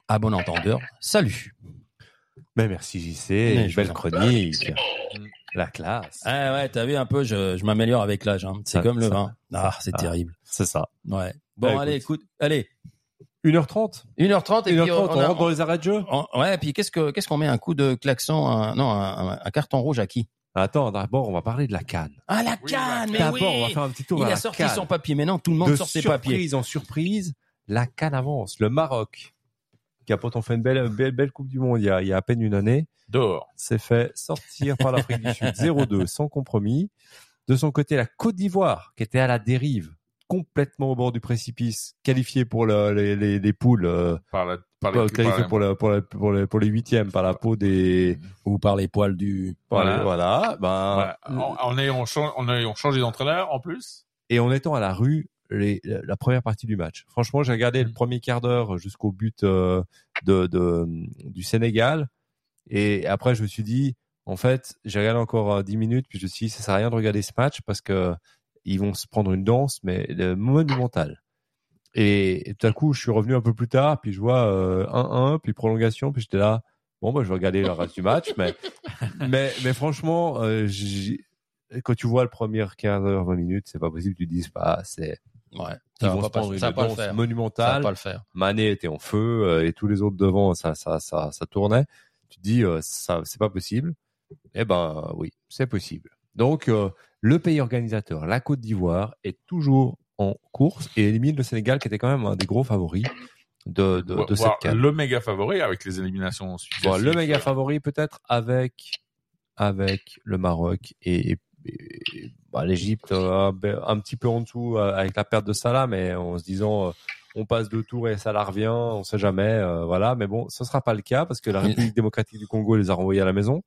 À bon entendeur, salut. Mais merci JC, Mais belle chronique, la classe. Ah ouais, t'as vu un peu, je, je m'améliore avec l'âge. Hein. C'est Ça- comme le ça- vin. Ah, c'est Ah. terrible. C'est ça. Ouais. Bon, Bah, allez, écoute, allez, 1h30 1h30 et 1h30, puis on, on, a- rentre dans les arrêts de jeu on- ouais, et puis qu'est-ce que qu'est-ce qu'on met un coup de klaxon, un, non, un, un- un carton rouge à qui? Attends, d'abord, on va parler de la canne. Ah la Oui, canne, mais D'abord, oui. on va faire un petit tour Il vers a la sorti canne. son papier. Maintenant, tout le monde de sort ses surprise papiers. en surprise, la canne avance. Le Maroc, qui a pourtant fait une belle, belle, belle Coupe du Monde il y a, il y a à peine une année, Dehors. s'est fait sortir par l'Afrique du Sud 0-2 sans compromis. De son côté, la Côte d'Ivoire, qui était à la dérive, complètement au bord du précipice, qualifiée pour le- les, les, les poules, euh, Par la, par pas les, qualifiée par- pour, la, pour, la- pour, les, pour les huitièmes par la peau des... Ou par les poils du. Voilà, Voilà. voilà, ben, Voilà. En, en ayant, chan- en ayant changé d'entraîneur, en plus. et en étant à la rue les, la première partie du match. Franchement, j'ai regardé le Mm. premier quart d'heure jusqu'au but euh, de, de, du Sénégal. Et après, je me suis dit, en fait, j'ai regardé encore euh, 10 minutes, puis je me suis dit, ça sert à rien de regarder ce match parce que ils vont se prendre une danse, mais le monumental. Et, et tout à coup, je suis revenu un peu plus tard, puis je vois euh, 1-1, puis prolongation, puis j'étais là, bon, bah, je vais regarder le reste du match, mais, mais, mais franchement, euh, quand tu vois le premier quart d'heure, 20 minutes, c'est pas possible, tu te dis, bah, c'est, Ouais. ils Ça va vont pas se prendre une ça va pas le danse faire. Ça va monumentale. pas le faire. Mané était en feu euh, et tous les autres devant, ça, ça, ça, ça tournait. Tu te dis, euh, ça, c'est pas possible. Eh ben, oui, c'est possible. Donc, euh, le pays organisateur, la Côte d'Ivoire, est toujours en course et élimine le Sénégal, qui était quand même un des gros favoris de, cette CAN. le méga favori avec les éliminations successives. Le méga favori peut-être avec avec le Maroc et, bah, l'Égypte euh, un, un petit peu en dessous euh, avec la perte de Salah, mais en se disant euh, on passe deux tours et Salah revient, on sait jamais, euh, voilà. Mais bon, ce sera pas le cas parce que la République démocratique du Congo les a renvoyés à la maison.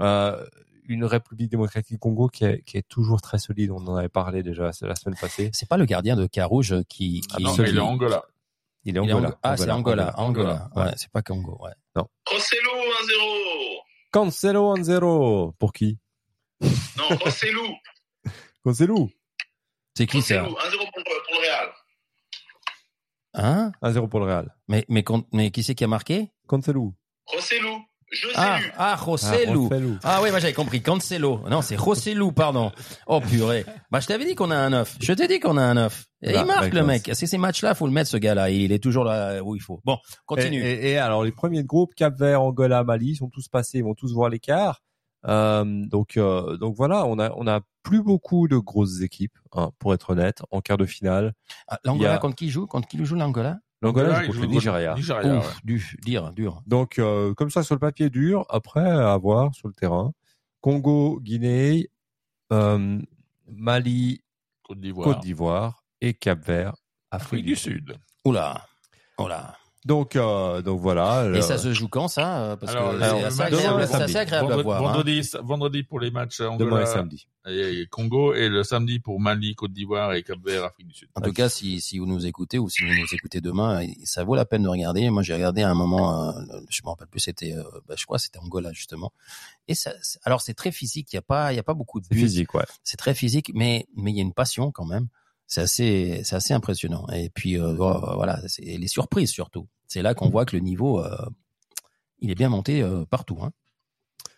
Euh, une République démocratique du Congo qui est, qui est toujours très solide. On en avait parlé déjà la semaine passée. C'est pas le gardien de Carouge qui. qui Ah non, mais il est Angola. Il est il est Angola. Ango- Ah, c'est Angola. Angola. Ouais, c'est pas Congo. Ouais. Rossellou 1-0. Cancelo 1-0. Pour qui? Non, Rossellou. Cancelo. C'est qui ça Rossellou 1-0 pour, pour le Real. Hein 1-0 pour le Real. mais, mais, qui c'est qui a marqué Cancelo. Rossellou. Je Ah, ah, Rossellou. Rossellou. Ah oui, moi j'avais compris. Cancelo. Non, c'est Rossellou, pardon. Oh purée. Bah je t'avais dit qu'on a un 9. Je t'ai dit qu'on a un 9. Et Bah, il marque bah, le mec. C'est ces matchs-là, faut le mettre ce gars-là. Il est toujours là où il faut. Bon, continue. Et, et- et alors les premiers de groupe, Cap Vert, Angola, Mali, sont tous passés, ils vont tous voir l'écart. Euh, donc euh, donc voilà, on a on a plus beaucoup de grosses équipes, hein, pour être honnête, en quart de finale. Ah, L'Angola a- contre qui joue? Contre qui joue l'Angola? L'Angola joue contre le Nigeria. Nigeria, ouais. Ouf, dur. Donc euh, comme ça sur le papier dur, après à voir sur le terrain. Congo, Guinée, euh, Mali, Côte d'Ivoire. Côte d'Ivoire et Cap Vert, Afrique du Sud. Oula. Oula. Donc euh, donc voilà. Et ça se joue quand ça euh, Parce Alors, que c'est assez, agréable- demain, c'est assez samedi. agréable à vendredi, voir. hein. vendredi, vendredi pour les matchs demain Angola et samedi. et Congo et le samedi pour Mali, Côte d'Ivoire et Cap Vert, Afrique du Sud. En tout cas, si, si vous nous écoutez ou si vous nous écoutez demain, ça vaut la peine de regarder. Moi, j'ai regardé à un moment, euh, je me rappelle plus, c'était, euh, bah, je crois, que c'était Angola justement. Et ça, c'est- alors c'est très physique. Il y a pas, il y a pas beaucoup de C'est buts. physique, ouais. C'est très physique, mais mais il y a une passion quand même. C'est assez, c'est assez impressionnant. Et puis euh, voilà, c'est les surprises surtout. C'est là qu'on voit que le niveau, euh, il est bien monté euh, partout. Hein.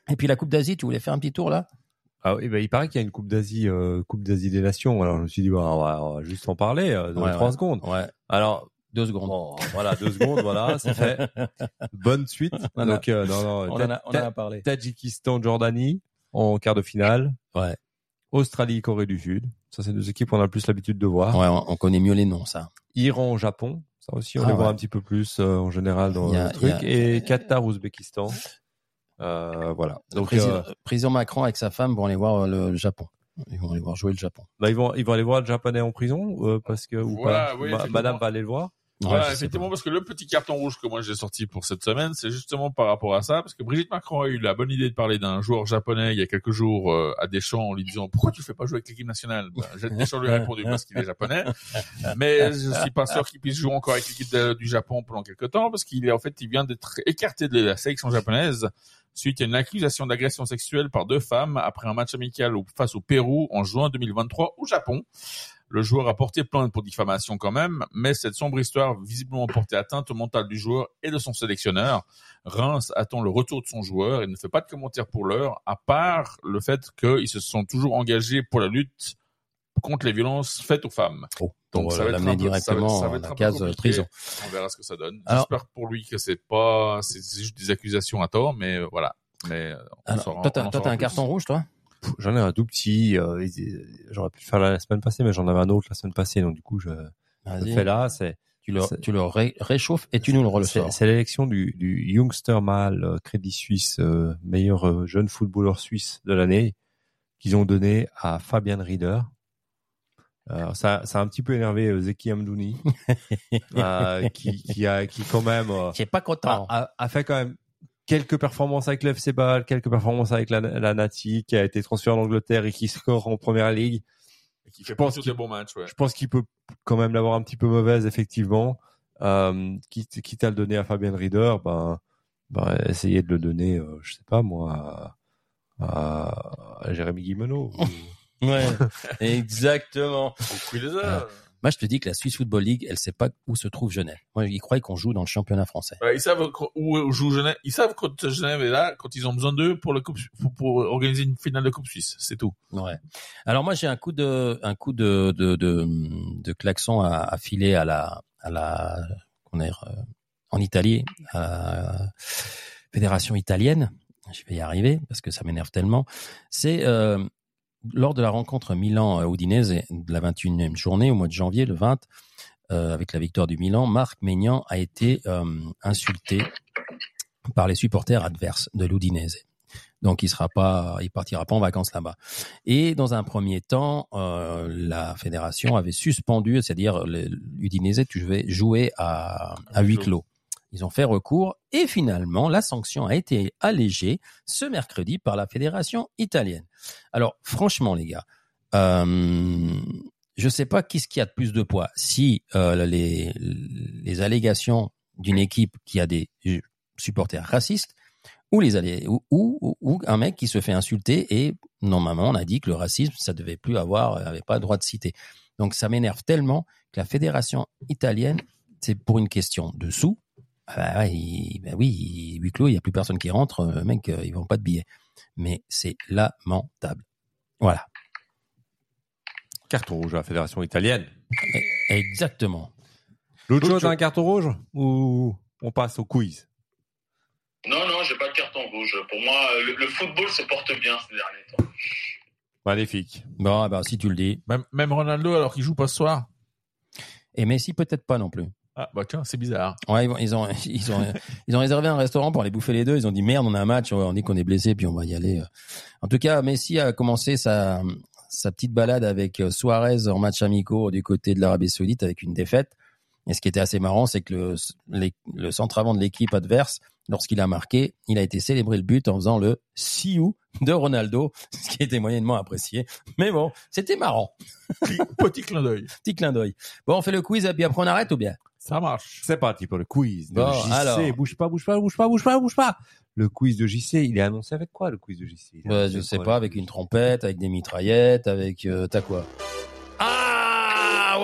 Et puis la Coupe d'Asie, tu voulais faire un petit tour là? Ah bah, il paraît qu'il y a une Coupe d'Asie, euh, Coupe d'Asie des Nations. Alors je me suis dit, bah, on, va, on va juste en parler euh, dans Ouais, trois ouais. secondes. Ouais, Alors deux secondes. bon, voilà, deux secondes, voilà, c'est fait. Bonne suite. A- Donc euh, non, non, On en a, on en a parlé. Tadjikistan, Jordanie en quart de finale. Ouais. Australie, Corée du Sud. Ça, c'est deux équipes qu'on a le plus l'habitude de voir. Ouais, on, on connaît mieux les noms, ça. Iran, Japon. Ça aussi, on Ah les voit un petit peu plus euh, en général dans a- le truc. a- Et Qatar, Ouzbékistan. Euh, voilà. Donc, président, euh, président Macron avec sa femme vont aller voir le, le Japon. Ils vont aller voir jouer le Japon. bah, ils vont, ils vont aller voir le japonais en prison euh, parce que ou Voilà, pas. oui, Ma- effectivement. Madame va aller le voir. Voilà, effectivement, parce que le petit carton rouge que moi j'ai sorti pour cette semaine, c'est justement par rapport à ça, parce que Brigitte Macron a eu la bonne idée de parler d'un joueur japonais il y a quelques jours euh, à Deschamps en lui disant pourquoi tu fais pas jouer avec l'équipe nationale? Ben, Deschamps lui a répondu parce qu'il est japonais, mais je suis pas sûr qu'il puisse jouer encore avec l'équipe du Japon pendant quelques temps, parce qu'il est en fait il vient d'être écarté de la sélection japonaise suite à une accusation d'agression sexuelle par deux femmes après un match amical face au Pérou en juin 2023 au Japon. Le joueur a porté plainte pour diffamation quand même, mais cette sombre histoire visiblement porté atteinte au mental du joueur et de son sélectionneur. Reims attend le retour de son joueur et ne fait pas de commentaires pour l'heure, à part le fait qu'ils se sont toujours engagés pour la lutte contre les violences faites aux femmes. pour Donc, ça va être l'amener ça va- directement ça va être la case compliqué. prison. On verra ce que ça donne. J'espère pour lui que c'est pas, c'est juste des accusations à tort, mais euh, voilà. Mais euh, on Alors, saura- toi, t'as un plus. carton rouge, toi? J'en ai un tout petit. euh, J'aurais pu le faire la semaine passée, mais j'en avais un autre la semaine passée, donc du coup, je je le fais là. C'est Tu le, tu le ré- réchauffes et tu nous le ressors. c'est l'élection du, du Youngster Mal euh, Crédit Suisse, euh, meilleur euh, jeune footballeur suisse de l'année, qu'ils ont donné à Fabian Rieder. Alors ça, ça a un petit peu énervé euh, Zeki Amdouni, euh, qui, qui a, qui quand même euh, Qui est pas content. a, a- a fait quand même quelques performances avec le FC Bâle, quelques performances avec la, la Nati, qui a été transféré en Angleterre et qui score en première ligue. Et qui fait Je pense qu'il- des bons matchs, ouais. Je pense qu'il peut quand même l'avoir un petit peu mauvaise, effectivement. Euh, quitte, quitte à le donner à Fabien Rieder, ben, ben, essayer de le donner, euh, je sais pas moi, à, à, à Jérémy Guimeno. Ouais, exactement. Au. Moi, je te dis que la Swiss Football League, elle sait pas où se trouve Genève. Moi, ils croient qu'on joue dans le championnat français. Ouais, ils savent où joue Genève. Ils savent quand Genève est là, quand ils ont besoin d'eux pour le coupe, pour, organiser une finale de Coupe Suisse. C'est tout. Ouais. Alors moi, j'ai un coup de, un coup de, de, de, de klaxon à, à filer à la, à la, qu'on est, euh, en Italie, à la fédération italienne. Je vais y arriver parce que ça m'énerve tellement. C'est euh, lors de la rencontre Milan-Udinese de la 21e journée au mois de janvier, le 20, euh, avec la victoire du Milan, Marc Maignan a été euh, insulté par les supporters adverses de l'Udinese. Donc il sera pas, il partira pas en vacances là-bas. Et dans un premier temps, euh, la fédération avait suspendu, c'est-à-dire l'Udinese, tu devais jouer à huis clos. Ils ont fait recours et finalement la sanction a été allégée ce mercredi par la fédération italienne. Alors franchement les gars, euh, je sais pas qui ce qui a de plus de poids. Si euh, les, les allégations d'une équipe qui a des supporters racistes ou les allé- ou, ou, ou un mec qui se fait insulter et normalement on a dit que le racisme ça devait plus avoir avait pas le droit de citer. Donc ça m'énerve tellement que la fédération italienne c'est pour une question de sous. Ah bah ouais, il- bah oui, il- huis clos, il y a plus personne qui rentre, euh, mec, euh, ils vont pas de billets. Mais c'est lamentable. Voilà, Carton rouge à la fédération italienne. exactement. L'autre chose, un carton rouge ou on passe au quiz? Non, non, j'ai pas de carton rouge. Pour moi, le, le football se porte bien ces derniers temps. Magnifique. Bon, bah si tu le dis. Même, même Ronaldo, alors qu'il joue pas ce soir. Et Messi peut-être pas non plus. Ah, bah tiens, c'est bizarre. Ouais, ils, ont, ils ont, ils ont réservé un restaurant pour aller bouffer les deux. Ils ont dit merde, on a un match, on dit qu'on est blessé, puis on va y aller. En tout cas, Messi a commencé sa, sa petite balade avec euh, Suarez en match amicaux du côté de l'Arabie Saoudite avec une défaite. Et ce qui était assez marrant, c'est que le, les- le centre avant de l'équipe adverse, lorsqu'il a marqué, il a été célébré le but en faisant le siou de Ronaldo, ce qui était moyennement apprécié. Mais bon, c'était marrant. Petit clin d'œil. Petit clin d'œil. Bon, on fait le quiz et puis après on arrête ou bien? Ça marche. C'est parti pour le quiz de Bon, JC. alors. Bouge pas, bouge pas, bouge pas, bouge pas, bouge pas. Le quiz de JC, il est annoncé avec quoi le quiz de JC Bah, je sais quoi, pas, avec une trompette, avec des mitraillettes, avec euh, t'as quoi?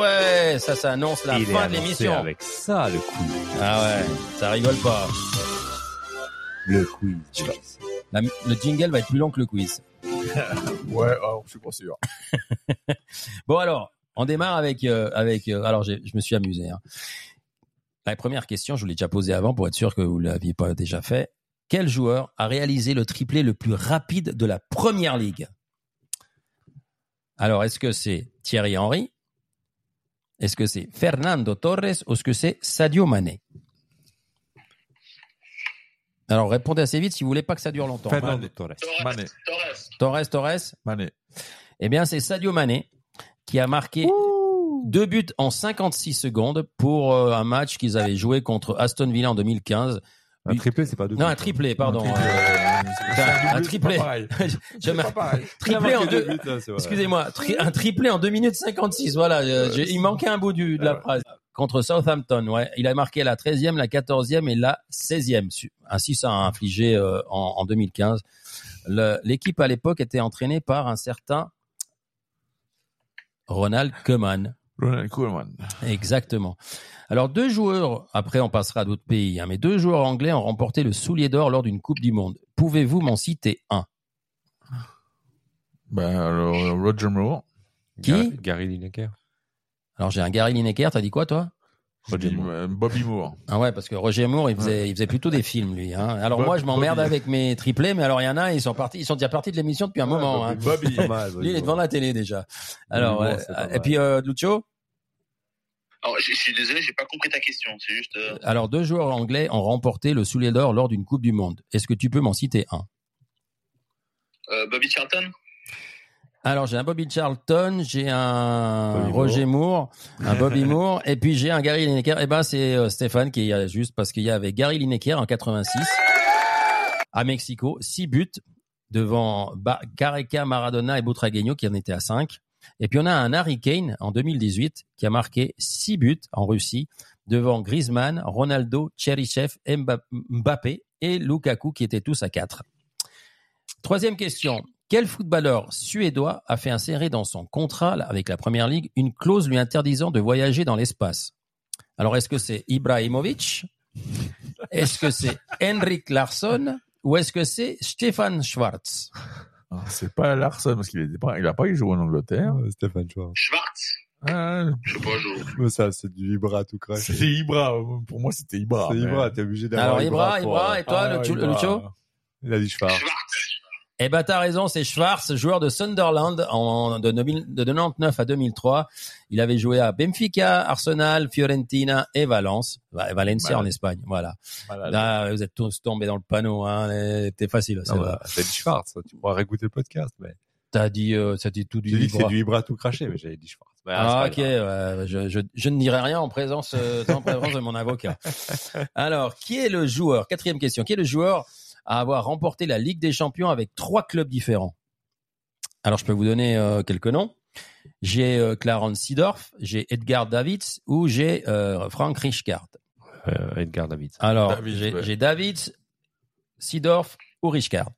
Ouais, ça ça annonce la Il fin de l'émission. Avec ça, le quiz. Ah ouais, ça rigole pas. Le quiz. La- le jingle va être plus long que le quiz. Ouais, je suis pas sûr. Bon alors, on démarre avec euh, avec. euh, alors je me suis amusé. hein. La première question, je vous l'ai déjà posée avant pour être sûr que vous l'aviez pas déjà fait. Quel joueur a réalisé le triplé le plus rapide de la première ligue? Alors, est-ce que c'est Thierry Henry? Est-ce que c'est Fernando Torres ou est-ce que c'est Sadio Mané? Alors, répondez assez vite si vous voulez pas que ça dure longtemps. Fernando Torres. Torres, Mané. Torres. Torres, Torres Mané. Eh bien, c'est Sadio Mané qui a marqué Deux buts en 56 secondes pour euh, un match qu'ils avaient joué contre Aston Villa en 2015. Un triplé, c'est pas deux Non, buts. un triplé, pardon. Un triplé, Euh, enfin, un triplé. triplé en deux. Excusez-moi, tri- un triplé en 2 minutes 56. Voilà, euh, il manquait un bout du, de la phrase. Contre Southampton, ouais. Il a marqué la 13e, la 14e et la 16e. Su- Ainsi, ça a infligé euh, en, en 2015. Le- L'équipe à l'époque était entraînée par un certain Ronald Koeman. Ronald Koeman. Exactement. Alors deux joueurs, après on passera à d'autres pays, hein, mais deux joueurs anglais ont remporté le soulier d'or lors d'une Coupe du Monde. Pouvez-vous m'en citer un? Ben, alors, Roger Moore. Qui? Gary, Gary Lineker. Alors j'ai un Gary Lineker, t'as dit quoi toi? Je dis, euh, Bobby Moore. Ah ouais, parce que Roger Moore, il faisait, il faisait plutôt des films, lui. Hein. Alors Bob- moi, je m'emmerde Bobby. avec mes triplés, mais alors il y en a, ils sont partis, ils sont déjà partis de l'émission depuis un moment. Hein. Bobby. Mal, Lui, il est devant la télé déjà. Alors, Moore, c'est pas et puis euh, Lucio. Alors, je je suis désolé, j'ai pas compris ta question. C'est juste. euh, Alors deux joueurs anglais ont remporté le soulier d'or lors d'une Coupe du Monde. Est-ce que tu peux m'en citer un? euh, Bobby Charlton? Alors j'ai un Bobby Charlton, j'ai un Bobby Roger Moore, un Bobby Moore, et puis j'ai un Gary Lineker. Eh ben c'est euh, Stéphane qui est juste parce qu'il y avait Gary Lineker en 86 à Mexico, six buts devant Careca, Maradona et Butragueño qui en étaient à 5. Et puis on a un Harry Kane en 2018 qui a marqué six buts en Russie devant Griezmann, Ronaldo, Cherichev, Mba- Mbappé et Lukaku qui étaient tous à 4. Troisième question. Quel footballeur suédois a fait insérer dans son contrat avec la Première Ligue une clause lui interdisant de voyager dans l'espace? Alors, est-ce que c'est Ibrahimovic? Est-ce que c'est Henrik Larsson? Ou est-ce que c'est Stefan Schwarz Ah, C'est pas Larson, parce qu'il était pas, il a pas joué en Angleterre. Stéphane Schwartz. Schwartz? Ah, Je sais pas, je. Mais ça, c'est du Ibra tout craché. c'était Ibra. Pour moi, c'était Ibra. C'est mais- Ibra, t'es obligé d'avoir Alors, Ibra, pour, Ibra, et toi, Ah, le, Ibra. Il a dit Schwartz. Schwartz Eh ben, t'as raison, c'est Schwarz, joueur de Sunderland en, de, 2000 de 99 à 2003. Il avait joué à Benfica, Arsenal, Fiorentina et Valence. Va- Valencia Voilà. en Espagne, voilà. Voilà. Là, vous êtes tous tombés dans le panneau, hein. C'était facile, bah, T'as dit Schwartz. Tu pourras réécouter le podcast. Mais... T'as dit, euh, ça dit tout du dit c'est du Ibra tout craché, mais j'avais dit Schwartz. Ah, c'est ok, ouais, je, je, je ne dirai rien en présence, euh, en présence de mon avocat. Alors, qui est le joueur, quatrième question, qui est le joueur à avoir remporté la Ligue des Champions avec trois clubs différents Alors, je peux vous donner euh, quelques noms. J'ai euh, Clarence Seedorf, j'ai Edgar Davids ou j'ai euh, Frank Rijkaard. Euh, Edgar David. Alors, Davids, j'ai ouais. Davids, Seedorf ou Rijkaard.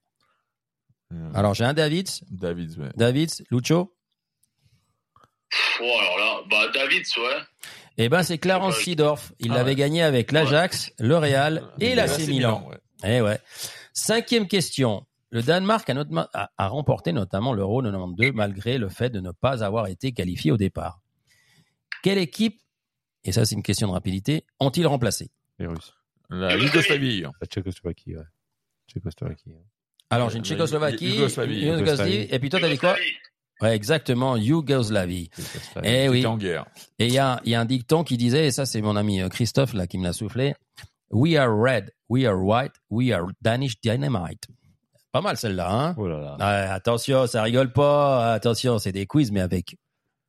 Euh, Alors, j'ai un Davids, David, ouais. Davids, Lucho. Oh, alors là, bah, David, ouais. Eh ben, c'est Clarence. Seedorf. Il Ah l'avait ouais. gagné avec l'Ajax, le Real et l'AC Milan. ouais. Eh ouais. Cinquième question. Le Danemark a, notamment- a- a remporté notamment l'Euro 92 malgré le fait de ne pas avoir été qualifié au départ. Quelle équipe, et ça c'est une question de rapidité, ont-ils remplacé? Les Russes. La Yougoslavie. La Tchécoslovaquie, ouais. Tchécoslovaquie. ouais. Alors j'ai une La Tchécoslovaquie, Yougoslavie. et puis toi t'as dit quoi? Ouais, exactement, Yougoslavie. Tchécoslovaquie. Eh oui. C'était en guerre. Et il y a, y a un dicton qui disait, et ça c'est mon ami euh, Christophe là qui me l'a soufflé, We are red, we are white, we are Danish dynamite. Pas mal celle-là, hein Oh là là. Ouais, attention, ça rigole pas. Attention, c'est des quiz, mais avec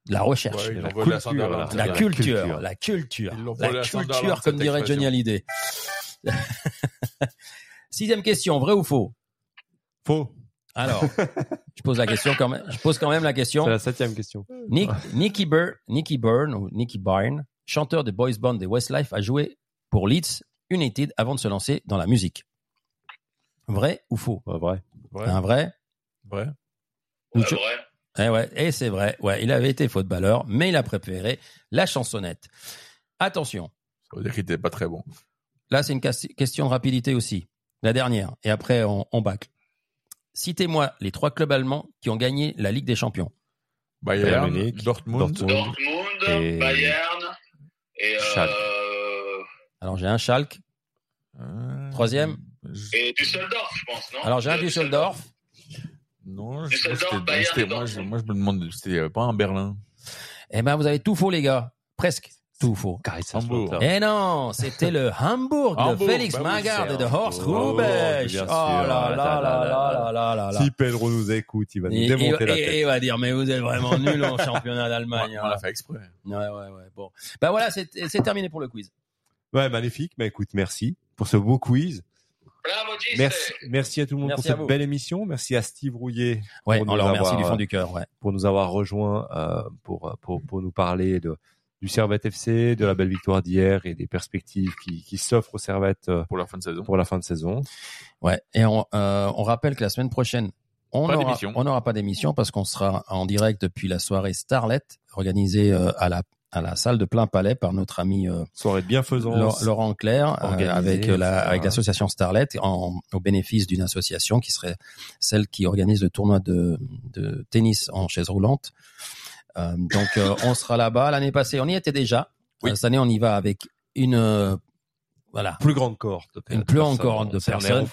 de la recherche. Ouais, la à culture, la, la culture, culture. la culture, la à culture, comme dirait Johnny. Hallyday. Sixième question, vrai ou faux? Faux. Alors, je pose la question quand même. Je pose quand même la question. C'est la septième question. Nick, Nicky, Byrne ou Nicky Byrne, chanteur de boys band des Westlife, a joué pour Leeds United avant de se lancer dans la musique. Vrai ou faux? Vrai. Ouais. Un vrai? Ou Ouais, tu- vrai. Eh ouais, et c'est vrai. Ouais, il avait été footballeur, mais il a préféré la chansonnette. Attention, Ça veut dire qu'il était pas très bon. là c'est une question de rapidité aussi. La dernière, et après on, on bâcle. Citez-moi les trois clubs allemands qui ont gagné la Ligue des Champions. Bayern, Bayern Munich, Dortmund. Dortmund. Dortmund, Et- Bayern et, Schalke. euh, alors j'ai un Schalke. Euh, Troisième. Et Düsseldorf, je pense, non Alors j'ai un Düsseldorf. Non, je Düsseldorf, Bayern, moi, je, moi, je, me demande, c'était euh, pas un Berlin. Eh ben, vous avez tout faux, les gars. Presque tout faux. Hambourg. Eh non, c'était le Hambourg de Félix bah et de Horst oh, Rubesch. Oh, oh, là là là là là là là. Si Pedro nous écoute, il va nous démonter et, la tête. Et il va dire, mais vous êtes vraiment nuls en championnat d'Allemagne. on l'a hein. fait exprès. Ouais, ouais, ouais. Bon. Ben voilà, c'est terminé pour le quiz. Ouais, magnifique. Bah écoute, merci pour ce beau quiz. Bravo. Merci, merci à tout le monde Merci pour cette vous. belle émission. Merci à Steve Rouillet Ouais, Pour on nous leur remercie avoir, du fond euh, du cœur. Ouais. pour nous avoir rejoints euh, pour, pour pour nous parler de du Servette FC, de la belle victoire d'hier et des perspectives qui, qui s'offrent aux Servettes euh, Pour la fin de saison. pour la fin de saison. Ouais. Et on, euh, on rappelle que la semaine prochaine, n'aura on n'aura pas d'émission parce qu'on sera en direct depuis la soirée Starlet organisée euh, à la à la salle de plein palais par notre ami euh, Soirée de bienfaisance. Laurent- Claire euh, avec euh, la avec l'association Starlet en, au bénéfice d'une association qui serait celle qui organise le tournoi de, de tennis en chaise roulante. Euh, donc euh, on sera là-bas. L'année passée, on y était déjà. Oui. Cette année, on y va avec une euh, voilà plus grande cohorte. de Une plus grande cohorte de personnes.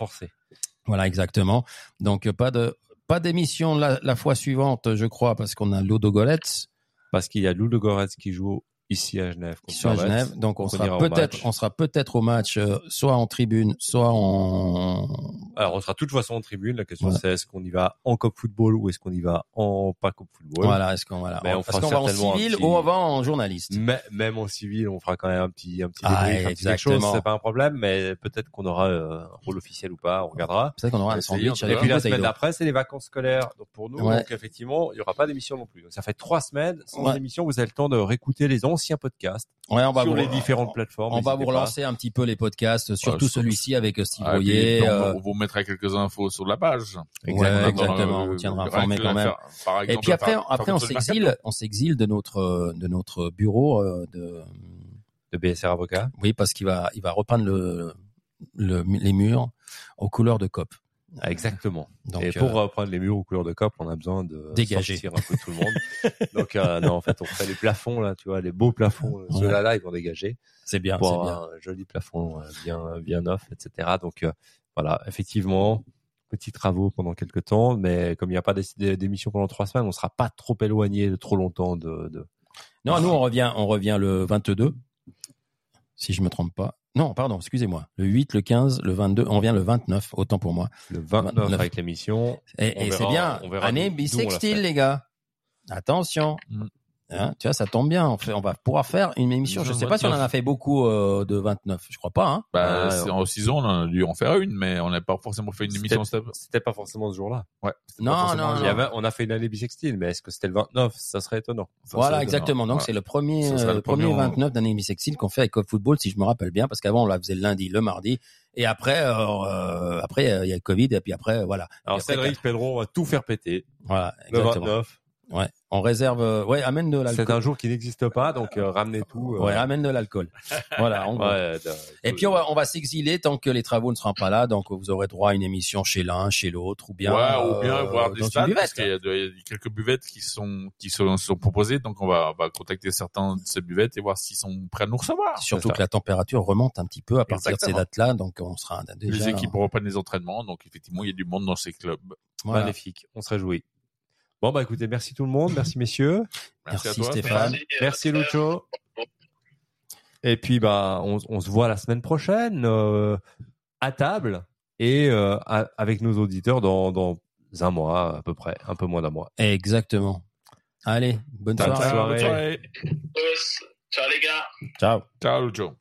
Voilà, exactement. Donc pas de pas d'émission la, la fois suivante, je crois, parce qu'on a Ludo Goretz Parce qu'il y a Lou Goretz qui joue ici à Genève. sont à. Genève. Donc on on sera peut-être on sera peut-être au match, euh, soit en tribune, soit en Alors, on sera de toute façon en tribune. La question, Voilà. c'est est-ce qu'on y va en Cop Football ou est-ce qu'on y va en pas Cop Football? Voilà. Est-ce qu'on voilà, Mais on est-ce fera va en civil petit- ou on va en journaliste? Mais, même en civil, on fera quand même un petit, un petit Ah, débrief, un petit quelque chose. C'est pas un problème, mais peut-être qu'on aura euh, un rôle officiel ou pas. On regardera. Peut-être qu'on aura un sandwich Et puis la semaine d'après, c'est les vacances scolaires. Donc pour nous, donc effectivement, il y aura pas d'émission non plus. Ça fait trois semaines sans émission. Vous avez le temps de réécouter les anciens podcasts Ouais, on va sur vous, les différentes plateformes. on va vous pas. relancer un petit peu les podcasts, surtout celui-ci avec Steve Ah, Royer. on, euh, on vous mettra quelques infos sur la page. Ouais, Exactement. Euh, On tiendra informé quand même. faire- Et puis après, faire- après faire on s'exile, on s'exile de notre de notre bureau euh, de de BSR Avocat. oui parce qu'il va il va repeindre le, le les murs aux couleurs de COP. Ah, exactement. Donc et euh, pour reprendre les murs aux couleurs de COP, on a besoin de Dégager. sortir un peu tout le monde. Donc euh, non, en fait, on fait les plafonds là, tu vois, les beaux plafonds. euh, Ouais. Ceux-là, là, ils vont dégager c'est bien, pour c'est bien. un joli plafond euh, bien, bien neuf, etc. Donc euh, voilà, effectivement, petits travaux pendant quelques temps, mais comme il n'y a pas d'é- d'émission pendant trois semaines, on sera pas trop éloigné de trop longtemps de. de... Non, nous on revient on revient le 22 si je me trompe pas. Non, pardon, excusez-moi. Le 8, le 15, le 22, on revient le 29, autant pour moi. Le 29 29. avec l'émission. Et, et c'est bien. on verra Année fait. les gars. Attention. Mm. Hein, tu vois, ça tombe bien. On, fait, on va pouvoir faire une émission. Je Le sais pas si on en a 29. fait beaucoup euh, de 29. Je crois pas. Hein. Bah, Ah, c'est- ouais. en 6 ans, on a dû en faire une, mais on n'a pas forcément fait une émission. step. C'était pas forcément ce jour-là. Ouais. Non, non, un Il y jour. avait- on a fait une année bisextile, mais est-ce que c'était le 29 Ça serait étonnant. Ça, voilà, exactement. étonnant. Donc c'est le premier, euh, le premier premier, on- 29 d'année bissextile qu'on fait avec Code Football, si je me rappelle bien, parce qu'avant on la faisait le lundi, le mardi, et après, euh, euh, après euh, il y a le Covid, et puis après, euh, voilà. Alors après, Cédric Pedro va tout faire péter. Voilà, Le exactement. 29. Ouais, on réserve. euh, ouais, amène de C'est l'alcool. un jour qui n'existe pas, donc euh, ramenez tout. euh, Ouais, amène de l'alcool. voilà. en gros. ouais, de- Et puis on va, on va s'exiler tant que les travaux ne seront pas là, donc vous aurez droit à une émission chez l'un, chez l'autre, ou bien, ouais, ou bien euh, voir des stades, parce buvette. qu'il y, a de- il y a quelques buvettes qui sont qui sont, sont proposées, donc on va, on va contacter certains de ces buvettes et voir s'ils sont prêts à nous recevoir. Surtout ça. que la température remonte un petit peu à partir de ces dates-là, donc on sera déjà. les équipes reprennent les entraînements, donc effectivement il y a du monde dans ces clubs. Voilà. Magnifique, on se réjouit. Bon bah écoutez, merci tout le monde, merci messieurs, Merci, à toi. Stéphane. Merci, merci Lucho. Et puis bah on, on se voit la semaine prochaine euh, à table et euh, à- avec nos auditeurs dans, dans un mois à peu près, un peu moins d'un mois. Exactement. Allez, bonne Bonne soirée. soirée. Ciao, bonne soirée. tous. Ciao les gars. Ciao. Ciao, Joe.